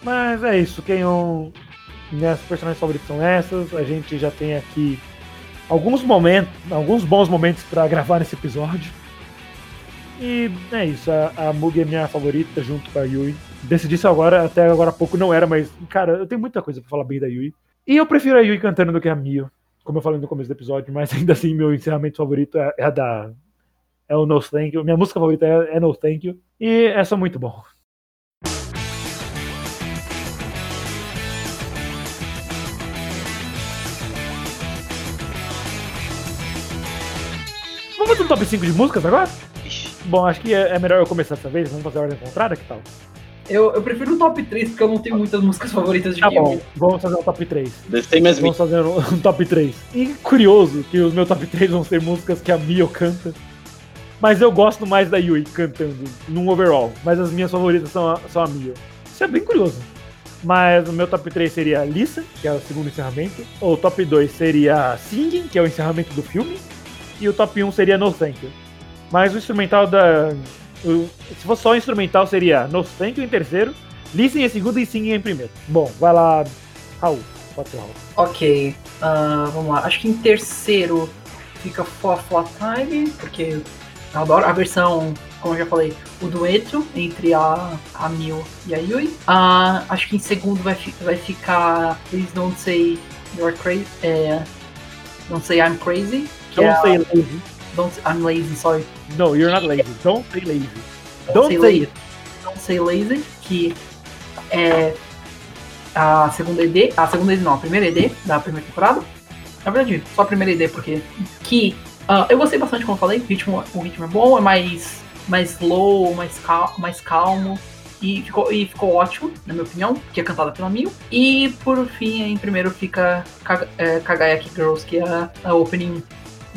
Mas é isso, K-On. Minhas personagens favoritas são essas. A gente já tem aqui alguns momentos, alguns bons momentos pra gravar nesse episódio. E é isso, a, a Mugi é minha favorita junto com a Yui. Decidi isso agora, até agora há pouco não era, mas, cara, eu tenho muita coisa pra falar bem da Yui. E eu prefiro a Yui cantando do que a Mio, como eu falei no começo do episódio, mas [laughs] ainda assim, meu encerramento favorito é, é a da. É o No Thank You. Minha música favorita é, é No Thank You. E é só muito bom. Vamos fazer um top 5 de músicas agora? Bom, acho que é, é melhor eu começar dessa vez. Vamos fazer a ordem contrária, que tal? Eu, eu prefiro o top 3, porque eu não tenho muitas músicas favoritas de Tá Yui. bom, vamos fazer um top 3. Deve ter mais Vamos fazer um, um top 3. E curioso que os meus top 3 vão ser músicas que a Mio canta. Mas eu gosto mais da Yui cantando, num overall. Mas as minhas favoritas são a, são a Mio. Isso é bem curioso. Mas o meu top 3 seria Lisa, que é o segundo encerramento. O top 2 seria Singing, que é o encerramento do filme. E o top 1 seria No Thank You. Mas o instrumental da. Se fosse só instrumental, seria No Thank You em terceiro, Listen em segundo e Singing em primeiro. Bom, vai lá, Raul. Pode ser Raul. Ok, ah, vamos lá. Acho que em terceiro fica For Flat Time, porque Eu adoro a versão, como eu já falei, o dueto entre a, a Mil e a Yui. Ah, acho que em segundo vai, vai ficar Please Don't Say You're Crazy. É, don't Say I'm Crazy. É Don't a- say lazy. Don't, I'm Lazy, sorry. No, you're not lazy. Don't say lazy. Don't, Don't say, say lazy. Don't Say Lazy, que é a segunda ED, a segunda ED não, a primeira ED da primeira temporada. Na verdade, só a primeira ED, porque que ah, eu gostei bastante, como eu falei, o ritmo, o ritmo é bom, é mais, mais slow, mais, cal, mais calmo. E ficou, e ficou ótimo, na minha opinião, que é cantada pela Mil. E por fim, em primeiro fica Kaga- é, Kagayaki Girls, que é a, a opening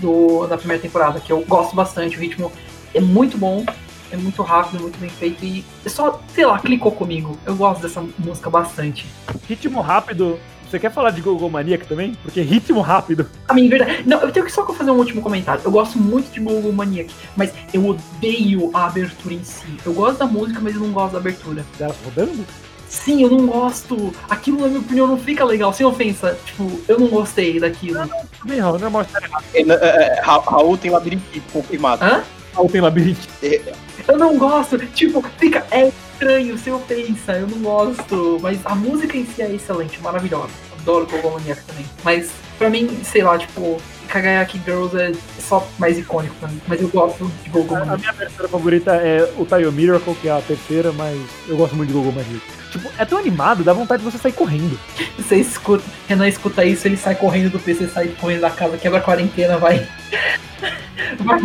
do, da primeira temporada, que eu gosto bastante. O ritmo é muito bom, é muito rápido, muito bem feito e é só, sei lá, clicou comigo. Eu gosto dessa música bastante. Ritmo rápido. Você quer falar de Gogo Maniac também? Porque ritmo rápido. A minha verdade. Não, eu tenho que só fazer um último comentário. Eu gosto muito de Google Maniac, mas eu odeio a abertura em si. Eu gosto da música, mas eu não gosto da abertura. Dela rodando? Sim, eu não gosto. Aquilo, na minha opinião, não fica legal, sem ofensa. Tipo, eu não gostei daquilo. Bem, Raul, normal estar errado. É, é, é, Ra- Raul tem labirintite confirmado. Hã? Raul tem labirinto. Eu não gosto. Tipo, fica. É estranho, sem ofensa. Eu não gosto. Mas a música em si é excelente, maravilhosa. Adoro Google Maniac também. Mas, pra mim, sei lá, tipo, Kagayaki Girls é só mais icônico pra mim. Mas eu gosto de Google A Maniac. minha terceira favorita é o Tayo Miracle, que é a terceira, mas eu gosto muito de Gogo Maniac. Tipo, é tão animado, dá vontade de você sair correndo. Você escuta, Renan escuta isso, ele sai correndo do PC, sai correndo da casa, quebra a quarentena, vai. [laughs] Vai,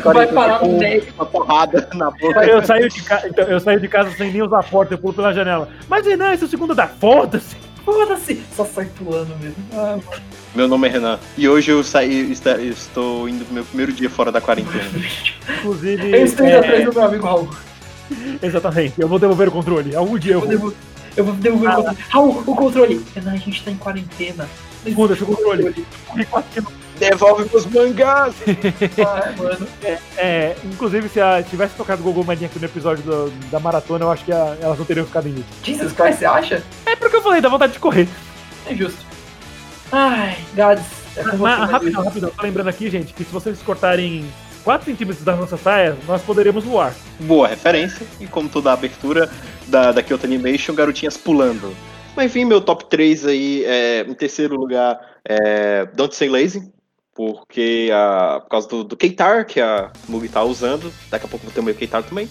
vai parar no com uma porrada na boca. Eu saio de, ca... então, eu saio de casa sem nem usar a porta, eu pulo pela janela. Mas Renan, esse é o segundo da foda-se. Foda-se! Só sai pulando mesmo. Ah, Meu nome é Renan. E hoje eu saí, eu estou indo pro meu primeiro dia fora da quarentena. Inclusive. eu estou indo é, atrás do meu amigo Raul. Exatamente, eu vou devolver o controle. Algum dia eu Eu vou. vou, eu vou devolver o controle. Raul, o controle! Renan, a gente tá em quarentena. Segunda, deixa o controle. Devolve meus mangás! Ah, mano. É, inclusive, se a, tivesse tocado o Gogo Maniac no episódio do- da maratona, eu acho que a- elas não teriam ficado em mim. Jesus Christ, você acha? É porque eu falei, dá vontade de correr. É justo. Ai, Gads. É rapidão, vezes. rapidão, tô lembrando aqui, gente, que se vocês cortarem 4 centímetros das nossas saias, nós poderemos voar. Boa referência. E como toda a abertura da, da Kyoto Animation, garotinhas pulando. Mas enfim, meu top 3 aí, é, em terceiro lugar, é Don't Say Lazy. Porque a, por causa do, do Keitar, que a Mugi tá usando. Daqui a pouco eu vou ter o meu Keitar também.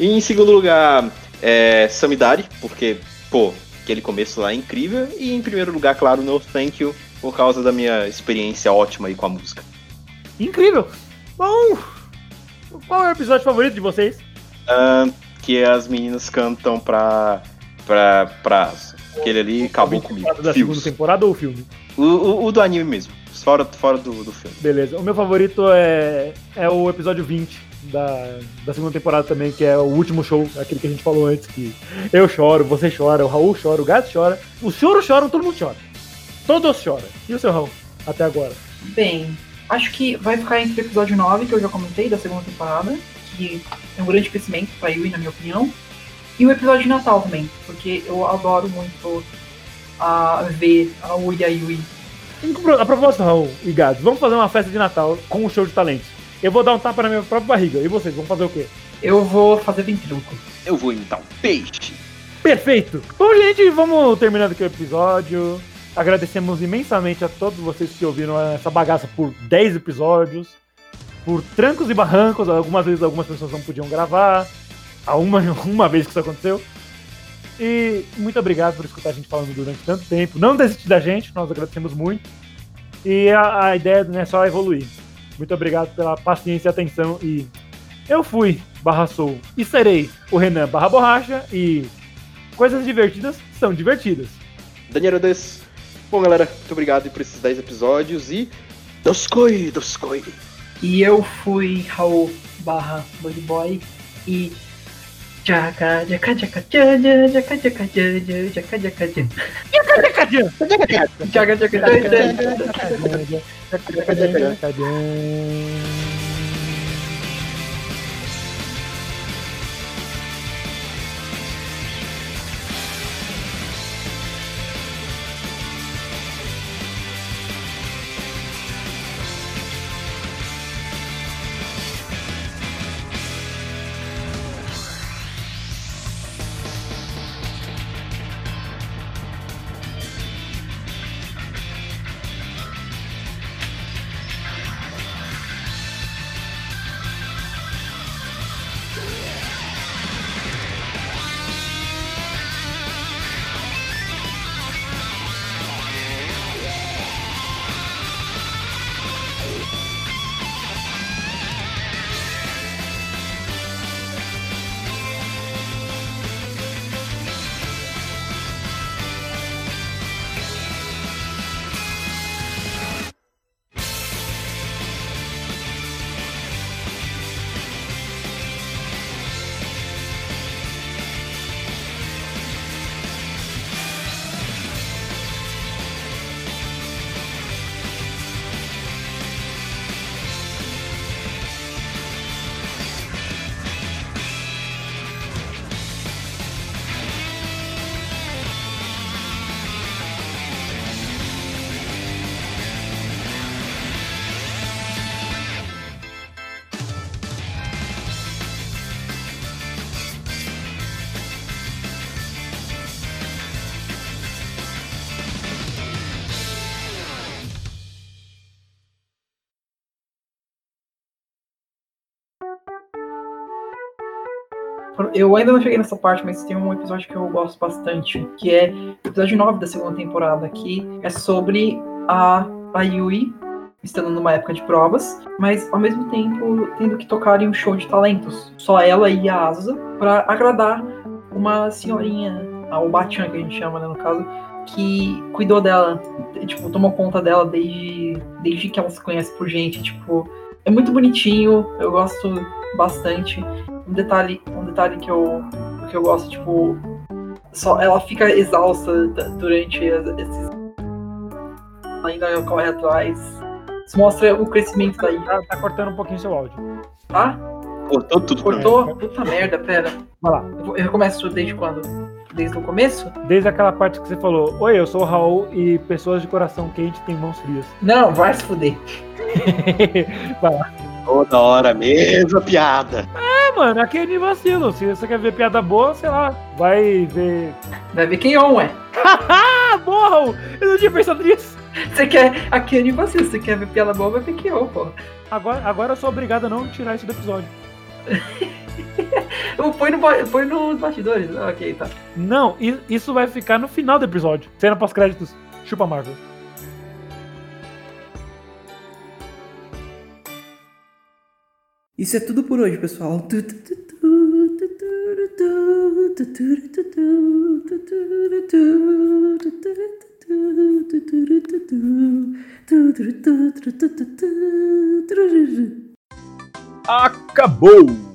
E em segundo lugar, é Samidari, porque, pô, aquele começo lá é incrível. E em primeiro lugar, claro, No Thank You, por causa da minha experiência ótima aí com a música. Incrível! Bom, qual é o episódio favorito de vocês? Ah, que as meninas cantam pra. pra. pra. Aquele ali acabou comigo. Da segunda temporada ou o filme? O, o, o do anime mesmo. Fora, fora do, do filme. Beleza. O meu favorito é, é o episódio 20 da, da segunda temporada também, que é o último show, aquele que a gente falou antes, que eu choro, você chora, o Raul chora, o Gato chora. Os choros choram, todo mundo chora. Todos choram. E o seu Raul? Até agora. Bem, acho que vai ficar entre o episódio 9, que eu já comentei, da segunda temporada, que é um grande crescimento pra Yui, na minha opinião, e o episódio de Natal também, porque eu adoro muito a ver a Ui e a Yui. A propósito, Raul e Gato, vamos fazer uma festa de Natal com um show de talentos. Eu vou dar um tapa na minha própria barriga. E vocês, vão fazer o quê? Eu vou fazer ventríloco. Eu vou imitar um peixe. Perfeito! Bom, gente, vamos terminando aqui o episódio. Agradecemos imensamente a todos vocês que ouviram essa bagaça por 10 episódios. Por trancos e barrancos, algumas vezes algumas pessoas não podiam gravar. A uma, [laughs] uma vez que isso aconteceu. E muito obrigado por escutar a gente falando durante tanto tempo. Não desistir da gente, nós agradecemos muito. E a, a ideia né, é só evoluir. Muito obrigado pela paciência e atenção. E eu fui, barra sou, e serei o Renan barra borracha. E coisas divertidas são divertidas. Daniel Des. Bom, galera, muito obrigado por esses 10 episódios e. Doskoi, Doskoi. E eu fui Raul barra Boy e. Jaca, jaca, jaca, jaca, jaca, jaca, jaca, jaca, jaca, jaca. Cadê? Jaca, jaca, jaca, Eu ainda não cheguei nessa parte, mas tem um episódio que eu gosto bastante, que é o episódio 9 da segunda temporada, que é sobre a, a Yui estando numa época de provas, mas ao mesmo tempo tendo que tocar em um show de talentos. Só ela e a Asa, para agradar uma senhorinha, a Obachan que a gente chama, né, no caso, que cuidou dela, tipo, tomou conta dela desde, desde que ela se conhece por gente, tipo, é muito bonitinho, eu gosto bastante. Um detalhe, um detalhe que eu que eu gosto, tipo, só ela fica exausta durante esses ainda corre atrás. Isso mostra o crescimento daí. Tá, tá cortando um pouquinho seu áudio. Tá? Cortou tudo. Cortou? Puta merda, pera. Vai lá. Eu, eu começo desde quando? Desde o começo? Desde aquela parte que você falou, oi, eu sou o Raul e pessoas de coração quente têm mãos frias. Não, vai se fuder. [laughs] vai lá. Toda hora, mesma piada. É, mano, aqui é vacilo. Se você quer ver piada boa, sei lá, vai ver. Vai ver quem é, ué. Raul! [laughs] Eu não tinha pensado nisso. Você quer. Aqui é vacilo. Se você quer ver piada boa, vai ver quem é, pô. Agora, agora eu sou obrigado a não tirar isso do episódio. [laughs] põe, no, põe nos bastidores. Ok, tá. Não, isso vai ficar no final do episódio. Cena pós-créditos. Chupa Marvel. Isso é tudo por hoje, pessoal. Acabou!